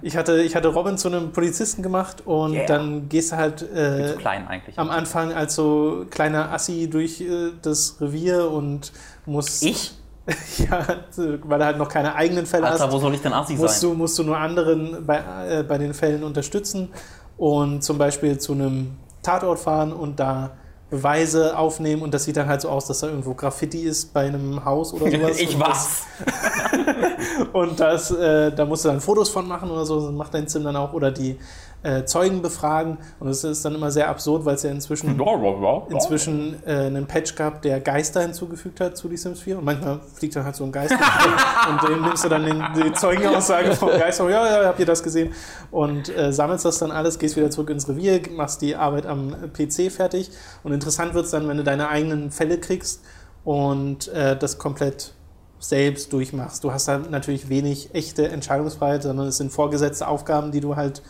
ich hatte, ich hatte Robin zu einem Polizisten gemacht und yeah. dann gehst du halt äh, klein eigentlich. am Anfang als so kleiner Assi durch äh, das Revier und musst. Ich? ja, weil du halt noch keine eigenen Fälle Alter, hast. wo soll ich denn Assi musst sein? du, musst du nur anderen bei, äh, bei den Fällen unterstützen und zum Beispiel zu einem Tatort fahren und da Beweise aufnehmen und das sieht dann halt so aus, dass da irgendwo Graffiti ist bei einem Haus oder sowas. ich war's. Das, und das, äh, da musst du dann Fotos von machen oder so, macht dein Sim dann auch oder die äh, Zeugen befragen. Und das ist dann immer sehr absurd, weil es ja inzwischen inzwischen äh, einen Patch gab, der Geister hinzugefügt hat zu die Sims 4 und manchmal fliegt dann halt so ein Geist und dem nimmst du dann den, die Zeugenaussage vom Geist und ja, ja, habt ihr das gesehen? Und äh, sammelst das dann alles, gehst wieder zurück ins Revier, machst die Arbeit am PC fertig. Und interessant wird es dann, wenn du deine eigenen Fälle kriegst und äh, das komplett selbst durchmachst. Du hast da natürlich wenig echte Entscheidungsfreiheit, sondern es sind vorgesetzte Aufgaben, die du halt,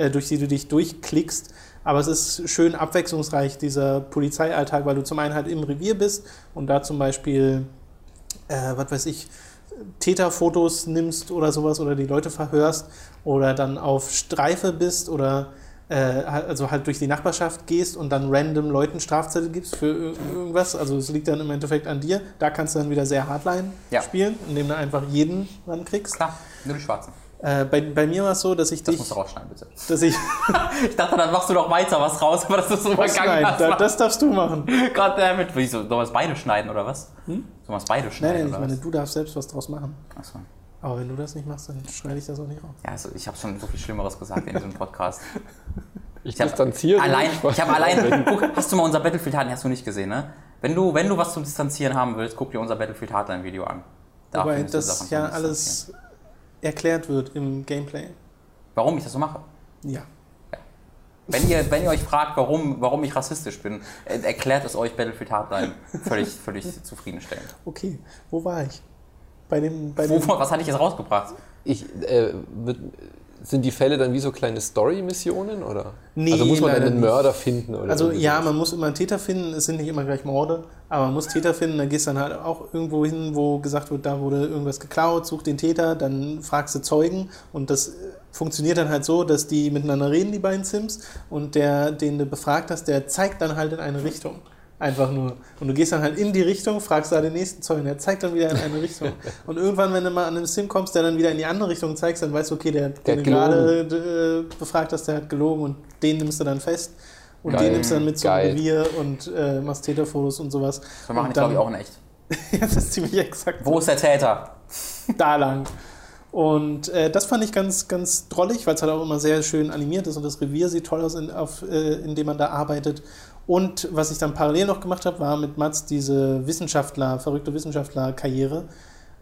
äh, durch die du dich durchklickst. Aber es ist schön abwechslungsreich, dieser Polizeialltag, weil du zum einen halt im Revier bist und da zum Beispiel, äh, was weiß ich, Täterfotos nimmst oder sowas oder die Leute verhörst oder dann auf Streife bist oder äh, also halt durch die Nachbarschaft gehst und dann random Leuten Strafzettel gibst für ir- irgendwas. Also es liegt dann im Endeffekt an dir. Da kannst du dann wieder sehr Hardline Ja. spielen, indem du einfach jeden rankriegst. Klar, nur die Schwarzen. Äh, bei, bei mir war es so, dass ich Das dich, musst du rausschneiden, bitte. dass ich, Ich dachte, dann machst du noch weiter was raus, aber das ist so übergangen. nein, da, das darfst du machen. Gott damit. Wieso? Sollen wir es beide schneiden oder was? Sollen wir es beide Nein, schneiden nein, ich oder meine, was? du darfst selbst was draus machen. Achso. Aber wenn du das nicht machst, dann schneide ich das auch nicht raus. Ja, also ich habe schon so viel Schlimmeres gesagt in diesem Podcast. Ich, hab distanziere allein, mich. ich habe allein, guck, hast du mal unser Battlefield Hardline, hast du nicht gesehen, ne? Wenn du, wenn du was zum Distanzieren haben willst, guck dir unser Battlefield Hardline Video an. Da Wobei findest du das ja alles Distanzieren. Erklärt wird im Gameplay. Warum ich das so mache? Ja. Wenn ihr, wenn ihr euch fragt, warum, warum ich rassistisch bin, äh, erklärt es euch Battlefield Hardline. Völlig, völlig zufriedenstellend. Okay, wo war ich? Bei dem, bei dem Wovon, was hatte ich jetzt rausgebracht? Ich, äh, wird, sind die Fälle dann wie so kleine Story-Missionen? oder? Nee, also muss man dann einen. Mörder finden? Oder Also ja, man muss immer einen Täter finden, es sind nicht immer gleich Morde, aber man muss Täter finden, dann gehst du dann halt auch irgendwo hin, wo gesagt wird, da wurde irgendwas geklaut, such den Täter, dann fragst du Zeugen und das äh, funktioniert dann halt so, dass die miteinander reden, die beiden Sims, und der, den du befragt hast, der zeigt dann halt in eine Richtung. Einfach nur. Und du gehst dann halt in die Richtung, fragst da den nächsten Zeugen, der zeigt dann wieder in eine Richtung. Und irgendwann, wenn du mal an einen Sim kommst, der dann wieder in die andere Richtung zeigst, dann weißt du, okay, der, den hat du gerade äh, befragt hast, der hat gelogen und den nimmst du dann fest. Und Geil. den nimmst du dann mit zum Geil. Revier und äh, machst Täterfotos und sowas. Wir machen das, glaube ich, auch in echt. ja, das ist ziemlich exakt Wo ist der Täter? da lang. Und äh, das fand ich ganz, ganz drollig, weil es halt auch immer sehr schön animiert ist und das Revier sieht toll aus, in, auf, äh, in dem man da arbeitet. Und was ich dann parallel noch gemacht habe, war mit Mats diese Wissenschaftler, verrückte Wissenschaftler-Karriere.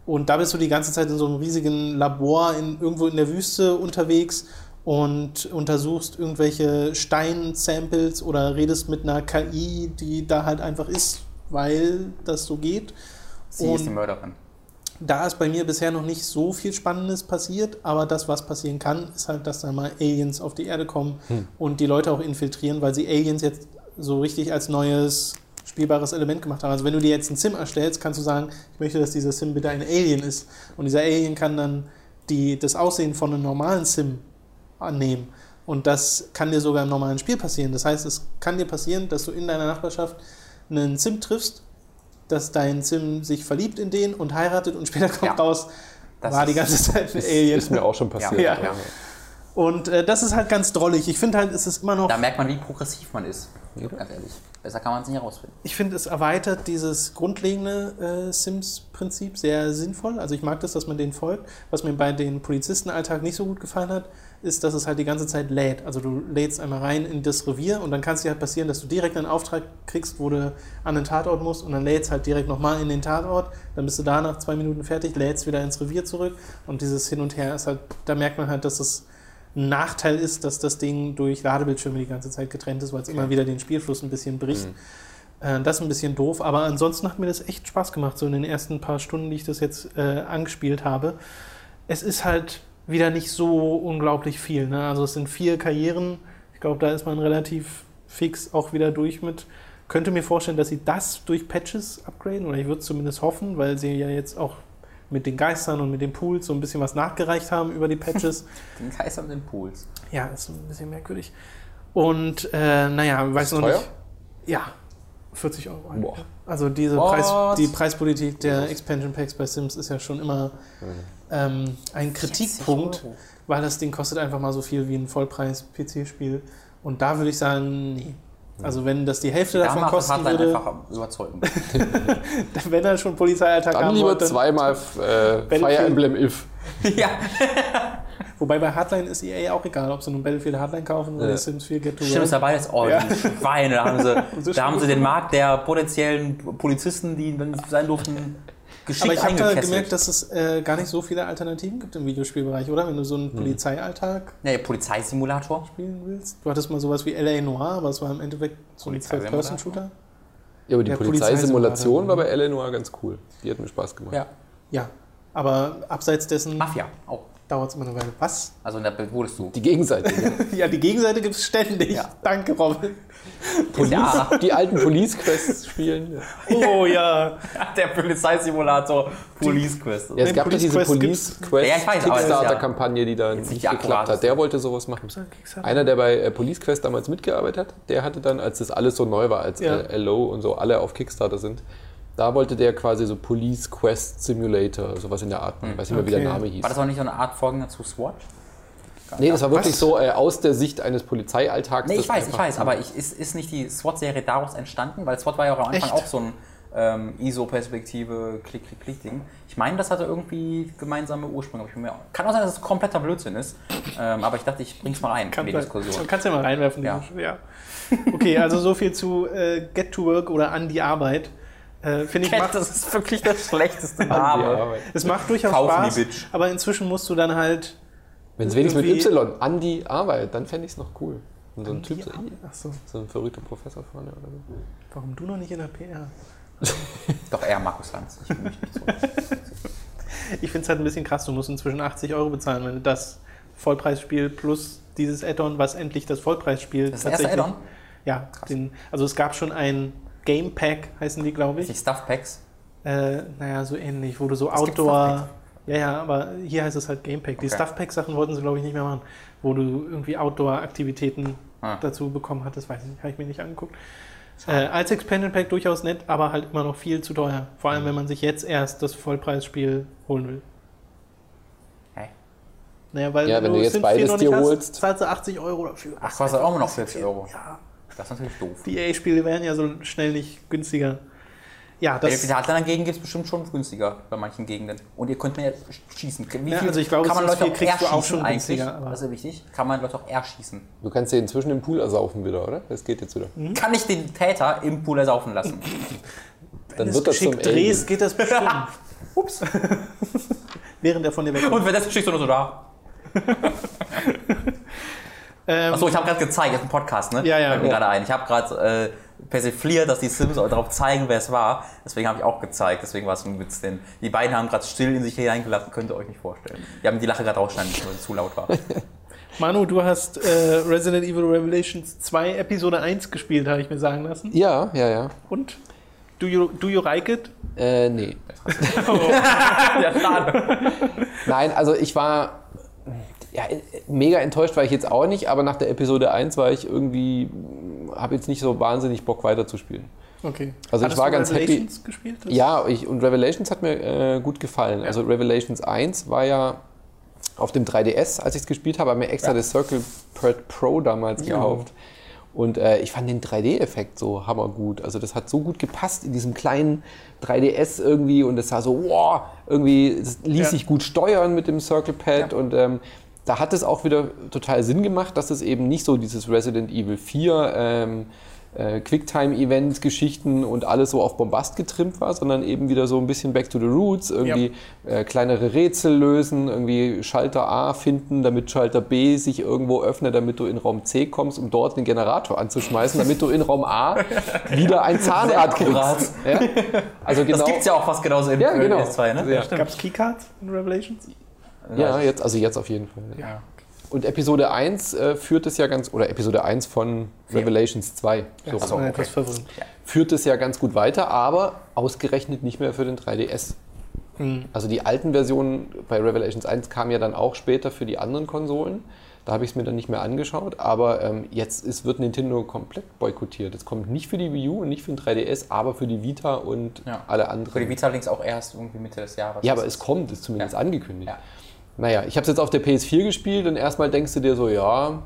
Und da bist du die ganze Zeit in so einem riesigen Labor in, irgendwo in der Wüste unterwegs und untersuchst irgendwelche Steinsamples oder redest mit einer KI, die da halt einfach ist, weil das so geht. Sie Und- ist die Mörderin. Da ist bei mir bisher noch nicht so viel Spannendes passiert, aber das, was passieren kann, ist halt, dass da mal Aliens auf die Erde kommen und die Leute auch infiltrieren, weil sie Aliens jetzt so richtig als neues spielbares Element gemacht haben. Also wenn du dir jetzt einen Sim erstellst, kannst du sagen, ich möchte, dass dieser Sim bitte ein Alien ist. Und dieser Alien kann dann die, das Aussehen von einem normalen Sim annehmen. Und das kann dir sogar im normalen Spiel passieren. Das heißt, es kann dir passieren, dass du in deiner Nachbarschaft einen Sim triffst, dass dein Sim sich verliebt in den und heiratet und später kommt Ja. raus, Das war die ganze Zeit ein Alien. ist mir auch schon passiert. Ja. Ja. Und äh, das ist halt ganz drollig. Ich finde halt, es ist immer noch, Da merkt man, wie progressiv man ist. Ganz ehrlich. Besser kann man es nicht herausfinden. ich finde, es erweitert dieses grundlegende äh, Sims-Prinzip sehr sinnvoll. Also ich mag das, dass man denen folgt. Was mir bei den Polizistenalltag nicht so gut gefallen hat, ist, dass es halt die ganze Zeit lädt. Also du lädst einmal rein in das Revier und dann kann es dir halt passieren, dass du direkt einen Auftrag kriegst, wo du an den Tatort musst und dann lädst halt direkt nochmal in den Tatort. Dann bist du da nach zwei Minuten fertig, lädst wieder ins Revier zurück und dieses Hin und Her ist halt, da merkt man halt, dass es ein Nachteil ist, dass das Ding durch Ladebildschirme die ganze Zeit getrennt ist, weil es immer wieder den Spielfluss ein bisschen bricht. Äh, Das ist ein bisschen doof, aber ansonsten hat mir das echt Spaß gemacht, so in den ersten paar Stunden, die ich das jetzt äh, angespielt habe. Es ist halt wieder nicht so unglaublich viel. Ne? Also es sind vier Karrieren. Ich glaube, da ist man relativ fix auch wieder durch mit. Könnte mir vorstellen, dass sie das durch Patches upgraden, oder ich würde es zumindest hoffen, weil sie ja jetzt auch mit den Geistern und mit den Pools so ein bisschen was nachgereicht haben über die Patches. Den Geist und den Pools. Ja, ist ein bisschen merkwürdig. Und äh, naja, weiß Ist noch teuer? nicht. Ja, 40 Euro. Boah. Also diese? Preis, die Preispolitik der Expansion Packs bei Sims ist ja schon immer ähm, ein Kritikpunkt, weil das Ding kostet einfach mal so viel wie ein Vollpreis-PC-Spiel. Und da würde ich sagen, nee. Also wenn das die Hälfte Da davon macht das kosten Hardline würde, einfach überzeugen. wenn er schon Polizeialltag Dann haben lieber wollte. zweimal äh, Fire. Emblem If. ja. Wobei bei Hardline ist EA auch egal, ob sie nun Battlefield Hardline kaufen oder Ja. Sims 4 Get to Stimmt, ist dabei ist, oh, Ja. die Schweine, da haben sie, da haben sie den Markt der potenziellen Polizisten, die wenn sie sein durften, geschickt Aber ich habe da gemerkt, dass es äh, gar nicht so viele Alternativen gibt im Videospielbereich, oder? Wenn du so einen Polizeialltag ja, der Polizeisimulator. spielen willst. Du hattest mal sowas wie L.A. Noir, aber es war im Endeffekt so ein? Third-Person-Shooter. Ja, aber die Der Polizeisimulation war bei Eleanor ganz cool. Die hat mir Spaß gemacht. Ja. Ja, aber abseits dessen Mafia auch. Dauert es immer eine Weile. Was? Also da wurdest du. Die Gegenseite. Ja, die Gegenseite gibt es ständig. Ja. Danke, Robin. Police, Ja. Die alten Police-Quests spielen. Oh ja. Der Polizeisimulator Police Quest. Ja, es gab Police diese Quest Police Ja, Quest ja- Kickstarter-Kampagne, die da nicht geklappt hat. Der wollte sowas machen. Einer, der bei äh, Police Quest damals mitgearbeitet hat, der hatte dann, als das alles so neu war, als Ja. LO und so alle auf Kickstarter sind, da wollte der quasi so Police Quest Simulator, sowas in der Art. Ich weiß nicht mehr, wie der. Name hieß. War das auch nicht so eine Art Vorgänger zu SWAT? Nee, das war wirklich Was? so äh, aus der Sicht eines Polizeialltags. Nee, ich weiß, ich weiß, aber ich, ist, ist nicht die SWAT-Serie daraus entstanden? Weil SWAT war ja auch am Anfang Echt? auch so ein ähm, ISO-Perspektive, Klick, Klick, Klick-Ding. Ich meine, das hatte irgendwie gemeinsame Ursprünge. aber Ich bin mir, kann auch sein, dass es kompletter Blödsinn ist. Ähm, aber ich dachte, ich bring's mal rein Kann in die Diskussion. Du kannst ja mal reinwerfen. Ja. ja. Okay, also so viel zu äh, Get to Work oder an die Arbeit. Äh, Finde ich, Cat, macht, das ist wirklich der schlechteste Name. aber es macht durchaus Kaufen die Spaß, Bitch. aber inzwischen musst du dann halt Wenn es wenigstens mit Y, an die Arbeit, dann fände ich es noch cool. Und so ein Typ, so, Achso, so ein verrückter Professor vorne oder so. warum du noch nicht in der PR? Doch eher Markus Lanz. Ich so. Ich finde es halt ein bisschen krass, du musst inzwischen 80 Euro bezahlen, wenn du das Vollpreisspiel plus dieses Add-on, was endlich das Vollpreisspiel Das erste Add-on? Ja, den, also es gab schon ein Game Pack, heißen die, glaube Die ich. Stuff Packs. Äh, naja, so ähnlich, wo du so Es Outdoor. Ja, ja, aber hier heißt es halt Game Pack. Die Okay. Stuff Pack Sachen wollten sie, glaube ich, nicht mehr machen, wo du irgendwie Outdoor-Aktivitäten Ah. dazu bekommen hattest, weiß ich nicht, habe ich mir nicht angeguckt. Äh, als Expansion Pack durchaus nett, aber halt immer noch viel zu teuer. Vor Mhm. allem, wenn man sich jetzt erst das Vollpreisspiel holen will. Hey. Naja, weil Ja, wenn du jetzt Sims beides 4 noch dir nicht hast, holst. zahlst du 80 Euro dafür. Ach, kostet auch immer noch 40 Euro. Ja, Das ist natürlich doof. die EA-Spiele werden ja so schnell nicht günstiger. Ja, das, Battlefield Hardline dagegen gibt es bestimmt schon günstiger bei manchen Gegenden. Und ihr könnt mir schießen. Wie Ja, viel also ich glaube, kann man Leute 4 auch kriegst du auch erschießen schon eigentlich? Das ist ja wichtig. Kann man Leute auch erschießen. Du kannst dir inzwischen im Pool ersaufen wieder, oder? Das geht jetzt wieder. Hm? Kann ich den Täter im Pool ersaufen lassen? Dann wenn wird du das zum geschickt drehst, geht das bestimmt. Ups. Während er von dir weg Und wenn das du nur so da. ähm, Achso, ich habe gerade gezeigt, das ist ein Podcast, ne? Ja, ja. Fällt mir gerade ein. Ich habe gerade äh, persifliert, dass die Sims auch darauf zeigen, wer es war. Deswegen habe ich auch gezeigt. Deswegen war es ein Witz. Denn die beiden haben gerade still in sich hineingelassen, könnt ihr euch nicht vorstellen. Die haben die Lache gerade rausschneiden müssen, weil es zu laut war. Manu, du hast äh, Resident Evil Revelations 2 Episode 1 gespielt, habe ich mir sagen lassen. Ja, ja, ja. Und? Do you, do you like it? Äh, nee. ja, schade. Nein, also ich war ja, mega enttäuscht war ich jetzt auch nicht, aber nach der Episode 1 war ich irgendwie, habe jetzt nicht so wahnsinnig Bock weiterzuspielen. Okay. Also ich Hattest war du ganz happy. Revelations gespielt? Das- Ja, ich, und Revelations hat mir äh, gut gefallen. Also Revelations 1 war ja auf dem 3DS, als ich es gespielt habe, habe mir extra das Circle Pad Pro damals gekauft. Und äh, ich fand den 3D-Effekt so hammergut. Also das hat so gut gepasst in diesem kleinen 3DS irgendwie und es sah so, wow, irgendwie, es ließ Ja. sich gut steuern mit dem Circle Pad und ähm, da hat es auch wieder total Sinn gemacht, dass es eben nicht so dieses Resident Evil 4 ähm, äh, Quicktime-Event-Geschichten und alles so auf Bombast getrimmt war, sondern eben wieder so ein bisschen back to the roots, irgendwie äh, kleinere Rätsel lösen, irgendwie Schalter A finden, damit Schalter B sich irgendwo öffnet, damit du in Raum C kommst, um dort den Generator anzuschmeißen, damit du in Raum A wieder ein Zahnrad kriegst. Ja? Also genau. Das gibt's ja auch fast genauso im Ja, genau. PS2, ne? Ja. Gab es Keycards in Revelations? Ja, jetzt, also jetzt auf jeden Fall. Ja. Und Episode 1 äh, führt es ja ganz, oder Episode 1 von Revelations 2, so war okay. führt es ja ganz gut weiter, aber ausgerechnet nicht mehr für den 3DS. Hm. Also die alten Versionen bei Revelations 1 kamen ja dann auch später für die anderen Konsolen. Da habe ich es mir dann nicht mehr angeschaut. Aber ähm, jetzt ist, wird Nintendo komplett boykottiert. Es kommt nicht für die Wii U und nicht für den 3DS, aber für die Vita und Ja. alle anderen. Für die Vita links auch erst irgendwie Mitte des Jahres. Ja, aber es kommt, ist zumindest Ja. angekündigt. Ja. Naja, ich habe es jetzt auf der PS4 gespielt und erstmal denkst du dir so, ja,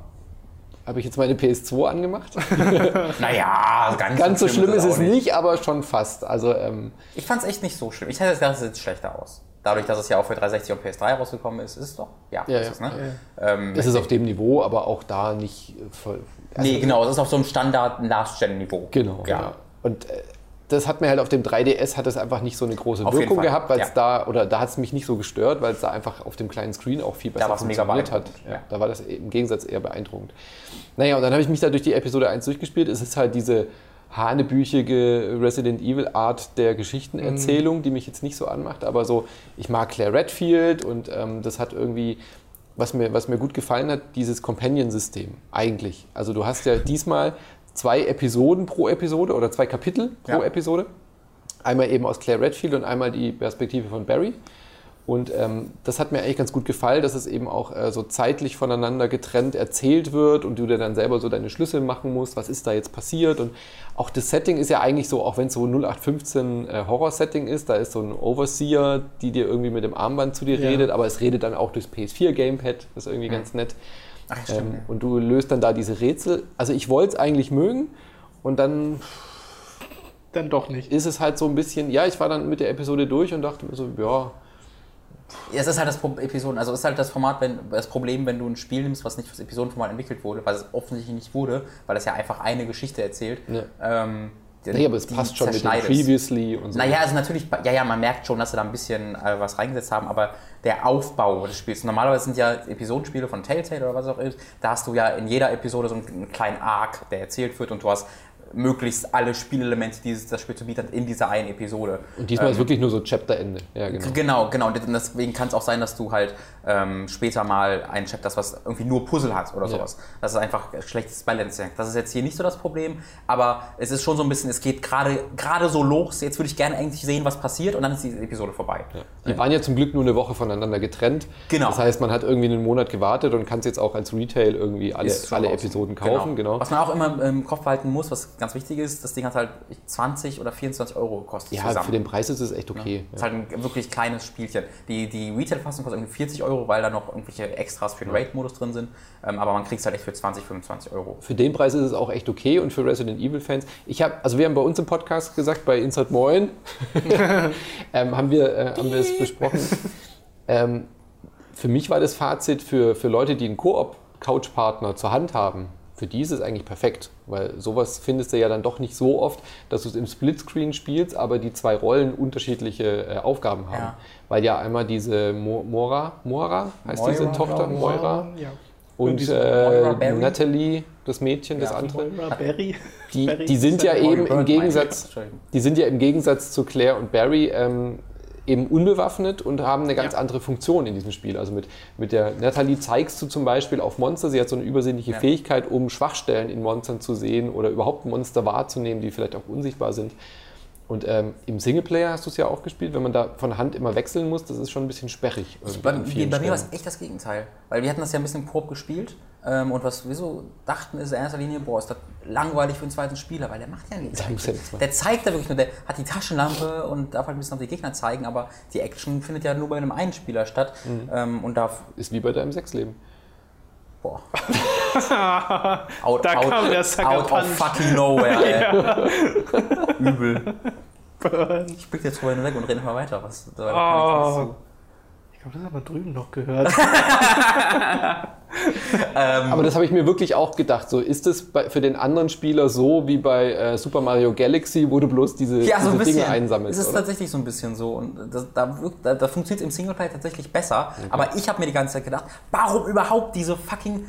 habe ich jetzt meine PS2 angemacht? Naja, ganz, Ganz so schlimm ist auch es nicht, aber schon fast. Also ähm, Ich fand es echt nicht so schlimm. Ich hätte gedacht, es sieht schlechter aus. Dadurch, dass es ja auch für 360 und PS3 rausgekommen ist, ist es doch. Ja, Ja, ist ja. es, ne? Ähm, es ist auf dem Niveau, aber auch da nicht voll. also- nee, genau, es ist auf so einem Standard-Last-Gen-Niveau. Genau, Ja. ja. Und äh, das hat mir halt auf dem 3DS hat es einfach nicht so eine große Auf Wirkung gehabt, weil es ja. da, oder da hat es mich nicht so gestört, weil es da einfach auf dem kleinen Screen auch viel besser mega funktioniert hat. beeindruckend, Ja, ja. Da war das im Gegensatz eher beeindruckend. Naja, und dann habe ich mich da durch die Episode 1 durchgespielt. Es ist halt diese hanebüchige Resident Evil Art der Geschichtenerzählung, die mich jetzt nicht so anmacht, aber so, ich mag Claire Redfield und ähm, das hat irgendwie, was mir, was mir gut gefallen hat, dieses Companion-System eigentlich. Also du hast ja diesmal zwei Episoden pro Episode oder zwei Kapitel pro Ja. Episode. Einmal eben aus Claire Redfield und einmal die Perspektive von Barry. Und ähm, das hat mir eigentlich ganz gut gefallen, dass es eben auch äh, so zeitlich voneinander getrennt erzählt wird und du dir dann selber so deine Schlüsse machen musst, was ist da jetzt passiert. Und auch das Setting ist ja eigentlich so, auch wenn es so 0815 äh, Horror-Setting ist, da ist so ein Overseer, die dir irgendwie mit dem Armband zu dir Ja. redet, aber es redet dann auch durchs PS4-Gamepad, das ist irgendwie ganz nett. Ach, ja, stimmt. Ähm, und du löst dann da diese Rätsel. Also ich wollte es eigentlich mögen und dann Dann doch nicht. ist es halt so ein bisschen, ja, ich war dann mit der Episode durch und dachte mir so, ja, Ja, Es ist halt das Pro Episoden, also es ist halt das Format, wenn das Problem, wenn du ein Spiel nimmst, was nicht fürs Episodenformat entwickelt wurde, weil es offensichtlich nicht wurde, weil es ja einfach eine Geschichte erzählt. Ja. Ähm, die- nee, aber es passt schon mit dem. Previously und so. Naja, also natürlich, ja, ja, man merkt schon, dass sie da ein bisschen äh, was reingesetzt haben, aber der Aufbau des Spiels, normalerweise sind ja Episodenspiele von Telltale oder was auch ist, da hast du ja in jeder Episode so einen, einen kleinen Arc, der erzählt wird und du hast möglichst alle Spielelemente, die das Spiel zu bieten hat, in dieser einen Episode. Und diesmal Ähm, ist wirklich nur so Chapterende. Ja, genau. Genau, genau. Und deswegen kann es auch sein, dass du halt ähm, später mal ein Chapter hast, was irgendwie nur Puzzle hat oder Ja. sowas. Das ist einfach schlechtes Balancing. Das ist jetzt hier nicht so das Problem, aber es ist schon so ein bisschen, es geht gerade so los. Jetzt würde ich gerne eigentlich sehen, was passiert und dann ist die Episode vorbei. Die waren ja zum Glück nur eine Woche voneinander getrennt. Genau. Das heißt, man hat irgendwie einen Monat gewartet und kann es jetzt auch als Retail irgendwie alle, alle. Episoden kaufen. Genau. Was man auch immer im Kopf behalten muss, was ganz wichtig ist, das Ding hat halt 20 oder 24 Euro gekostet Ja, zusammen. für den Preis ist es echt okay. Ist Ja. halt ein wirklich kleines Spielchen. Die, die Retail-Fassung kostet irgendwie 40 Euro, weil da noch irgendwelche Extras für den Raid-Modus drin sind. Ähm, aber man kriegt es halt echt für 20, 25 Euro. Für den Preis ist es auch echt okay und für Resident Evil Fans. Ich habe, also wir haben bei uns im Podcast gesagt, bei Insert Moin, ähm, haben wir, äh, haben wir es besprochen. Ähm, für mich war das Fazit für, für Leute, die einen Koop-Couch-Partner zur Hand haben, für die ist es eigentlich perfekt, weil sowas findest du ja dann doch nicht so oft, dass du es im Splitscreen spielst, aber die zwei Rollen unterschiedliche äh, Aufgaben haben. Ja. Weil ja einmal diese Mo Mora, Mora heißt diese Moira, Tochter, glaub ich. Moira, Ja. und diese äh, Barry? Natalie, das Mädchen, das Ja, andere. Moira Berry. Die, die sind ja eben im Gegensatz, die sind ja im Gegensatz zu Claire und Barry ähm, eben unbewaffnet und haben eine ganz Ja. andere Funktion in diesem Spiel. Also mit, mit der Natalie zeigst du zum Beispiel auf Monster, sie hat so eine übersinnliche Ja. Fähigkeit, um Schwachstellen in Monstern zu sehen oder überhaupt Monster wahrzunehmen, die vielleicht auch unsichtbar sind. Und ähm, im Singleplayer hast du es ja auch gespielt, wenn man da von Hand immer wechseln muss, das ist schon ein bisschen sperrig. Bei, bei mir war es echt das Gegenteil. Weil wir hatten das ja ein bisschen Koop gespielt. Ähm, und was wir so dachten, ist in erster Linie, boah, ist das langweilig für einen zweiten Spieler, weil der macht ja nichts. Der. Der zeigt da wirklich nur, der hat die Taschenlampe und darf halt ein bisschen auf die Gegner zeigen, aber die Action findet ja nur bei einem einen Spieler statt. Mhm. Ähm, und da, Ist wie bei deinem Sexleben. boah. out, Da out, kam der Sucker out of fucking nowhere, ey. Übel. Burn. Ich blick jetzt drüber hinweg und rede mal weiter. Was, da da Oh. Glaube, das haben wir drüben noch gehört. Aber das habe ich mir wirklich auch gedacht. So ist es für den anderen Spieler so wie bei äh, Super Mario Galaxy, wo du bloß diese, Ja, so ein diese Dinge bisschen. einsammelst. Es ist oder? tatsächlich so ein bisschen so. Und das, da, da, da funktioniert es im Singleplayer tatsächlich besser. Aber ich habe mir die ganze Zeit gedacht, warum überhaupt diese fucking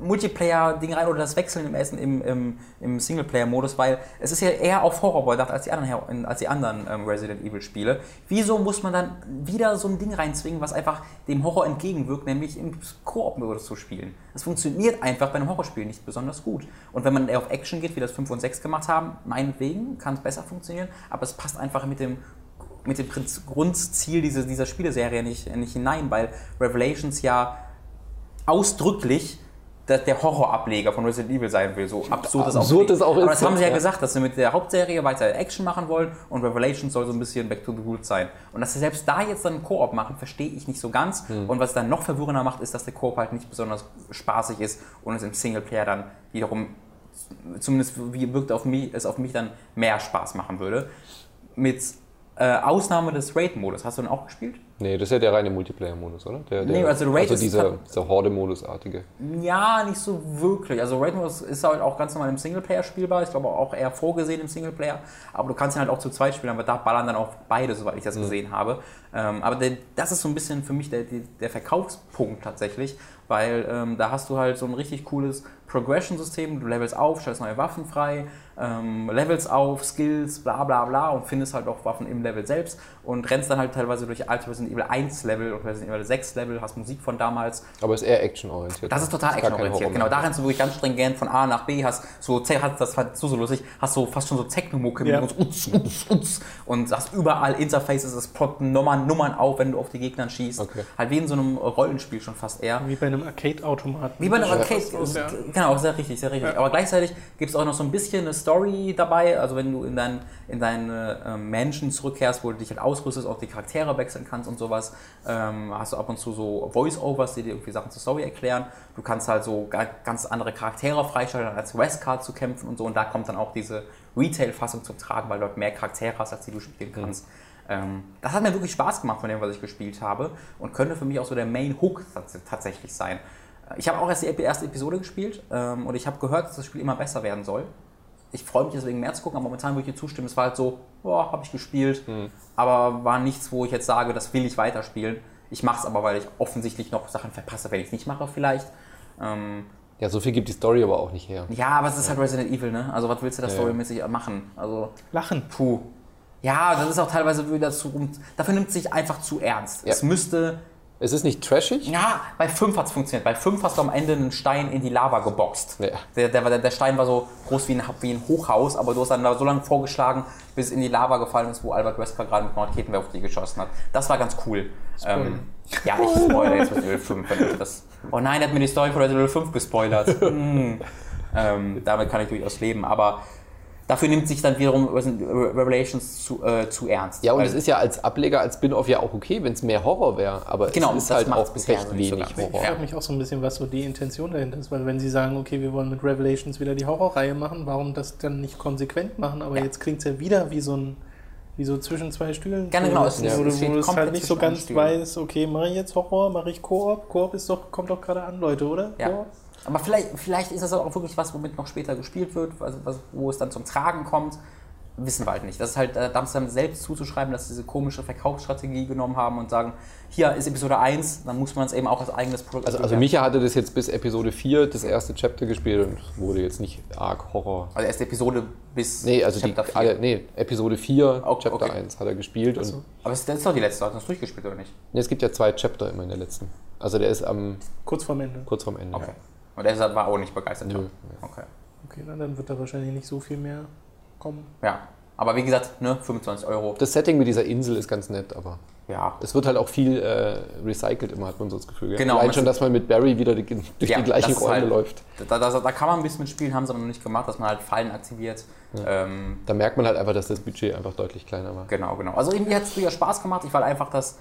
Multiplayer-Ding rein oder das Wechseln im Essen im, im, im Singleplayer-Modus, weil es ist ja eher auf Horror gedacht als die anderen, als die anderen ähm, Resident Evil-Spiele. Wieso muss man dann wieder so ein Ding reinzwingen, was einfach dem Horror entgegenwirkt, nämlich im Koop-Modus zu spielen? Das funktioniert einfach bei einem Horrorspiel nicht besonders gut. Und wenn man eher auf Action geht, wie das 5 und 6 gemacht haben, meinetwegen kann es besser funktionieren, aber es passt einfach mit dem mit dem Grundziel dieser, dieser Spieleserie nicht, nicht hinein, weil Revelations ja ausdrücklich der, der Horrorableger von Resident Evil sein will. So absurd auch Absurd klingt. es auch Aber ist, das haben sie ja ja. gesagt, dass sie mit der Hauptserie weiter Action machen wollen und Revelations soll so ein bisschen Back to the Roots sein. Und dass sie selbst da jetzt dann einen Koop machen, verstehe ich nicht so ganz. Hm. Und was dann noch verwirrender macht, ist, dass der Koop halt nicht besonders spaßig ist und es im Singleplayer dann wiederum zumindest wie wirkt auf mich, es auf mich dann mehr Spaß machen würde. Mit äh, Ausnahme des Raid-Modus. Hast du den auch gespielt? Nee, das ist ja der reine Multiplayer-Modus, oder? Der, der, Nee, also Raid ist- dieser, dieser Horde-Modus-artige. Ja, nicht so wirklich. Also Raid-Modus ist halt auch ganz normal im Singleplayer spielbar. Ich glaube auch eher vorgesehen im Singleplayer. Aber du kannst ihn halt auch zu zweit spielen, aber da ballern dann auch beide, soweit ich das gesehen habe. Ähm, aber der, das ist so ein bisschen für mich der, der, der Verkaufspunkt tatsächlich, weil ähm, da hast du halt so ein richtig cooles Progression-System. Du levelst auf, stellst neue Waffen frei, ähm, levels auf, Skills, bla bla bla und findest halt auch Waffen im Level selbst und rennst dann halt teilweise durch alte Resident Evil 1 Level und Resident Evil 6 Level, hast Musik von damals Aber ist eher actionorientiert. das ist total actionorientiert. Genau, da rennst du wirklich ganz stringent von A nach B, hast so, das ich so, so lustig, hast so fast schon so Techno-Mucke Ja. und, so, uts, uts, uts, und hast überall Interfaces, es ploppen Nummern, Nummern auf, wenn du auf die Gegner schießt. Okay. Halt wie in so einem Rollenspiel schon fast eher. Wie bei einem Arcade-Automaten. Wie bei einem Arcade, Ja. Genau, sehr richtig, sehr richtig. Aber gleichzeitig gibt es auch noch so ein bisschen eine Story dabei, also wenn du in, dein, in deine ähm, Mansion zurückkehrst, wo du dich halt ausrüstest, auch die Charaktere wechseln kannst und sowas, ähm, hast du ab und zu so Voice-Overs, die dir irgendwie Sachen zur Story erklären. Du kannst halt so ga- ganz andere Charaktere freischalten, als Westcard zu kämpfen und so und da kommt dann auch diese Retail-Fassung zum Tragen, weil du halt mehr Charaktere hast, als die du spielen kannst. Ähm, das hat mir wirklich Spaß gemacht von dem, was ich gespielt habe und könnte für mich auch so der Main-Hook tats tatsächlich sein. Ich habe auch erst die erste Episode gespielt ähm, und ich habe gehört, dass das Spiel immer besser werden soll. Ich freue mich deswegen mehr zu gucken, aber momentan würde ich dir zustimmen. Es war halt so, boah, habe ich gespielt, aber war nichts, wo ich jetzt sage, das will ich weiterspielen. Ich mache es aber, weil ich offensichtlich noch Sachen verpasse, wenn ich es nicht mache vielleicht. Ähm, Ja, so viel gibt die Story aber auch nicht her. ja, aber es ist halt Resident Evil, ne? Also was willst du da Ja. storymäßig machen? Also Lachen. Puh. Ja, das ist auch teilweise wieder zu. Dafür nimmt es sich einfach zu ernst. Ja. Es müsste. Es ist nicht trashig. Ja, bei 5 hat es funktioniert. Bei 5 hast du am Ende einen Stein in die Lava geboxt. Ja. Der, der, der Stein war so groß wie ein, wie ein Hochhaus, aber du hast dann da so lange vorgeschlagen, bis es in die Lava gefallen ist, wo Albert Wesker gerade mit einem Raketenwerfer auf dich geschossen hat. Das war ganz cool. Ähm, ja, ich spoilere jetzt Resident Evil 5, wenn ich das. Oh nein, er hat mir die Story von Resident Evil 5 gespoilert. Hm. ähm, damit kann ich durchaus leben, aber dafür nimmt sich dann wiederum Revelations zu, äh, zu ernst. Ja, und Weil- es ist ja als Ableger, als Spin-off ja auch okay, wenn es mehr Horror wäre. Aber Genau, es ist halt auch bisher recht nicht so wenig ganz. Horror. Ich frage mich auch so ein bisschen, was so die Intention dahinter ist, weil wenn sie sagen, okay, wir wollen mit Revelations wieder die Horrorreihe machen, warum das dann nicht konsequent machen? Aber Ja. jetzt klingt es ja wieder wie so ein wie so zwischen zwei Stühlen. So, genau, es- wo, es du- wo es halt nicht so ganz weißt, okay, mache ich jetzt Horror, mache ich Koop? Koop ist doch, kommt doch gerade an, Leute, oder? Ja. Koop? Aber vielleicht, vielleicht ist das auch wirklich was, womit noch später gespielt wird, also was, wo es dann zum Tragen kommt. Wissen wir halt nicht. Das ist halt äh, Dumpster selbst zuzuschreiben, dass sie diese komische Verkaufsstrategie genommen haben und sagen, hier ist Episode 1, dann muss man es eben auch als eigenes Produkt Also, also Micha hatte das jetzt bis Episode 4, das erste Chapter gespielt und wurde jetzt nicht arg Horror. Also erste Episode bis Nee, also die, Chapter 4. alle, nee, Episode 4, Oh, Chapter okay. 1 hat er gespielt. Und, Aber das ist doch die letzte, hat er das durchgespielt oder nicht? nee, es gibt ja zwei Chapter immer in der letzten. Also der ist am Kurz vorm Ende. kurz vorm Ende. Okay. Und er war auch nicht begeistert. Nö. Okay. Okay, na, dann wird da wahrscheinlich nicht so viel mehr kommen. Ja. Aber wie gesagt, ne, 25 Euro. Das Setting mit dieser Insel ist ganz nett, aber Ja. es wird halt auch viel äh, recycelt immer, hat man so das Gefühl. gell? Genau, Allein schon, dass man mit Barry wieder die, durch Ja, die gleichen Räume halt- läuft. Da, da, da kann man ein bisschen mitspielen, haben sie aber noch nicht gemacht, dass man halt Fallen aktiviert. Ähm, Da merkt man halt einfach, dass das Budget einfach deutlich kleiner war. Genau, genau. Also irgendwie hat es früher Spaß gemacht. Ich weil einfach das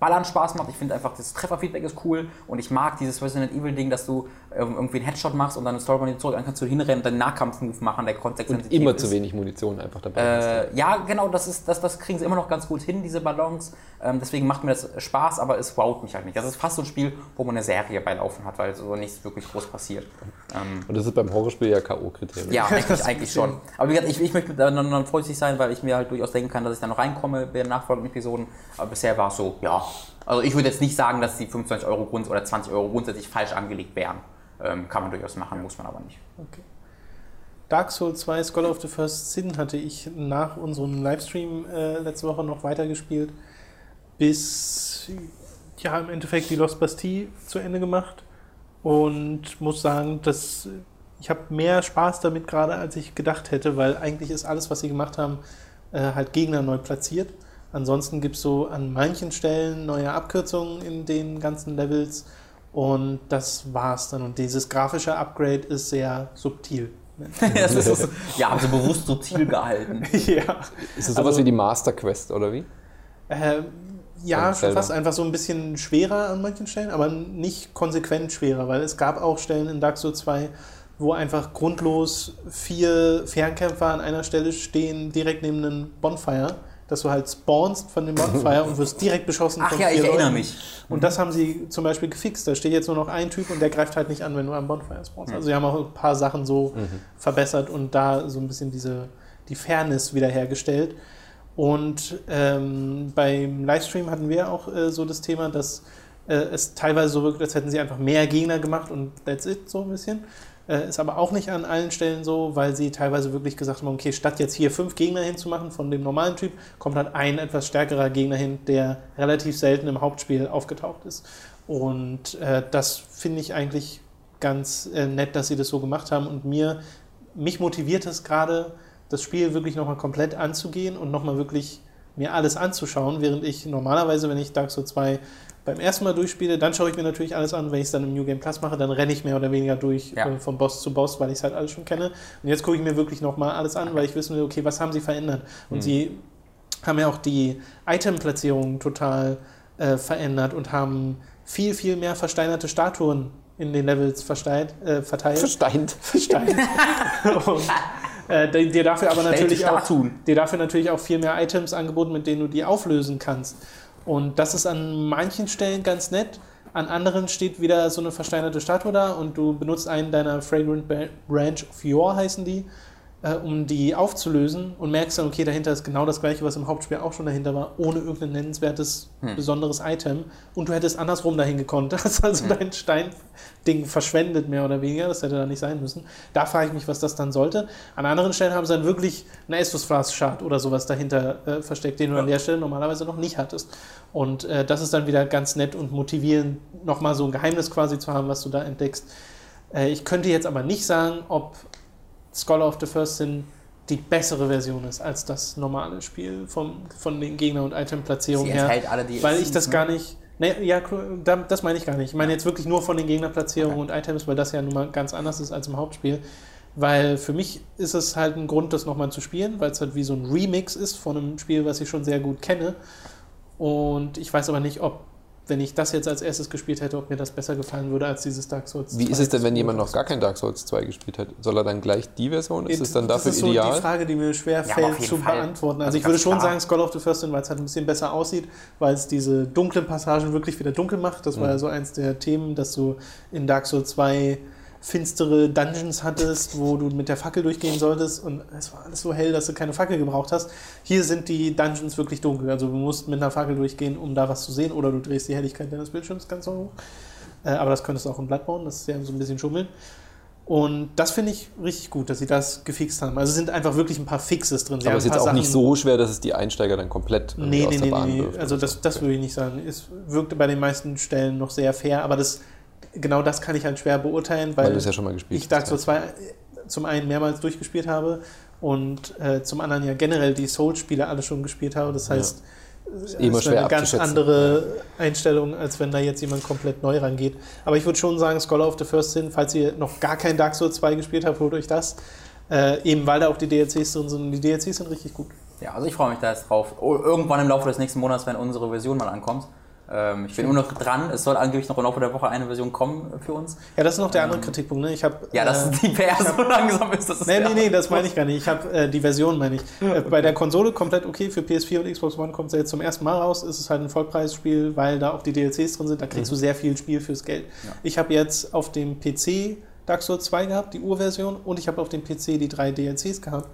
Ballern Spaß macht. Ich finde einfach, das Trefferfeedback ist cool und ich mag dieses Resident Evil Ding, dass du ähm, irgendwie einen Headshot machst und dann eine Storyline zurück, dann kannst du hinrennen und deinen Nahkampfmove machen, der Und kontextsensitiv immer ist. zu wenig Munition einfach dabei. Äh, ja, genau, das, ist, das, das kriegen sie immer noch ganz gut hin, diese Balance. Ähm, deswegen macht mir das Spaß, aber es wowt mich halt nicht. Das ist fast so ein Spiel, wo man eine Serie bei Laufen hat, weil so nichts wirklich groß passiert. Ähm, Und das ist beim Horrorspiel ja K.O.-Kriterium. ja, eigentlich, eigentlich schon. Aber wie gesagt, ich, ich möchte dann, dann, dann vorsichtig sein, weil ich mir halt durchaus denken kann, dass ich da noch reinkomme bei den nachfolgenden Episoden. Aber bisher war es so, ja. Also ich würde jetzt nicht sagen, dass die 25 Euro Grund oder 20 Euro grundsätzlich falsch angelegt wären. Ähm, kann man durchaus machen, muss man aber nicht. Okay. Dark Souls 2 Scholar of the First Sin hatte ich nach unserem Livestream äh, letzte Woche noch weitergespielt, bis ja im Endeffekt die Lost Bastille zu Ende gemacht und muss sagen, dass ich habe mehr Spaß damit gerade, als ich gedacht hätte, weil eigentlich ist alles, was sie gemacht haben, äh, halt Gegner neu platziert. Ansonsten gibt es so an manchen Stellen neue Abkürzungen in den ganzen Levels Und das war's dann. Und dieses grafische Upgrade ist sehr subtil. Das ist so, ja, haben sie bewusst subtil gehalten. ja. Ist es sowas Also- wie die Master Quest oder wie? Äh, ja, schon fast einfach so ein bisschen schwerer an manchen Stellen, aber nicht konsequent schwerer, weil es gab auch Stellen in Dark Souls 2, wo einfach grundlos vier Fernkämpfer an einer Stelle stehen, direkt neben einem Bonfire, dass du halt spawnst von dem Bonfire und wirst direkt beschossen Ach von ja, ich erinnere Leuten. mich. Und das haben sie zum Beispiel gefixt. Da steht jetzt nur noch ein Typ und der greift halt nicht an, wenn du am Bonfire spawnst. Also sie haben auch ein paar Sachen so verbessert und da so ein bisschen diese, die Fairness wiederhergestellt. Und ähm, beim Livestream hatten wir auch äh, so das Thema, dass äh, es teilweise so wirkt, als hätten sie einfach mehr Gegner gemacht und that's it, so ein bisschen. Äh, ist aber auch nicht an allen Stellen so, weil sie teilweise wirklich gesagt haben, okay, statt jetzt hier fünf Gegner hinzumachen von dem normalen Typ, kommt halt ein etwas stärkerer Gegner hin, der relativ selten im Hauptspiel aufgetaucht ist. Und äh, das finde ich eigentlich ganz äh, nett, dass sie das so gemacht haben. Und mir, mich motiviert es gerade, das Spiel wirklich nochmal komplett anzugehen und nochmal wirklich mir alles anzuschauen, während ich normalerweise, wenn ich Dark Souls 2 beim ersten Mal durchspiele, dann schaue ich mir natürlich alles an. Wenn ich es dann im New Game Plus mache, dann renne ich mehr oder weniger durch Ja. äh, von Boss zu Boss, weil ich es halt alles schon kenne. Und jetzt gucke ich mir wirklich nochmal alles an, weil ich wissen will, okay, was haben sie verändert? Und sie haben ja auch die Item-Platzierung total äh, verändert und haben viel, viel mehr versteinerte Statuen in den Levels versteint, äh, verteilt. Versteint. versteint. und, äh, dir- dafür aber natürlich auch, dir dafür natürlich auch viel mehr Items angeboten, mit denen du die auflösen kannst. Und das ist an manchen Stellen ganz nett. An anderen steht wieder so eine versteinerte Statue da und du benutzt einen deiner Fragrant Branch of Yore, heißen die, äh, um die aufzulösen und merkst dann, okay, dahinter ist genau das gleiche, was im Hauptspiel auch schon dahinter war, ohne irgendein nennenswertes, besonderes Item. Und du hättest andersrum dahin gekonnt. Hast also dein Steinding verschwendet, mehr oder weniger. Das hätte da nicht sein müssen. Da frage ich mich, was das dann sollte. An anderen Stellen haben sie dann wirklich einen Estus Flask Shard oder sowas dahinter äh, versteckt, den du an der Stelle normalerweise noch nicht hattest. Und äh, das ist dann wieder ganz nett und motivierend, nochmal so ein Geheimnis quasi zu haben, was du da entdeckst. Äh, ich könnte jetzt aber nicht sagen, ob Scholar of the First Sin die bessere Version ist als das normale Spiel vom, von den Gegner- und Item-Platzierungen her. alle die Weil ich das ne? gar nicht. Nee, ja, da- das meine ich gar nicht. Ich meine jetzt wirklich nur von den Gegnerplatzierungen und Items, weil das ja nun mal ganz anders ist als im Hauptspiel. Weil für mich ist es halt ein Grund, das nochmal zu spielen, weil es halt wie so ein Remix ist von einem Spiel, was ich schon sehr gut kenne. Und ich weiß aber nicht, ob, wenn ich das jetzt als erstes gespielt hätte, ob mir das besser gefallen würde als dieses Dark Souls. Wie 2. ist es denn, wenn jemand noch gar kein Dark Souls 2 gespielt hat? Soll er dann gleich die Version? Ist es dann das dafür ist so ideal? die Frage, die mir schwer Ja, fällt zu Fall. beantworten. Also, Also ich würde schon klar. sagen Skull of the First Sin, weil es halt ein bisschen besser aussieht, weil es diese dunklen Passagen wirklich wieder dunkel macht. Das war Mhm. ja so eins der Themen, dass du in Dark Souls 2 finstere Dungeons hattest, wo du mit der Fackel durchgehen solltest und es war alles so hell, dass du keine Fackel gebraucht hast. Hier sind die Dungeons wirklich dunkel, also du musst mit einer Fackel durchgehen, um da was zu sehen oder du drehst die Helligkeit deines Bildschirms ganz so hoch. Äh, aber das könntest du auch in Bloodborne, das ist ja so ein bisschen schummeln. Und das finde ich richtig gut, dass sie das gefixt haben. Also es sind einfach wirklich ein paar Fixes drin. Sie Aber es ist jetzt auch nicht Sachen- so schwer, dass es die Einsteiger dann komplett irgendwie Nee, aus nee, der nee, Bahn nee, wirft. Also das, das würde ich nicht sagen. Es wirkte bei den meisten Stellen noch sehr fair, aber das, genau das kann ich halt schwer beurteilen, weil, Weil du es ja schon mal gespielt ich Dark Souls 2 zum einen mehrmals durchgespielt habe und äh, zum anderen ja generell die Souls-Spiele alle schon gespielt habe. Das heißt, es eh immer ist schwer eine ganz andere Einstellung, als wenn da jetzt jemand komplett neu rangeht. Aber ich würde schon sagen, Scholar of the First Sin, falls ihr noch gar kein Dark Souls 2 gespielt habt, holt euch das. Äh, eben weil da auch die DLCs drin sind. Und die DLCs sind richtig gut. Ja, also ich freue mich da jetzt drauf. Irgendwann im Laufe des nächsten Monats, wenn unsere Version mal ankommt. Ähm, ich bin immer noch dran. Es soll angeblich noch im Laufe der Woche eine Version kommen für uns. Ja, das ist noch der andere Kritikpunkt. Ne? Ich hab, Ja, dass äh, die PR so langsam ist. Das ist Nee, ja- nee, nee, das meine ich gar nicht. Ich habe äh, die Version, meine ich. Äh, bei der Konsole komplett okay. Für PS4 und Xbox One kommt es jetzt zum ersten Mal raus. Ist es halt ein Vollpreisspiel, weil da auch die DLCs drin sind. Da kriegst du sehr viel Spiel fürs Geld. Ich habe jetzt auf dem PC Dark Souls 2 gehabt, die Urversion, und ich habe auf dem PC die drei DLCs gehabt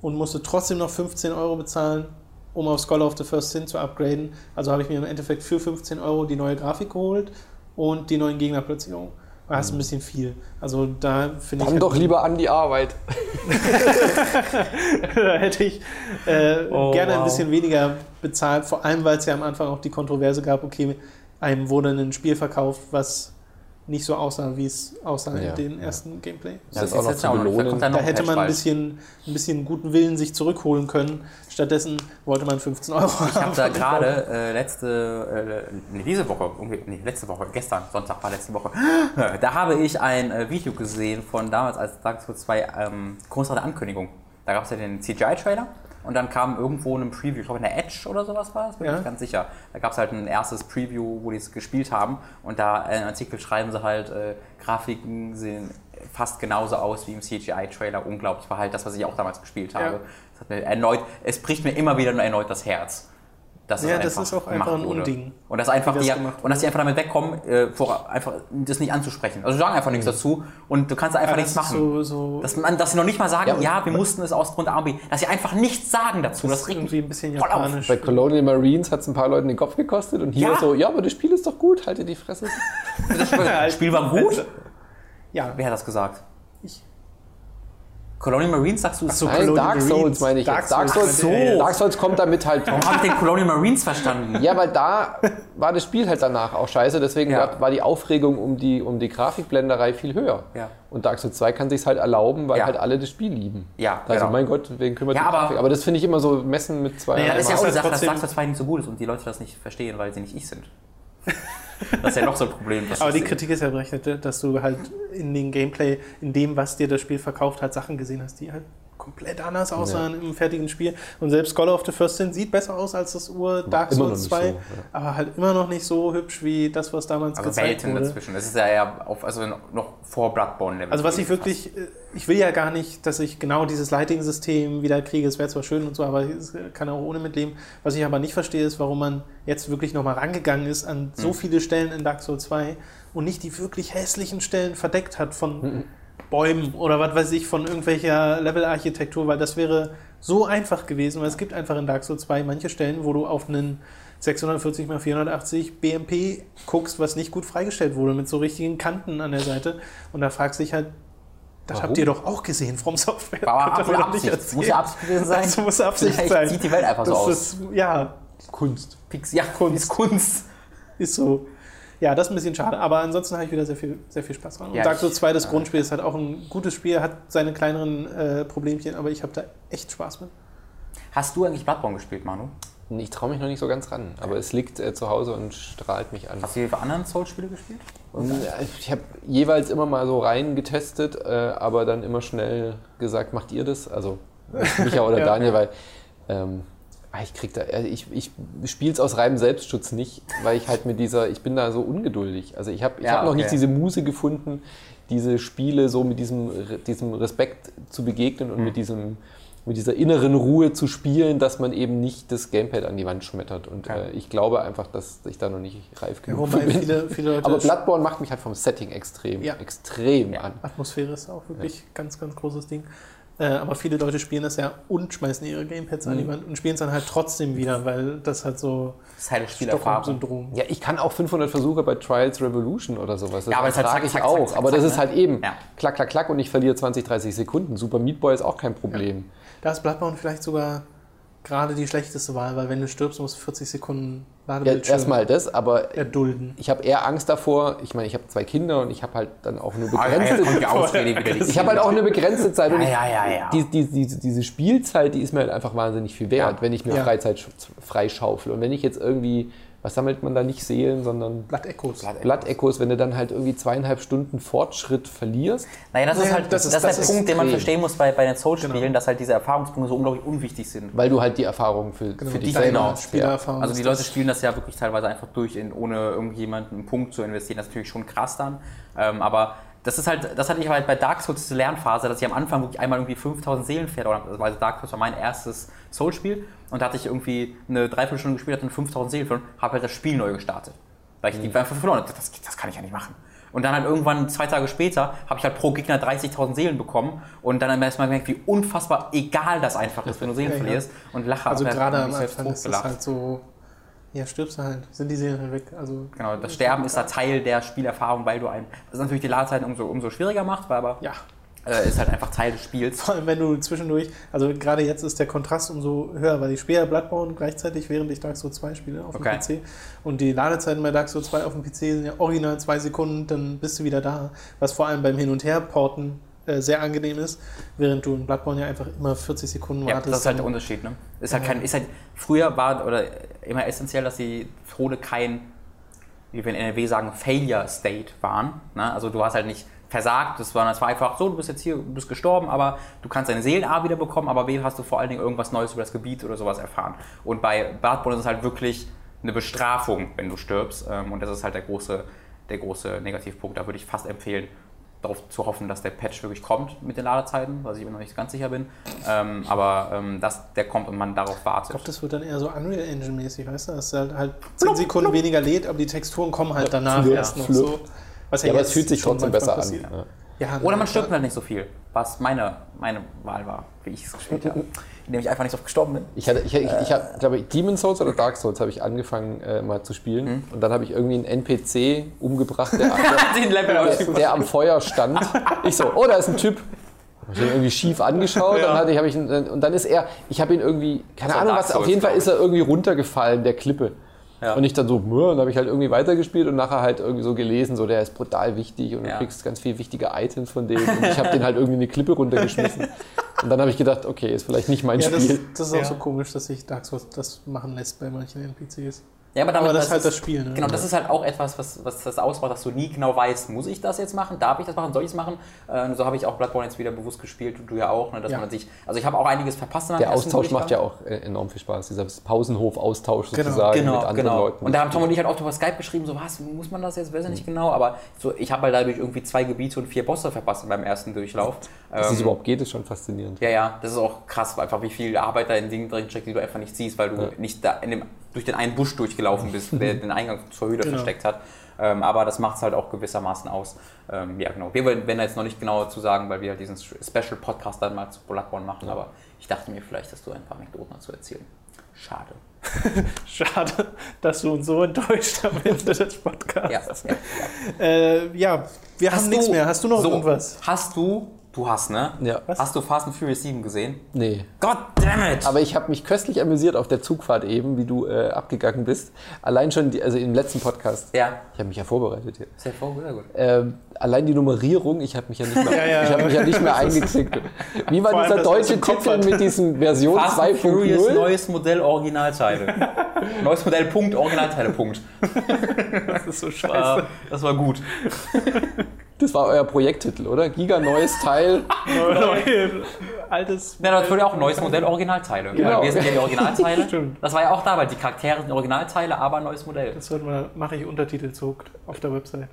und musste trotzdem noch 15 Euro bezahlen, um auf Scholar of the First Sin zu upgraden. Also habe ich mir im Endeffekt für 15 Euro die neue Grafik geholt und die neuen Gegnerplatzierungen. Das ist ein bisschen viel. Also da finde ich. Dann halt- doch lieber an die Arbeit. da hätte ich äh, Oh, gerne ein wow. bisschen weniger bezahlt, vor allem weil es ja am Anfang auch die Kontroverse gab, okay, einem wurde ein Spiel verkauft, was nicht so aussah, wie es aussah Ja, in den ja. ersten Gameplay. Das ist ist auch noch jetzt zu belohnen. Da noch hätte man ein bisschen, ein bisschen guten Willen sich zurückholen können. Stattdessen wollte man 15 Euro Ich habe da gerade äh, letzte, äh, nee, diese Woche, nee, letzte Woche, gestern, Sonntag war letzte Woche, da habe ich ein äh, Video gesehen von damals, als Dark Souls 2 ähm, großartige Ankündigung. Da gab es ja den CGI-Trailer und dann kam irgendwo ein Preview, ich glaube in der Edge oder sowas war das, bin ich Ja. nicht ganz sicher. Da gab es halt ein erstes Preview, wo die es gespielt haben und da in einem Artikel schreiben sie halt, äh, Grafiken sehen fast genauso aus wie im CGI-Trailer. Unglaublich war halt das, was ich auch damals gespielt habe. Ja. Das hat mir erneut, es bricht mir immer wieder nur erneut das Herz. Dass Ja, es das ist auch einfach ein. Unding, Und dass einfach das die, und dass die einfach damit wegkommen, äh, vor, einfach das nicht anzusprechen. Also sagen einfach nichts dazu und du kannst einfach Ja, nichts das ist machen. So, so Dass, man, dass sie noch nicht mal sagen, Ja, ja, wir mussten es aus Grund A, B, dass sie einfach nichts sagen dazu. das Das, ist regt irgendwie ein bisschen voll auf. japanisch. Bei Colonial Marines hat es ein paar Leuten den Kopf gekostet und hier Ja. so, ja, aber das Spiel ist doch gut, haltet die Fresse. Das Spiel, das Spiel war gut. Ja, Wer hat das gesagt? Colonial Marines sagst du? so, Nein, Colonial Dark Marines. Souls meine ich Dark jetzt. Dark Souls. Souls, Ach so. Dark Souls kommt damit halt. Warum habe ich den Colonial Marines verstanden? Ja, weil da war das Spiel halt danach auch scheiße, deswegen Ja. war, die Aufregung um die, um die Grafikblenderei viel höher. Ja. Und Dark Souls 2 kann sich halt erlauben, weil Ja. halt alle das Spiel lieben. Ja, Also genau. mein Gott, wen kümmert Ja, die aber- Grafik? Aber das finde ich immer so messen mit zwei. Naja, Ja, das ist ja auch Sache, dass Dark Souls 2 nicht so gut ist und die Leute das nicht verstehen, weil sie nicht ich sind. Das ist ja noch so ein Problem. Aber die. Kritik ist ja berechnet, dass du halt in den Gameplay, in dem, was dir das Spiel verkauft hat, Sachen gesehen hast, die halt komplett anders aussahen im fertigen Spiel. Und selbst Call of the First Sin sieht besser aus als das Ur Dark Souls nicht 2, so, ja. aber halt immer noch nicht so hübsch wie das, was damals Also gezeigt Welten wurde. dazwischen. Das ist ja eher auf, also noch vor Bloodborne-Level. Also was ich wirklich, äh, ich will ja gar nicht, dass ich genau dieses Lighting-System wieder kriege. Es wäre zwar schön und so, aber es kann auch ohne mitleben. Was ich aber nicht verstehe, ist, warum man jetzt wirklich nochmal rangegangen ist an so Hm. viele Stellen in Dark Souls 2 und nicht die wirklich hässlichen Stellen verdeckt hat von Hm. Bäumen oder was weiß ich, von irgendwelcher Level-Architektur, weil das wäre so einfach gewesen, weil es gibt einfach in Dark Souls 2 manche Stellen, wo du auf einen 640 x 480 BMP guckst, was nicht gut freigestellt wurde, mit so richtigen Kanten an der Seite. Und da fragst du dich halt, das Warum? habt ihr doch auch gesehen vom Software. Doch nicht Absicht. Muss ja Absicht gewesen sein. Das muss Absicht Vielleicht sein. sieht die Welt einfach so das aus. Ist, ja, Kunst. Pix, ja, Kunst. Ist Kunst. ist so. Ja, das ist ein bisschen schade, aber ansonsten habe ich wieder sehr viel, sehr viel Spaß dran. Und Ja, Dark Souls 2, das Grundspiel, ist halt auch ein gutes Spiel, hat seine kleineren äh, Problemchen, aber ich habe da echt Spaß mit. Hast du eigentlich Bloodborne gespielt, Manu? Ich traue mich noch nicht so ganz ran, aber es liegt äh, zu Hause und strahlt mich an. Hast du die anderen Souls-Spiele gespielt? Ja, Ich habe jeweils immer mal so rein getestet, äh, aber dann immer schnell gesagt, macht ihr das? Also Micha oder Ja. Daniel, weil ähm, ich krieg da, äh, ich, ich spiele es aus reinem Selbstschutz nicht, weil ich halt mit dieser, ich bin da so ungeduldig. Also ich habe ich Ja, hab noch okay. nicht diese Muse gefunden, diese Spiele so mit diesem, Re- diesem Respekt zu begegnen und Mhm. mit diesem mit dieser inneren Ruhe zu spielen, dass man eben nicht das Gamepad an die Wand schmettert. Und Ja. äh, ich glaube einfach, dass ich da noch nicht reif Ja, genug wobei bin. viele, viele Leute. Aber Bloodborne macht mich halt vom Setting extrem, Ja. extrem an. Atmosphäre ist auch wirklich ganz, ganz großes Ding. Äh, aber viele Leute spielen das ja und schmeißen ihre Gamepads Mhm. an die Wand und spielen es dann halt trotzdem wieder, weil das halt so Das ist halt Spielerfahrung. Stockholm-Syndrom. Ja, ich kann auch 500 Versuche bei Trials Revolution oder sowas. Das Ja, aber es ist halt ich zack, auch. zack, aber zack, das ist ne? halt eben Ja. klack, klack, klack und ich verliere 20, 30 Sekunden. Super Meat Boy ist auch kein Problem. Da ist Bloodborne vielleicht sogar gerade die schlechteste Wahl, weil wenn du stirbst, musst du 40 Sekunden Ja, Ladebildschirm erstmal das, aber erdulden. ich habe eher Angst davor. Ich meine, ich habe zwei Kinder und ich habe halt dann auch nur Ah, ja, begrenzte Ausrede wieder. Die Ich habe halt auch eine begrenzte Zeit. und Ja, ja, ja, ja. Die, die, die, diese Spielzeit, die ist mir halt einfach wahnsinnig viel wert, Ja. wenn ich mir Ja. Freizeit sch- freischaufel. Und wenn ich jetzt irgendwie, was sammelt man da nicht Seelen, sondern Blood Echoes. Blattechos, wenn du dann halt irgendwie zweieinhalb Stunden Fortschritt verlierst. Naja, das ist halt das das, ist- ist, das der ist Punkt, den man extrem. verstehen muss bei, bei den Souls-Spielen, Genau. dass halt diese Erfahrungspunkte so unglaublich unwichtig sind. Weil du halt die Erfahrung für, Genau, für dich selber hast. Ja. Spielererfahrung Also die ist Leute spielen das ja wirklich teilweise einfach durch, in, ohne irgendjemanden einen Punkt zu investieren. Das ist natürlich schon krass dann. Ähm, aber das ist halt, das hatte ich halt bei Dark Souls diese Lernphase, dass ich am Anfang wirklich einmal irgendwie 5000 Seelen verloren habe. Also Dark Souls war mein erstes Souls-Spiel und da hatte ich irgendwie eine Dreiviertelstunde gespielt, hatte 5000 Seelen verloren, habe halt das Spiel neu gestartet. Weil ich die einfach verloren habe. Das, das kann ich ja nicht machen. Und dann halt irgendwann zwei Tage später habe ich halt pro Gegner 30.000 Seelen bekommen und dann haben wir erstmal gemerkt, wie unfassbar egal das einfach ist, wenn du Seelen Ja, ja. verlierst und lache. Also gerade am Anfang ist das halt so, ja, stirbst du halt, sind die Seelen halt weg. Also, Genau, das Sterben ist da Teil der Spielerfahrung, weil du ein. Was natürlich die Ladezeit umso, umso schwieriger macht, weil aber Ja, äh, ist halt einfach Teil des Spiels. Vor allem, wenn du zwischendurch, also gerade jetzt ist der Kontrast umso höher, weil ich spiele ja Bloodborne gleichzeitig, während ich Dark Souls 2 spiele auf Okay. dem PC. Und die Ladezeiten bei Dark Souls 2 auf dem PC sind ja original zwei Sekunden, dann bist du wieder da. Was vor allem beim Hin- und Her-Porten äh, sehr angenehm ist, während du in Bloodborne ja einfach immer 40 Sekunden Ja, wartest. das ist halt der Unterschied, ne? Ist halt kein, ist halt, früher war oder immer essentiell, dass die Throne kein, wie wir in NRW sagen, Failure State waren. Ne? Also du hast halt nicht versagt, das war, das war einfach so, du bist jetzt hier, du bist gestorben, aber du kannst deine Seelen A wieder bekommen, aber B hast du vor allen Dingen irgendwas Neues über das Gebiet oder sowas erfahren. Und bei Bloodborne ist es halt wirklich eine Bestrafung, wenn du stirbst. ähm, Und das ist halt der große, der große Negativpunkt. Da würde ich fast empfehlen, darauf zu hoffen, dass der Patch wirklich kommt mit den Ladezeiten, was ich immer noch nicht ganz sicher bin. Ähm, aber ähm, dass der kommt und man darauf Ich wartet. glaube, das wird dann eher so Unreal Engine mäßig, weißt du, dass es halt, halt 10 Sekunden weniger lädt, aber die Texturen kommen halt danach flip, erst noch so. Was Ja, aber es fühlt sich schon trotzdem besser an. Ja. Ja, Oder man stirbt halt nicht so viel, was meine, meine Wahl war, wie ich es gespielt habe. Indem ich einfach nicht so oft gestorben bin. Ich hatte, ich, ich, ich habe, glaube ich, Demon Souls oder Dark Souls habe ich angefangen äh, mal zu spielen und dann habe ich irgendwie einen NPC umgebracht, der, der, der am Feuer stand. Ich so, oh, da ist ein Typ. Hab ich ihn irgendwie schief angeschaut, dann hatte ich, hab ich ihn, und dann ist er, ich habe ihn irgendwie, keine Also Ahnung Dark was, auf jeden Fall ist er irgendwie runtergefallen, der Klippe. Ja. Und ich dann so, dann habe ich halt irgendwie weitergespielt und nachher halt irgendwie so gelesen, so der ist brutal wichtig und Ja. du kriegst ganz viele wichtige Items von dem. Und ich habe den halt irgendwie eine Klippe runtergeschmissen. Und dann habe ich gedacht, okay, ist vielleicht nicht mein Ja, das, Spiel. das ist auch so komisch, dass sich Dark Souls das machen lässt bei manchen NPCs. Ja, aber, damit, Aber das ist halt das Spiel, ne? Genau, das ist halt auch etwas, was, was das ausmacht, dass du nie genau weißt, muss ich das jetzt machen, darf ich das machen, soll ich es machen? Äh, so habe ich auch Bloodborne jetzt wieder bewusst gespielt und du ja auch, ne, dass Ja. man sich, also ich habe auch einiges verpasst. Der Austausch macht ja auch äh, enorm viel Spaß, dieser Pausenhof-Austausch Genau. sozusagen Genau, mit anderen genau. Leuten. Und da haben Tom und ich halt auch über Skype geschrieben, so was, muss man das jetzt, weiß ich nicht genau, aber so, ich habe halt dadurch irgendwie zwei Gebiete und vier Bosse verpasst meinem ersten Durchlauf. Dass es Ähm, überhaupt geht, ist schon faszinierend. Ja, ja, das ist auch krass, einfach wie viel Arbeit da in Dingen drin steckt, die du einfach nicht siehst, weil du Ja. nicht da in dem, durch den einen Busch durchgelaufen bist, der den Eingang zur Höhle Genau. versteckt hat. Ähm, aber das macht es halt auch gewissermaßen aus. Ähm, ja, genau. Wir werden da jetzt noch nicht genau zu sagen, weil wir halt diesen Special Podcast dann mal zu Bloodborne machen, aber ich dachte mir vielleicht, dass du ein paar Anekdoten dazu erzählen. Schade. Schade, dass du uns so enttäuscht am Ende des Podcasts. Ja, ja. Äh, ja wir haben nichts mehr. Hast du noch so, irgendwas? Hast du, du hast, ne? Ja. Was? Hast du Fast and Furious 7 gesehen? Nee. God damn it! Aber ich habe mich köstlich amüsiert auf der Zugfahrt eben, wie du äh, abgegangen bist. Allein schon, die, also im letzten Podcast. ja, Ich habe mich ja vorbereitet hier. sehr sehr gut. Ähm, allein die Nummerierung, ich habe mich ja nicht mehr, Ja, ja. Ich hab mich ja nicht mehr eingeklickt. Wie war Vor dieser deutsche Titel mit diesem Version Fast and Furious 2.0? neues Modell Originalteile. neues Modell Punkt Originalteile Punkt. Das ist so Äh, das war gut. Das war euer Projekttitel, oder? Giga neues Teil. Altes. Ja, das wurde ja auch neues Modell Originalteile. Genau. Weil wir sind ja die Originalteile. Stimmt. Das war ja auch da, weil die Charaktere sind Originalteile, aber neues Modell. Das wird mal, mache ich Untertitelzug auf der Website.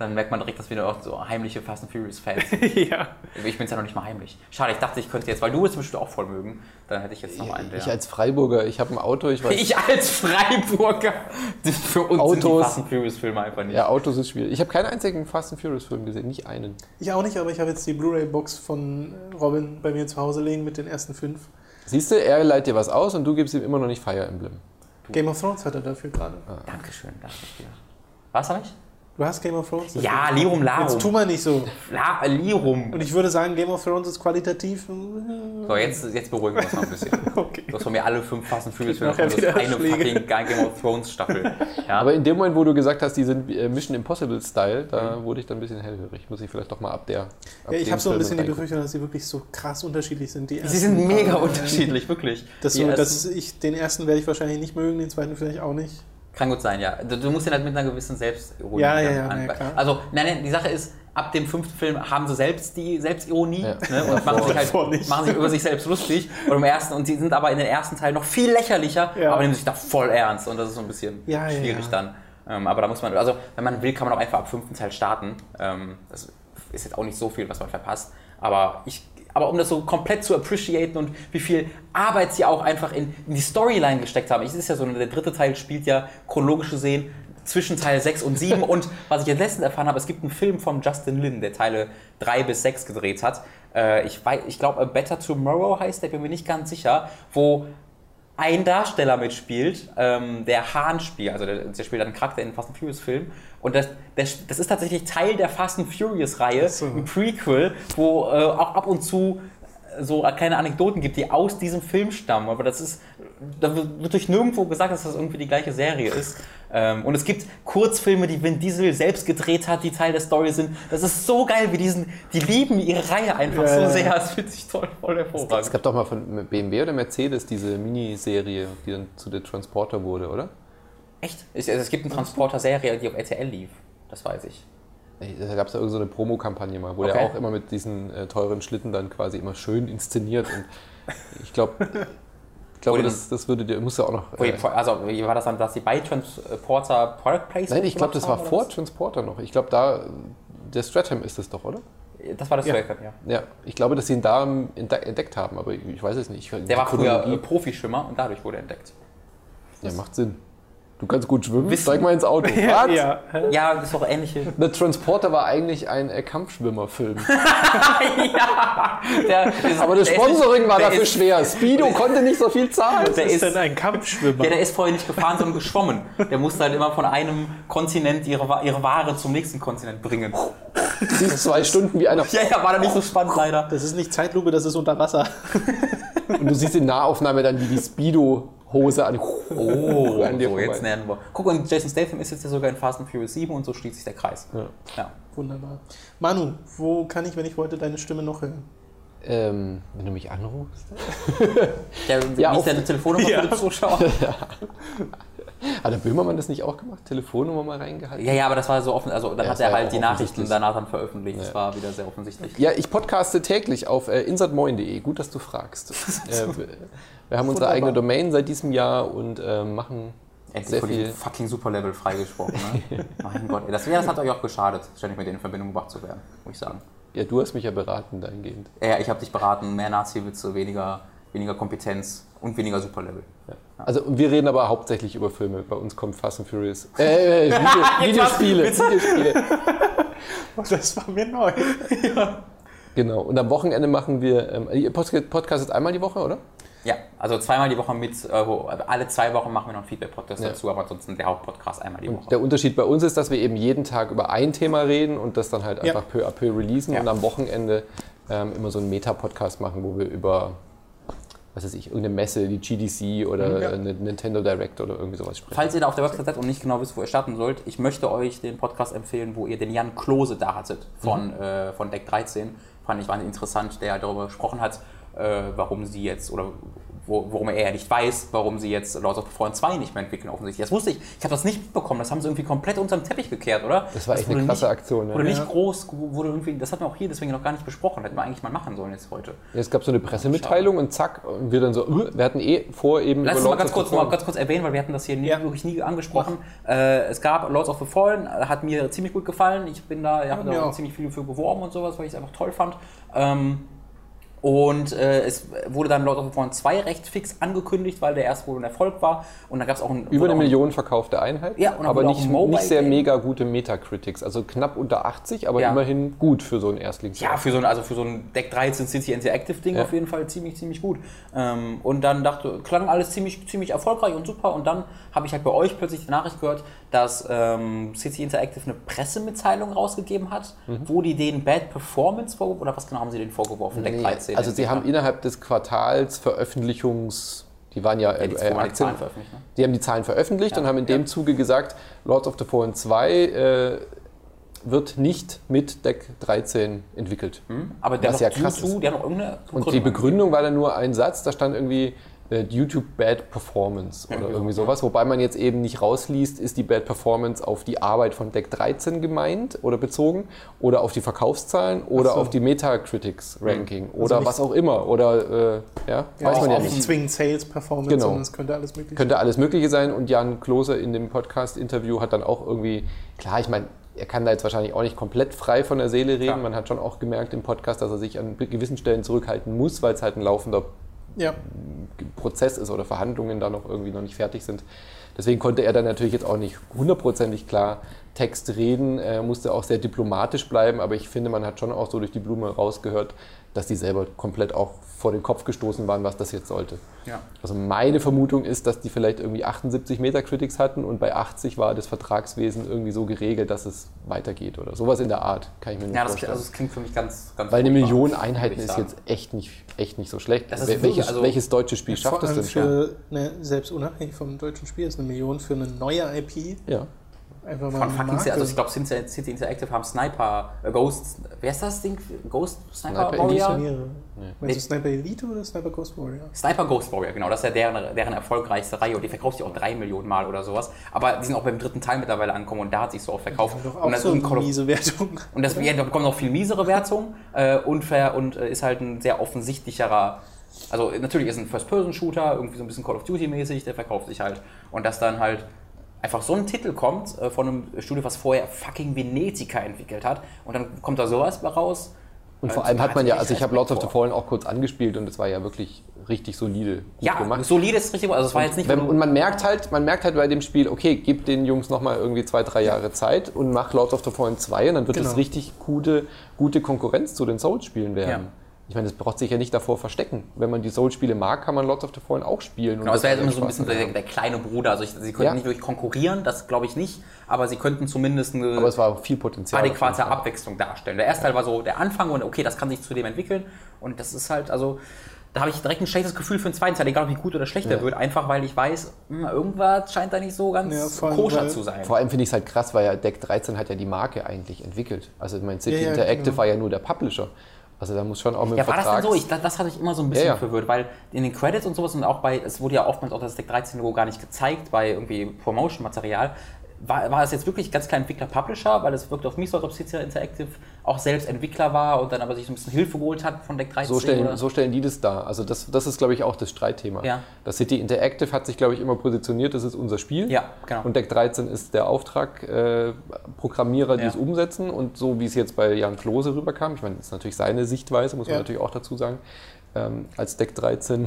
Dann merkt man direkt, dass wir da auch so heimliche Fast and Furious Fans ja. Ich bin es ja noch nicht mal heimlich. Schade, ich dachte, ich könnte jetzt, weil du es bestimmt auch voll mögen, dann hätte ich jetzt noch einen. Der. Ich als Freiburger, ich habe ein Auto, ich weiß. Ich als Freiburger. Für uns sind die Autos. Fast and Furious Filme einfach nicht. Ja, Autos ist schwierig. Ich habe keinen einzigen Fast and Furious Film gesehen, nicht einen. Ich auch nicht, aber ich habe jetzt die Blu-ray-Box von Robin bei mir zu Hause liegen mit den ersten fünf. Siehst du, er leitet dir was aus und du gibst ihm immer noch nicht Fire Emblem. Game of Thrones hat er dafür gerade. Dankeschön, danke dir. Was habe ich? Du hast Game of Thrones? Ja, Lirum Larum. Jetzt tu mal nicht so. La Lirum. Und ich würde sagen, Game of Thrones ist qualitativ. äh, So, jetzt, jetzt beruhigen wir uns mal ein bisschen. Okay. Du hast von mir alle fünf das ist wieder eine fucking Game of Thrones Staffel. Ja, Aber in dem Moment, wo du gesagt hast, die sind äh, Mission Impossible Style, da wurde ich dann ein bisschen hellhörig. Muss ich vielleicht doch mal ab der. Ab Ja, ich habe so ein bisschen die. Befürchtung, dass sie wirklich so krass unterschiedlich sind. Die sie sind mega paar, unterschiedlich, wirklich. Das so, dass ich, den ersten werde ich wahrscheinlich nicht mögen, den zweiten vielleicht auch nicht. Kann gut sein, ja. Du, du musst den halt mit einer gewissen Selbstironie Ja, ja, ja, an- ja, klar. Also, nein, nein, die Sache ist, ab dem fünften Film haben sie selbst die Selbstironie Ja. ne, und machen sich, halt, machen sich über sich selbst lustig. Und im ersten, und sie sind aber in den ersten Teil noch viel lächerlicher, Ja. aber nehmen sich da voll ernst. Und das ist so ein bisschen Ja, ja, schwierig ja. dann. Ähm, aber da muss man, also wenn man will, kann man auch einfach ab fünften Teil starten. Ähm, das ist jetzt auch nicht so viel, was man verpasst. Aber ich. Aber um das so komplett zu appreciaten und wie viel Arbeit sie auch einfach in, in die Storyline gesteckt haben. Es ist ja so, der dritte Teil spielt ja chronologisch gesehen zwischen Teil 6 und 7. und was ich jetzt letztens erfahren habe, es gibt einen Film von Justin Lin, der Teile 3 bis 6 gedreht hat. Äh, ich weiß, ich glaube, Better Tomorrow heißt der, bin mir nicht ganz sicher, wo ein Darsteller mitspielt, ähm, der Hahn spielt, also der, der spielt einen Charakter in Fast and Furious Film. Und das, das, das ist tatsächlich Teil der Fast and Furious Reihe, so. ein Prequel, wo äh, auch ab und zu so kleine Anekdoten gibt, die aus diesem Film stammen. Aber das ist, da wird durch nirgendwo gesagt, dass das irgendwie die gleiche Serie ist. Ähm, und es gibt Kurzfilme, die Vin Diesel selbst gedreht hat, die Teil der Story sind. Das ist so geil, wie diesen, die lieben ihre Reihe einfach Ja, so sehr. Das fühlt sich toll, voll Es hervorragend. gab doch mal von BMW oder Mercedes diese Miniserie, die dann zu der Transporter wurde, oder? Echt? Es, es gibt eine Transporter-Serie, die auf RTL lief. Das weiß ich. Da gab es ja irgendeine so eine Promokampagne mal, wo der Okay. auch immer mit diesen äh, teuren Schlitten dann quasi immer schön inszeniert. Und ich glaube, ich glaube, das, das würde dir, muss ja auch noch. Äh, Also, wie war das dann, dass die bei Transporter Product Placement nein, ich glaube, das war vor oder Transporter noch. Ich glaube, da, der Stratham ist es doch, oder? was? Das war das Ja. Welcome, ja. Ja, ich glaube, dass sie ihn da entde- entdeckt haben, aber ich ich weiß es nicht. Der war früher äh, Profischwimmer und dadurch wurde er entdeckt. Ja, macht Sinn. Du kannst gut schwimmen, Wissen- steig mal ins Auto. Ja, Was? ja. Ja, das ist doch ähnliche. Der Transporter war eigentlich ein äh, Kampfschwimmerfilm. ja, der, ist- Aber das ist Sponsoring war dafür ist, schwer. Speedo konnte nicht so viel zahlen. Der ist ist, denn ein Kampfschwimmer? ja, der ist vorher nicht gefahren, sondern geschwommen. Der musste halt immer von einem Kontinent ihre, ihre Ware zum nächsten Kontinent bringen. Siehst zwei Stunden wie einer. Ja, ja, war dann nicht so spannend leider. das ist nicht Zeitlupe, das ist unter Wasser. Und du siehst in Nahaufnahme dann, wie die Speedo-Hose an, Oh, an dir so, jetzt lernen wir. Guck, und Jason Statham ist jetzt ja sogar in Fast and Furious 7 und so schließt sich der Kreis. Ja. Ja. Wunderbar. Manu, wo kann ich, wenn ich wollte, deine Stimme noch hören? Ähm, wenn du mich anrufst. Der, Ja, wie auf- ist deine Telefonnummer Ja. für die Zuschauer? Hat der Böhmermann das nicht auch gemacht? Telefonnummer mal reingehalten? Ja, ja, aber das war so offen. Also dann Ja, hat er ja halt die Nachrichten danach dann veröffentlicht. Das war wieder sehr offensichtlich. Ja, ich podcaste täglich auf äh, insertmoin.de. Gut, dass du fragst. äh, wir, haben unsere eigene Domain seit diesem Jahr und äh, machen Endlich sehr von viel. diesem fucking Superlevel freigesprochen. Ne? mein Gott, das, ja, das hat euch auch geschadet, ständig mit denen in Verbindung gebracht zu werden, muss ich sagen. Ja, du hast mich ja beraten dahingehend. Ja, ich habe dich beraten, mehr Nazi-Witze, weniger, weniger Kompetenz und weniger Superlevel. Also und wir reden aber hauptsächlich über Filme. Bei uns kommt Fast and Furious. Äh, äh, Video, Videospiele. Videospiele. Oh, das war mir neu. Genau. Und am Wochenende machen wir. Ähm, ihr Podcast podcastet einmal die Woche, oder? Ja, also zweimal die Woche mit, äh, wo- alle zwei Wochen machen wir noch einen Feedback-Podcast Ja. dazu, aber ansonsten der Hauptpodcast einmal die Woche. Der Unterschied bei uns ist, dass wir eben jeden Tag über ein Thema reden und das dann halt Ja. einfach peu à peu releasen Ja. und am Wochenende ähm, immer so einen Meta-Podcast machen, wo wir über, was weiß ich, irgendeine Messe, die GDC oder Ja. eine Nintendo Direct oder irgendwie sowas sprechen. Falls ihr da auf der Website seid und nicht genau wisst, wo ihr starten sollt, ich möchte euch den Podcast empfehlen, wo ihr den Jan Klose da hattet von, äh, von Deck 13. Fand ich wahnsinnig interessant, der darüber gesprochen hat, äh, warum sie jetzt oder wo, worum er ja nicht weiß, warum sie jetzt Lords of the Fallen 2 nicht mehr entwickeln offensichtlich. Das wusste ich, ich habe das nicht mitbekommen, das haben sie irgendwie komplett unter den Teppich gekehrt, oder? Das war echt wurde eine krasse nicht, Aktion. Ja. Wurde nicht Ja. groß, wurde irgendwie, das hatten wir auch hier deswegen noch gar nicht besprochen, hätten wir eigentlich mal machen sollen jetzt heute. Ja, es gab so eine Pressemitteilung und zack, und wir dann so, äh, wir hatten eh vor eben Lass uns über mal ganz of kurz, mal ganz kurz erwähnen, weil wir hatten das hier nie, Ja. wirklich nie angesprochen. Äh, es gab Lords of the Fallen, hat mir ziemlich gut gefallen. Ich bin da, ich habe da ziemlich viel für beworben und sowas, weil ich es einfach toll fand. Ähm, und äh, es wurde dann Lord of the Fallen 2 recht fix angekündigt, weil der erste wohl ein Erfolg war. Und da gab es auch einen. Über eine Million verkaufte Einheit. ja, aber nicht, nicht sehr mega gute Metacritics. Also knapp unter 80, aber ja. immerhin gut für so ein Erstlingsspiel. Ja, für so ein, also für so ein Deck 13 City Interactive-Ding ja. auf jeden Fall ziemlich, ziemlich gut. Ähm, und dann dachte, klang alles ziemlich, ziemlich erfolgreich und super. Und dann habe ich halt bei euch plötzlich die Nachricht gehört, dass ähm, City Interactive eine Pressemitteilung rausgegeben hat, mhm. wo die den Bad Performance vorgeworfen oder was genau haben sie denen vorgeworfen, mhm. Deck 13? Szene. Also Sie haben innerhalb des Quartals Veröffentlichungs... Die waren ja, ja die, äh, äh Aktien, die, ne? die, haben die Zahlen veröffentlicht ja, und haben in dem Zuge gesagt, Lords of the Fallen 2 äh, wird nicht mit Deck 13 entwickelt. Hm, aber der was ja krass zu, ist. die haben irgendeine Begründung Und die Begründung war dann nur ein Satz, da stand irgendwie, äh, due to bad performance oder irgendwie irgendwie so, sowas, wobei man jetzt eben nicht rausliest, ist die bad performance auf die Arbeit von Deck 13 gemeint oder bezogen oder auf die Verkaufszahlen oder so. auf die Metacritics Ranking oder nicht- was auch immer oder äh, ja, Ja, weiß man ja nicht. zwingend Sales Performance, Genau. sondern es könnte alles mögliche Könnte alles Mögliche sein und Jan Klose in dem Podcast-Interview hat dann auch irgendwie, klar, ich meine, er kann da jetzt wahrscheinlich auch nicht komplett frei von der Seele reden. Man hat schon auch gemerkt im Podcast, dass er sich an gewissen Stellen zurückhalten muss, weil es halt ein laufender Ja, Prozess ist oder Verhandlungen da noch irgendwie noch nicht fertig sind. Deswegen konnte er dann natürlich jetzt auch nicht hundertprozentig klar Text reden, äh, musste auch sehr diplomatisch bleiben, aber ich finde, man hat schon auch so durch die Blume rausgehört, dass die selber komplett auch vor den Kopf gestoßen waren, was das jetzt sollte. Ja. Also meine Vermutung ist, dass die vielleicht irgendwie 78 Metacritics hatten und bei 80 war das Vertragswesen irgendwie so geregelt, dass es weitergeht oder sowas in der Art, kann ich mir nicht Ja, das, vorstellen. also das klingt für mich ganz, ganz Weil eine Million Einheiten ist jetzt echt nicht, echt nicht so schlecht. Das ist Wel- wirklich, welches, also- welches deutsche Spiel schafft das denn schon? für, ne, selbst unabhängig vom deutschen Spiel ist eine Million für eine neue IP Ja. Einfach mal Von eine fucking, Marke. also ich glaube, City City Interactive haben Sniper, äh, Ghost, wer ist das Ding? Ghost Sniper, Sniper Warrior? Elite? Mehrere. Meinst du Sniper Elite oder Sniper Ghost Warrior? Sniper Ghost Warrior, genau, das ist ja deren, deren erfolgreichste Reihe und die verkauft sich auch drei Millionen Mal oder sowas. Aber die sind auch beim dritten Teil mittlerweile angekommen und da hat sich so oft verkauft. Doch und auch das so und of- miese Wertung. Und das ja, da bekommen noch viel miesere Wertungen äh, unfair und äh, ist halt ein sehr offensichtlicherer. Also natürlich ist ein First-Person-Shooter, irgendwie so ein bisschen Call of Duty-mäßig, der verkauft sich halt. Und dass dann halt einfach so ein Titel kommt äh, von einem Studio, was vorher fucking Venetica entwickelt hat und dann kommt da sowas raus. Und Äh, vor allem hat man ja, also ich habe Lords of the. Fallen auch kurz angespielt und es war ja wirklich richtig solide Ja, gemacht. solide ist richtig, also es war jetzt nicht Wenn, und man merkt halt, man merkt halt bei dem Spiel, okay, gib den Jungs nochmal irgendwie zwei, drei Jahre Zeit und mach Lords of the Fallen 2 und dann wird Genau. es richtig gute, gute Konkurrenz zu den Souls-Spielen werden. Ja. Ich meine, das braucht sich ja nicht davor verstecken. Wenn man die Souls-Spiele mag, kann man Lords of the Fallen auch spielen. Genau, es wäre jetzt immer so ein bisschen der, der kleine Bruder. Also ich, sie könnten Ja. nicht wirklich konkurrieren, das glaube ich nicht, aber sie könnten zumindest eine Aber es war viel Potenzial. adäquate. Abwechslung darstellen. Der erste Teil war so der Anfang und okay, das kann sich zu dem entwickeln und das ist halt, also da habe ich direkt ein schlechtes Gefühl für den zweiten Teil, egal wie gut oder schlecht der wird, einfach weil ich weiß, hm, irgendwas scheint da nicht so ganz Ja, koscher zu sein. Vor allem finde ich es halt krass, weil ja Deck 13 hat ja die Marke eigentlich entwickelt. Also mein City Ja, ja, Interactive genau. war ja nur der Publisher. Also da muss schon auch mit Ja, war das denn Vertrags- so? Ich, das, das hatte ich immer so ein bisschen Ja, ja. verwirrt, weil in den Credits und sowas und auch bei, es wurde ja oftmals auch das Deck 13 Logo gar nicht gezeigt bei irgendwie Promotion-Material. War, war es jetzt wirklich ganz klein Entwickler-Publisher, weil es wirkt auf mich so, als ob City Interactive auch selbst Entwickler war und dann aber sich so ein bisschen Hilfe geholt hat von Deck 13? So stellen, oder? so stellen die das dar. Also das, das ist, glaube ich, auch das Streitthema. Ja. Das City Interactive hat sich, glaube ich, immer positioniert, das ist unser Spiel. Ja, genau. Und Deck 13 ist der Auftragprogrammierer, äh, Programmierer, die Ja. es umsetzen. Und so wie es jetzt bei Jan Klose rüberkam, ich meine, das ist natürlich seine Sichtweise, muss man Ja. natürlich auch dazu sagen, ähm, als Deck 13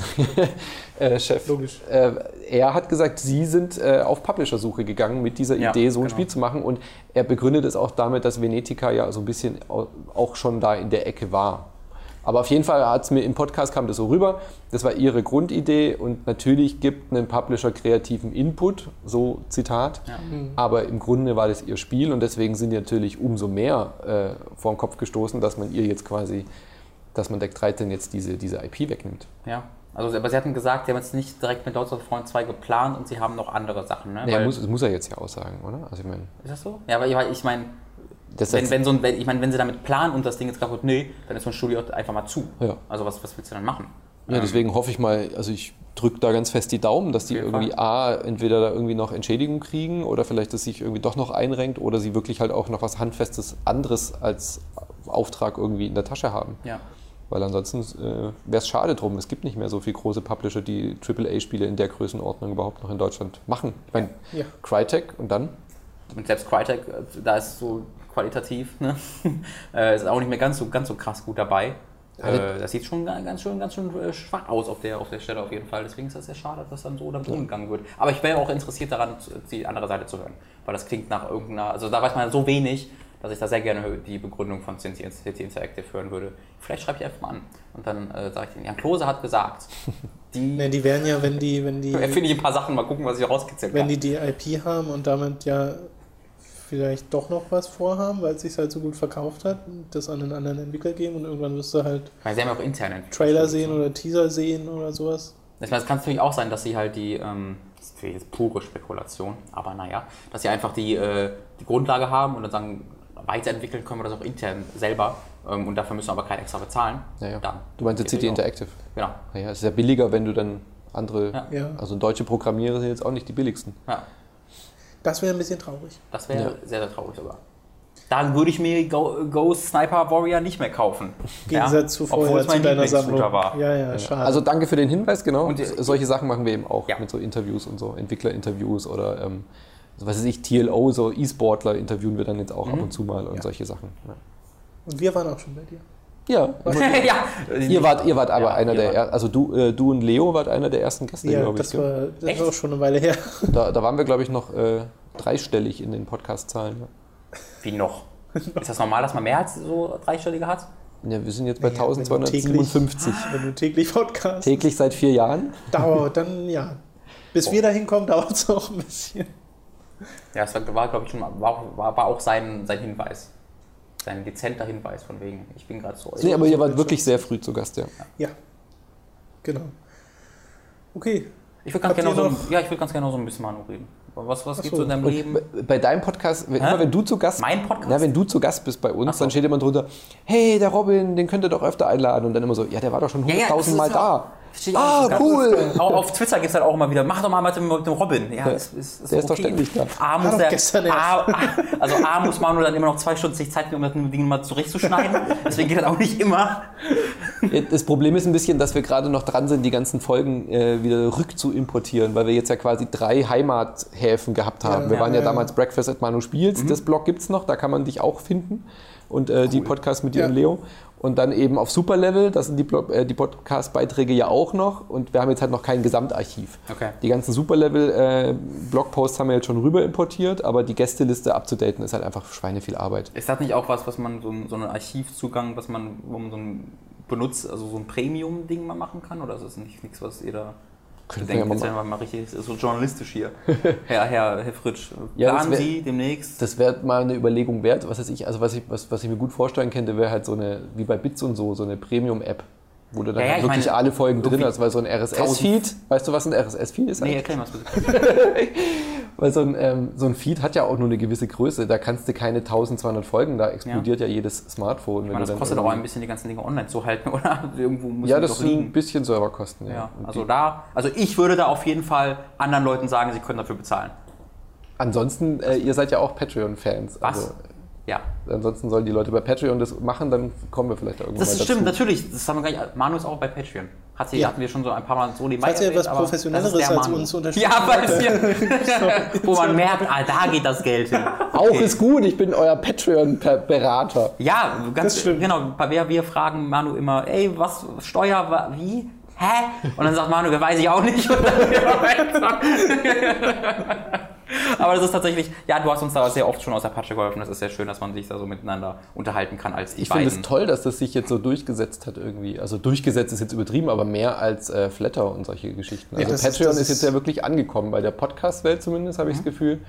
äh, Chef. Logisch. Äh, er hat gesagt, sie sind äh, auf Publisher-Suche gegangen mit dieser Ja, Idee, so ein genau. Spiel zu machen. Und er begründet es auch damit, dass Venetica ja so ein bisschen au- auch schon da in der Ecke war. Aber auf jeden Fall hat es mir im Podcast kam das so rüber. Das war ihre Grundidee und natürlich gibt ein Publisher kreativen Input, so Zitat. Aber im Grunde war das ihr Spiel und deswegen sind die natürlich umso mehr äh, vor den Kopf gestoßen, dass man ihr jetzt quasi, dass man Deck 13 jetzt diese, diese IP wegnimmt. Ja. Also, aber sie hatten gesagt, sie haben jetzt nicht direkt mit Lords of Fallen 2 geplant und sie haben noch andere Sachen. Ne? Weil- muss, das muss er jetzt ja aussagen, oder? Also ich meine, ist das so? Ja, aber ich, ich meine, wenn, wenn, so ein, wenn, ich mein, wenn sie damit planen und das Ding jetzt kaputt, nee, dann ist so ein Studio einfach mal zu. Ja. Also was, was willst du dann machen? Ja, deswegen hoffe ich mal, also ich drücke da ganz fest die Daumen, dass die irgendwie Fall. A, entweder da irgendwie noch Entschädigung kriegen oder vielleicht, dass sich irgendwie doch noch einrenkt oder sie wirklich halt auch noch was Handfestes anderes als Auftrag irgendwie in der Tasche haben. Ja. Weil ansonsten äh, wäre es schade drum. Es gibt nicht mehr so viele große Publisher, die AAA-Spiele in der Größenordnung überhaupt noch in Deutschland machen. Ich meine, Ja. Crytek und dann? Und selbst Crytek, äh, da ist so qualitativ, ne? äh, ist auch nicht mehr ganz so, ganz so krass gut dabei. Äh, das sieht schon ga- ganz schön, ganz schön äh, schwach aus auf der, auf der Stelle auf jeden Fall. Deswegen ist das sehr schade, dass das dann so damit umgegangen wird. Aber ich wäre auch interessiert daran, die andere Seite zu hören. Weil das klingt nach irgendeiner, also da weiß man so wenig, dass ich da sehr gerne die Begründung von City City Interactive hören würde. Vielleicht schreibe ich einfach mal an. Und dann äh, sage ich denen, Jan Klose hat gesagt, die Ne, die werden ja, wenn die, wenn die, erfinde ich ein paar Sachen, mal gucken, was ich rauskitzelt wenn kann. die die IP haben und damit ja vielleicht doch noch was vorhaben, weil es sich halt so gut verkauft hat, das an einen anderen Entwickler geben und irgendwann wirst du halt Weil sie haben ja auch interne Trailer sehen oder Teaser sehen oder sowas. Ich meine, es kann natürlich auch sein, dass sie halt die, ähm, das ist jetzt pure Spekulation, aber naja, dass sie einfach die, äh, die Grundlage haben und dann sagen, weiterentwickeln können wir das auch intern selber ähm, und dafür müssen wir aber kein extra bezahlen. Ja, ja. Dann. Du meinst jetzt City Interactive? Genau. Naja, es ist ja billiger, wenn du dann andere, Ja. Ja. also deutsche Programmierer sind jetzt auch nicht die billigsten. Ja, Das wäre ein bisschen traurig. das wäre Ja. sehr, sehr traurig sogar. Dann würde ich mir Go Ghost Sniper Warrior nicht mehr kaufen. Im Gegensatz zu Obwohl vorher es mein zu deiner Sammlung. War. Ja, ja, schade. Also danke für den Hinweis, genau. Und, Solche Sachen machen wir eben auch Ja. mit so Interviews und so, Entwicklerinterviews oder ähm, so, was weiß ich, TLO, so E-Sportler interviewen wir dann jetzt auch ab und zu mal und Ja. solche Sachen. und wir waren auch schon bei dir. Ja, ja ja. ihr wart, ihr wart aber Ja, einer der, wart- er, also du, äh, du und Leo wart einer der ersten Gäste, Ja, glaube ich. das war, das Echt? war auch schon eine Weile her. Da, da waren wir, glaube ich, noch äh, dreistellig in den Podcast-Zahlen. Ja. Wie noch? Ist das normal, dass man mehr als so dreistellige hat? Ja, wir sind jetzt bei Ja, wenn du 1257. Wenn du täglich Podcast Täglich seit vier Jahren. dauert, dann ja. Bis wir da hinkommen, dauert es auch ein bisschen. Ja, das war, glaube ich, schon war, war, war auch sein, sein Hinweis. Sein dezenter Hinweis von wegen, ich bin gerade so. Nee, aber ihr wart wirklich sehr früh zu Gast, ja. Ja. Genau. Okay. Ich würde ganz, gerne so, ja, ich würd ganz gerne noch so ein bisschen Manu reden. Was, was Ach gibt so. so in deinem Leben? Und bei deinem Podcast, wenn, immer wenn du zu Gast Mein Podcast? Na, wenn du zu Gast bist bei uns, so. dann steht immer drunter, hey, der Robin, den könnt ihr doch öfter einladen. Und dann immer so, ja, der war doch schon Ja, ja, Mal ja- da. Ah, so cool. Auch auf Twitter gibt es halt auch immer wieder, mach doch mal mit dem, mit dem Robin. Ja, ist, ist, Der ist doch ständig da. A, muss der. A, A, also A muss Manu dann immer noch zwei Stunden sich Zeit nehmen, um das Ding mal zurechtzuschneiden. Deswegen geht das auch nicht immer. Das Problem ist ein bisschen, dass wir gerade noch dran sind, die ganzen Folgen äh, wieder rück zu importieren, weil wir jetzt ja quasi drei Heimathäfen gehabt haben. Ja, wir ja, waren ja, ja. damals Breakfast at Manu Spiels, das Blog gibt's noch, da kann man dich auch finden. Und äh, die Podcasts mit dir Ja. und Leo. Und dann eben auf Superlevel, das sind die, Blog- äh, die Podcast-Beiträge ja auch noch. Und wir haben jetzt halt noch kein Gesamtarchiv. Okay. Die ganzen Superlevel-Blogposts haben wir jetzt schon rüber importiert, aber die Gästeliste abzudaten ist halt einfach Schweine viel Arbeit. Ist das nicht auch was, was man so, so einen Archivzugang, was man, wo man so ein benutzt, also so ein Premium-Ding mal machen kann? Oder ist das nicht nichts, was ihr da Könnten ja Jetzt wir mal richtig ist so journalistisch hier. Herr, Herr, Herr Fritsch, Ja, planen wär- Sie demnächst? Das wäre mal eine Überlegung wert. Was ich, also was ich, was, was ich mir gut vorstellen könnte, wäre halt so eine, wie bei Bits und so, so eine Premium-App, wo du dann Ja, ja, halt ich wirklich meine, alle Folgen drin hast, weil so ein RSS-Feed, weißt du, was ein RSS-Feed ist? nee, erklär mal bitte. Weil so ein, ähm, so ein Feed hat ja auch nur eine gewisse Größe. Da kannst du keine 1200 Folgen, da explodiert ja, jedes Smartphone. Ich meine, das kostet auch ein bisschen, die ganzen Dinge online zu halten, oder? Irgendwo muss Ja, das doch sind ein bisschen Serverkosten. Ja. Ja, also da, also ich würde da auf jeden Fall anderen Leuten sagen, sie können dafür bezahlen. Ansonsten, äh, ihr seid ja auch Patreon-Fans. Was? Also, Ja. ansonsten sollen die Leute bei Patreon das machen, dann kommen wir vielleicht da irgendwann Das mal stimmt, dazu. natürlich. Das haben wir gar nicht. Manu ist auch bei Patreon. Hat sie, Ja. hatten wir schon so ein paar Mal so nebenbei Falls ihr aber Professionelleres als Manu. uns unterstützen Ja, weil hier, wo man merkt, ah, da geht das Geld hin. Auch ist gut, ich bin euer Patreon-Berater. Ja, ganz Das stimmt. genau. Bei wer wir fragen Manu immer, ey, was Steuer, wie? Hä? Und dann sagt Manu, ja, weiß ich auch nicht. Er. Aber das ist tatsächlich, ja, du hast uns da sehr oft schon aus der Patsche geholfen. Das ist sehr schön, dass man sich da so miteinander unterhalten kann als die Ich finde es toll, dass das sich jetzt so durchgesetzt hat irgendwie. Also durchgesetzt ist jetzt übertrieben, aber mehr als äh, Flatter und solche Geschichten. Also ist- Patreon ist, ist- jetzt ja wirklich angekommen. Bei der Podcast-Welt zumindest habe ich Mhm. das Gefühl,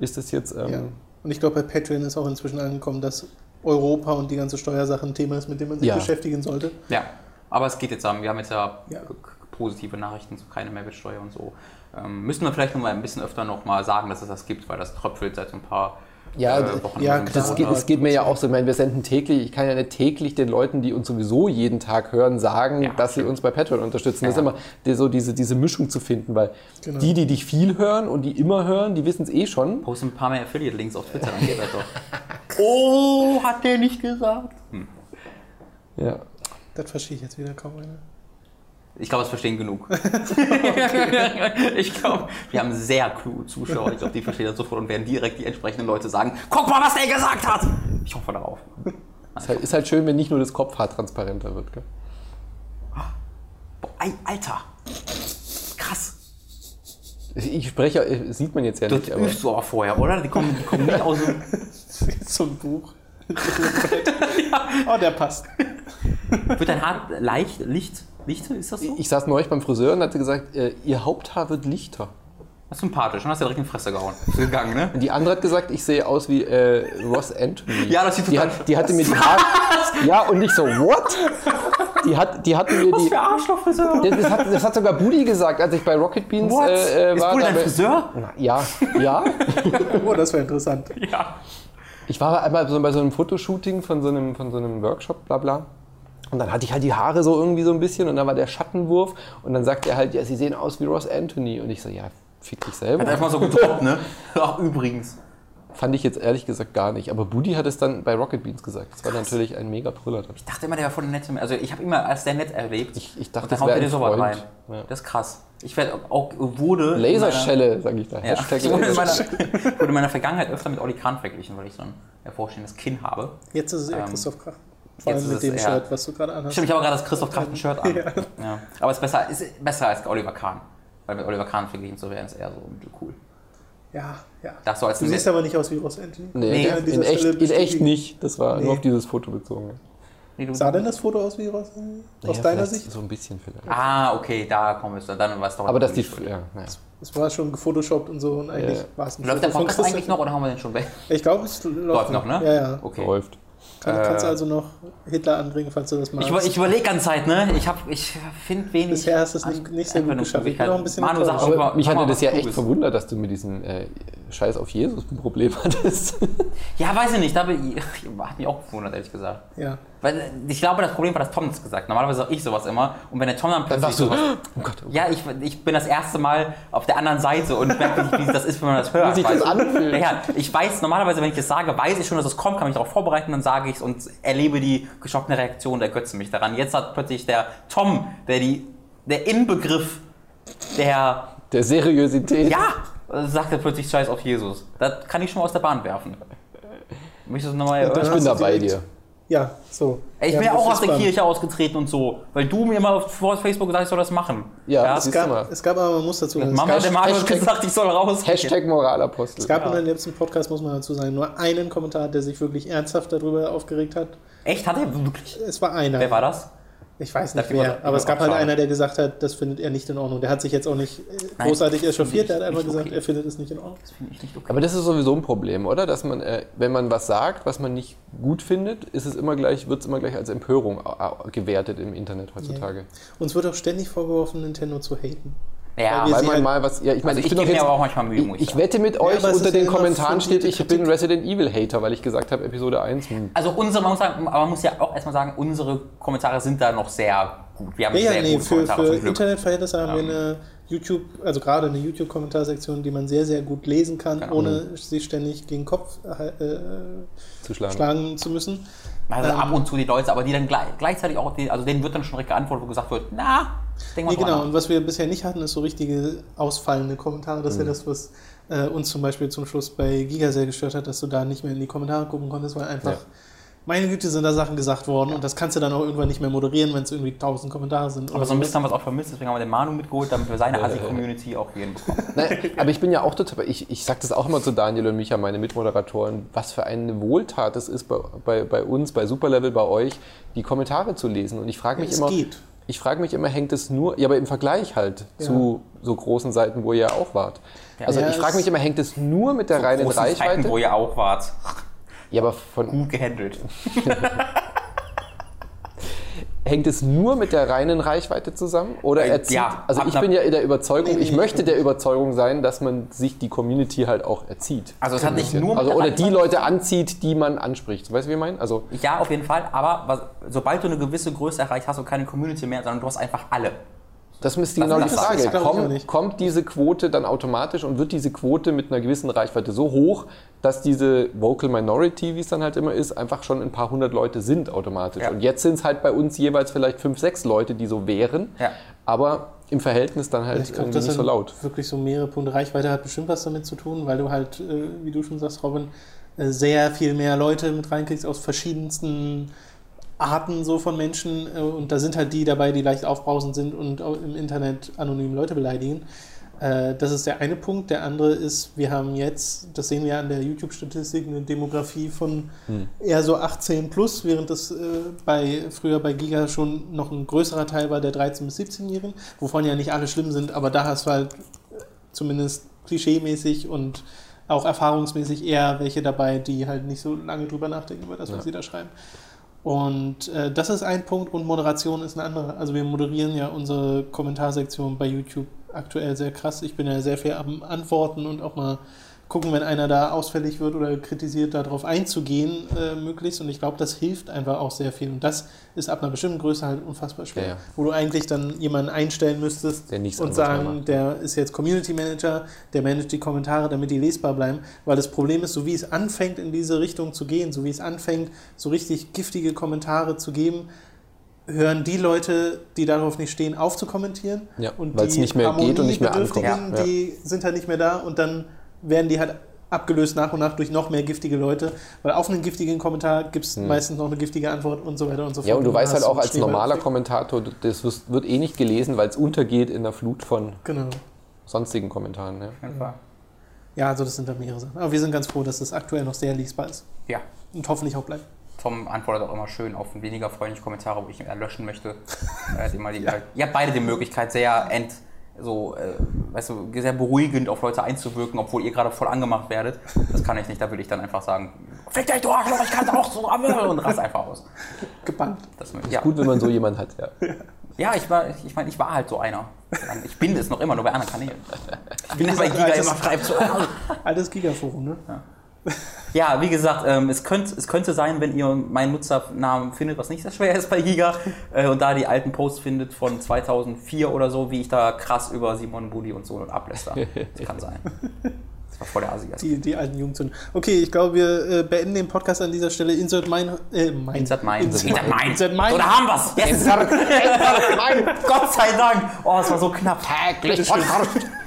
ist das jetzt... Ähm, Ja. Und ich glaube, bei Patreon ist auch inzwischen angekommen, dass Europa und die ganze Steuersache ein Thema ist, mit dem man sich Ja. beschäftigen sollte. Ja, aber es geht jetzt an. Wir haben jetzt ja, Ja. positive Nachrichten, so keine Mehrwertsteuer und so. Ähm, müssen wir vielleicht noch mal ein bisschen öfter noch mal sagen, dass es das gibt, weil das tröpfelt seit so ein paar Ja, äh, Wochen. ja. Das geht, es geht mir ja auch so, ich meine, wir senden täglich, ich kann ja nicht täglich den Leuten, die uns sowieso jeden Tag hören, sagen, Ja, dass sie uns bei Patreon unterstützen. Das Ja. ist immer die, so diese, diese Mischung zu finden, weil Genau. die, die dich viel hören und die immer hören, die wissen es eh schon. Post ein paar mehr Affiliate-Links auf Twitter, dann geht das doch. oh, hat der nicht gesagt? Hm. Ja. Das verstehe ich jetzt wieder kaum einer. Ich glaube, es verstehen genug. ich glaube, wir haben sehr kluge Zuschauer. Ich glaube, die verstehen das sofort und werden direkt die entsprechenden Leute sagen: Guck mal, was der gesagt hat! Ich hoffe darauf. Ist halt, ist halt schön, wenn nicht nur das Kopfhaar transparenter wird. Gell? Boah, Alter! Krass! Ich spreche, äh, sieht man jetzt ja nicht, aber übst du auch vorher, oder? Die kommen, die kommen nicht aus dem. so ein Buch. Oh, der passt. Wird dein Haar leicht, Licht, Lichte? Ist das so? ich saß neulich beim Friseur und hatte gesagt, äh, ihr Haupthaar wird lichter. Das ist sympathisch. Und hast du direkt in die Fresse gehauen. Ist gegangen, ne? Und die andere hat gesagt, ich sehe aus wie äh, Ross Anthony. Ja, das sieht die, total- hat, die hatte mir die Haare. Ja, und ich so, what? Die, hat, die hatte mir Was die. für Arschlochfriseur! Das, das, hat, das hat sogar Budi gesagt, als ich bei Rocket Beans What? äh, äh, ist war. Bulli dein da- Friseur? Na, ja, ja. Oh, das wäre interessant. Ja. Ich war einmal so bei so einem Fotoshooting von so einem, von so einem Workshop, bla bla. Und dann hatte ich halt die Haare so irgendwie so ein bisschen und dann war der Schattenwurf und dann sagt er halt, ja, sie sehen aus wie Ross Anthony. Und ich so, ja, fick dich selber. Hat einfach mal so gedroppt, ne? Ach, übrigens. Fand ich jetzt ehrlich gesagt gar nicht. Aber Budi hat es dann bei Rocket Beans gesagt. Das war natürlich ein mega Brüller. Ich dachte immer, der wäre voll der nette. Also ich habe immer als der nett erlebt. Ich- ich dachte, und dann das haut er dir ein sowas rein. Ja. Das ist krass. Ich werde auch wurde. Laserschelle, sage ich da. Ja, Hashtag ich wurde in, meiner, wurde in meiner Vergangenheit öfter mit Olli Kahn verglichen, weil ich so ein hervorstehendes Kinn habe. Jetzt ist es eher Ähm, Christoph Krach. Vor jetzt allem mit dem eher- Shirt, was du gerade anhast. Stimmt, ich habe gerade das Christoph Trachten Shirt an. Ja. Aber es ist besser, ist besser als Oliver Kahn. Weil mit Oliver Kahn verglichen zu werden, ist eher so mittelcool. Ja, ja. Das so als Du siehst aber nicht aus wie Ross Anthony. Nee, Nee, in, echt, in echt nicht. Das war Nee. nur auf dieses Foto bezogen. Nee, du- Sah denn das Foto aus wie Ross Anthony? Aus Ja, deiner vielleicht Sicht? So ein bisschen vielleicht. Ah, okay, da kommen wir dann war es doch. Aber dass die. Ja, naja. Es war schon gefotoshoppt und so und eigentlich Ja. war es ein Läuft der Foto von Podcast eigentlich noch oder haben wir den schon weg? Ich glaube, es läuft, Läuft noch, ne? Ja, ja. Okay. Läuft. Kann, Äh, kannst du also noch Hitler anbringen, falls du das Ich, magst. über- ich überlege ganz Zeit, ne? Ich, hab- ich finde wenig. Bisher hast du es nicht- nicht sehr gut geschafft. Ich bin auch ein bisschen Manu, sag enttäuscht. auch Aber mich hatte das was ja echt bist. verwundert, dass du mit diesem äh, Scheiß auf Jesus ein Problem hattest. Ja, weiß ich nicht. Da bin ich, hat mich auch gewundert, ehrlich gesagt. ja. Weil ich glaube, das Problem war, dass Tom das gesagt hat. Normalerweise sage ich sowas immer. Und wenn der Tom dann Dann plötzlich warst du. sowas, Oh Gott, oh Ja, ich, ich bin das erste Mal auf der anderen Seite und merke nicht, wie das ist, wenn man das hört. Wie sich das anfühlt. Ja, ich weiß, normalerweise, wenn ich das sage, weiß ich schon, dass es kommt, kann mich darauf vorbereiten, dann sage ich es und erlebe die geschockte Reaktion, ergötze mich daran. Jetzt hat plötzlich der Tom, der die, der Inbegriff der, Der Seriosität. ja, sagt er plötzlich Scheiß auf Jesus. Das kann ich schon mal aus der Bahn werfen. Möchtest du nochmal Und dann Ich bin dabei dir. Ja, so. Ey, Ich ja, bin ja auch aus der. Kirche ausgetreten und so, weil du mir immer auf Facebook gesagt hast, ich soll das machen. Ja, Es du mal. gab, es gab aber, man muss dazu sagen, es Mama, der hat Hashtag- gesagt, ich soll raus. Hashtag Moralapostel. es gab in dem letzten Podcast, muss man dazu sagen, nur einen Kommentar, der sich wirklich ernsthaft darüber aufgeregt hat. Echt? Hat er wirklich? Es war einer. Wer war das? Ich weiß nicht immer aber es gab halt einer, der gesagt hat, das findet er nicht in Ordnung. Der hat sich jetzt auch nicht Nein, großartig echauffiert, der hat einfach gesagt, okay. er findet es nicht in Ordnung. Das finde ich nicht okay. Aber das ist sowieso ein Problem, oder? Dass man, äh, wenn man was sagt, was man nicht gut findet, ist es immer gleich, wird es immer gleich als Empörung äh, gewertet im Internet heutzutage. Uns wird auch ständig vorgeworfen, Nintendo zu haten. Ja, Weil Weil man halt- mal was. Ja, ich meine, Also ich, ich gebe mir jetzt. aber auch manchmal Mühe, muss ich, ich wette mit euch, ist unter ja den Kommentaren steht, ich bin Resident Evil Hater, weil ich gesagt habe, Episode 1. Hm. Also unsere, man muss, sagen, aber man muss ja auch erstmal sagen, unsere Kommentare sind da noch sehr gut. Wir haben Ja, ja, sehr nee, gute für, Kommentare für. Internetverhältnisse haben wir eine YouTube, also gerade eine YouTube-Kommentarsektion, die man sehr, sehr gut lesen kann, Genau. ohne sich ständig gegen den Kopf äh, äh, Zu schlagen. schlagen zu müssen. Also Ähm, ab und zu die Leute, aber die dann gleich, gleichzeitig auch, die, also denen wird dann schon direkt geantwortet, wo gesagt wird, na, denk mal Nee, genau. nach. Und was wir bisher nicht hatten, ist so richtige ausfallende Kommentare. Das ist Mhm. ja das, was äh, uns zum Beispiel zum Schluss bei Giga sehr gestört hat, dass du da nicht mehr in die Kommentare gucken konntest, weil einfach, Ja. Meine Güte, sind da Sachen gesagt worden und das kannst du dann auch irgendwann nicht mehr moderieren, wenn es irgendwie tausend Kommentare sind. Aber oder so ein bisschen haben wir es auch vermisst, deswegen haben wir den Manu mitgeholt, damit wir seine Assi-Community auch jeden bekommen. Nein, aber ich bin ja auch total, ich, ich sage das auch immer zu Daniel und Micha, meine Mitmoderatoren, was für eine Wohltat es ist, bei, bei, bei uns, bei Superlevel, bei euch, die Kommentare zu lesen. Und ich frage mich es immer, geht. ich frage mich immer, hängt es nur, ja, aber im Vergleich halt Ja. zu so großen Seiten, wo ihr ja auch wart. Ja. Also Ja, ich frage mich immer, hängt es nur mit der reinen Großen Zeiten, Reichweite? wo ihr auch wart. Ja, aber von, Gut gehandelt. hängt es nur mit der reinen Reichweite zusammen? Oder Äh, erzieht, ja, also ich bin ja in der Überzeugung, ich möchte der Überzeugung sein, dass man sich die Community halt auch erzieht. Also es hat nicht nur Also der oder die Leute anzieht, die man anspricht. Weißt du, wie ich meine? Also Ja, auf jeden Fall, aber was, sobald du eine gewisse Größe erreicht, hast du keine Community mehr, sondern du hast einfach alle. Das ist genau die das- das Frage. auch Kommt, diese Quote dann automatisch und wird diese Quote mit einer gewissen Reichweite so hoch, dass diese Vocal Minority, wie es dann halt immer ist, einfach schon ein paar hundert Leute sind automatisch. Ja. Und jetzt sind es halt bei uns jeweils vielleicht fünf, sechs Leute, die so wären, Ja. aber im Verhältnis dann halt Ich das nicht so laut. wirklich so mehrere Punkte. Reichweite hat bestimmt was damit zu tun, weil du halt, äh, wie du schon sagst, Robin, äh, sehr viel mehr Leute mit reinkriegst aus verschiedensten Arten so von Menschen. Äh, und da sind halt die dabei, die leicht aufbrausend sind und im Internet anonym Leute beleidigen. Äh, das ist der eine Punkt. Der andere ist, wir haben jetzt, das sehen wir an der YouTube-Statistik, eine Demografie von eher so 18 plus, während das äh, bei, früher bei Giga schon noch ein größerer Teil war der 13- bis 17-Jährigen, wovon ja nicht alle schlimm sind, aber da hast du halt zumindest klischeemäßig und auch erfahrungsmäßig eher welche dabei, die halt nicht so lange drüber nachdenken über das, was Ja. sie da schreiben. Und äh, das ist ein Punkt und Moderation ist ein anderer. Also wir moderieren ja unsere Kommentarsektion bei YouTube aktuell sehr krass. Ich bin ja sehr viel am Antworten und auch mal gucken, wenn einer da ausfällig wird oder kritisiert, darauf einzugehen, äh, möglichst. Und ich glaube, das hilft einfach auch sehr viel. Und das ist ab einer bestimmten Größe halt unfassbar schwer. Ja, ja. Wo du eigentlich dann jemanden einstellen müsstest und sagen, der ist jetzt Community Manager, der managt die Kommentare, damit die lesbar bleiben. Weil das Problem ist, so wie es anfängt, in diese Richtung zu gehen, so wie es anfängt, so richtig giftige Kommentare zu geben, hören die Leute, die darauf nicht stehen, auf zu kommentieren. Ja, und weil es die nicht mehr geht und nicht mehr ankommt. Ja. Die sind halt nicht mehr da und dann werden die halt abgelöst nach und nach durch noch mehr giftige Leute, weil auf einen giftigen Kommentar gibt es meistens noch eine giftige Antwort und so weiter und so fort. Hm. Ja, und du dann weißt halt auch als normaler. Kommentator, das wird eh nicht gelesen, weil es untergeht in der Flut von Genau. sonstigen Kommentaren. Ja. Ja, also das sind dann mehrere Sachen. Aber wir sind ganz froh, dass das aktuell noch sehr lesbar ist. Ja. Und hoffentlich auch bleibt. Tom antwortet auch immer schön auf weniger freundliche Kommentare, wo ich ihn eher löschen möchte. Er hat immer die, Ihr habt beide die Möglichkeit, sehr ent, so, äh, weißt du, sehr beruhigend auf Leute einzuwirken, obwohl ihr gerade voll angemacht werdet. Das kann ich nicht, da würde ich dann einfach sagen, fick dich, du Arschloch, ich kann es auch so, und rast einfach aus. Gebannt. Das, Ist ja. gut, wenn man so jemanden hat, ja. ja, ich war, ich meine, ich war halt so einer. Ich bin es noch immer, nur bei anderen Kanälen. Ich bin bei Giga immer schreibt so, Altes Gigaforum, ne? Ja, wie gesagt, ähm, es, könnt, es könnte sein, wenn ihr meinen Nutzernamen findet, was nicht sehr schwer ist bei Giga, äh, und da die alten Posts findet von 2004 oder so, wie ich da krass über Simon Budi und so abläster. Das kann sein. War voll der Asi. Die, die alten Jugendzünden. Okay, ich glaube, wir äh, beenden den Podcast an dieser Stelle. Insert mein. Äh, mein. Insert mein. Insert mein. Insert mein. Da haben wir's. Yes. Gott sei Dank. Oh, es war so knapp. Bitteschön,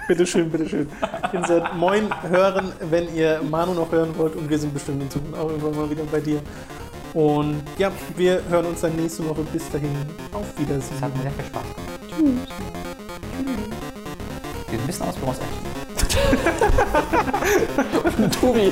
bitteschön, bitteschön. Insert Moin hören, wenn ihr Manu noch hören wollt. Und wir sind bestimmt in Zukunft auch irgendwann mal wieder bei dir. Und ja, wir hören uns dann nächste Woche. Bis dahin. Auf Wiedersehen. Das hat mir sehr viel Spaß gemacht. Tschüss. Sieht ein bisschen aus wie Ross Action. Tobi.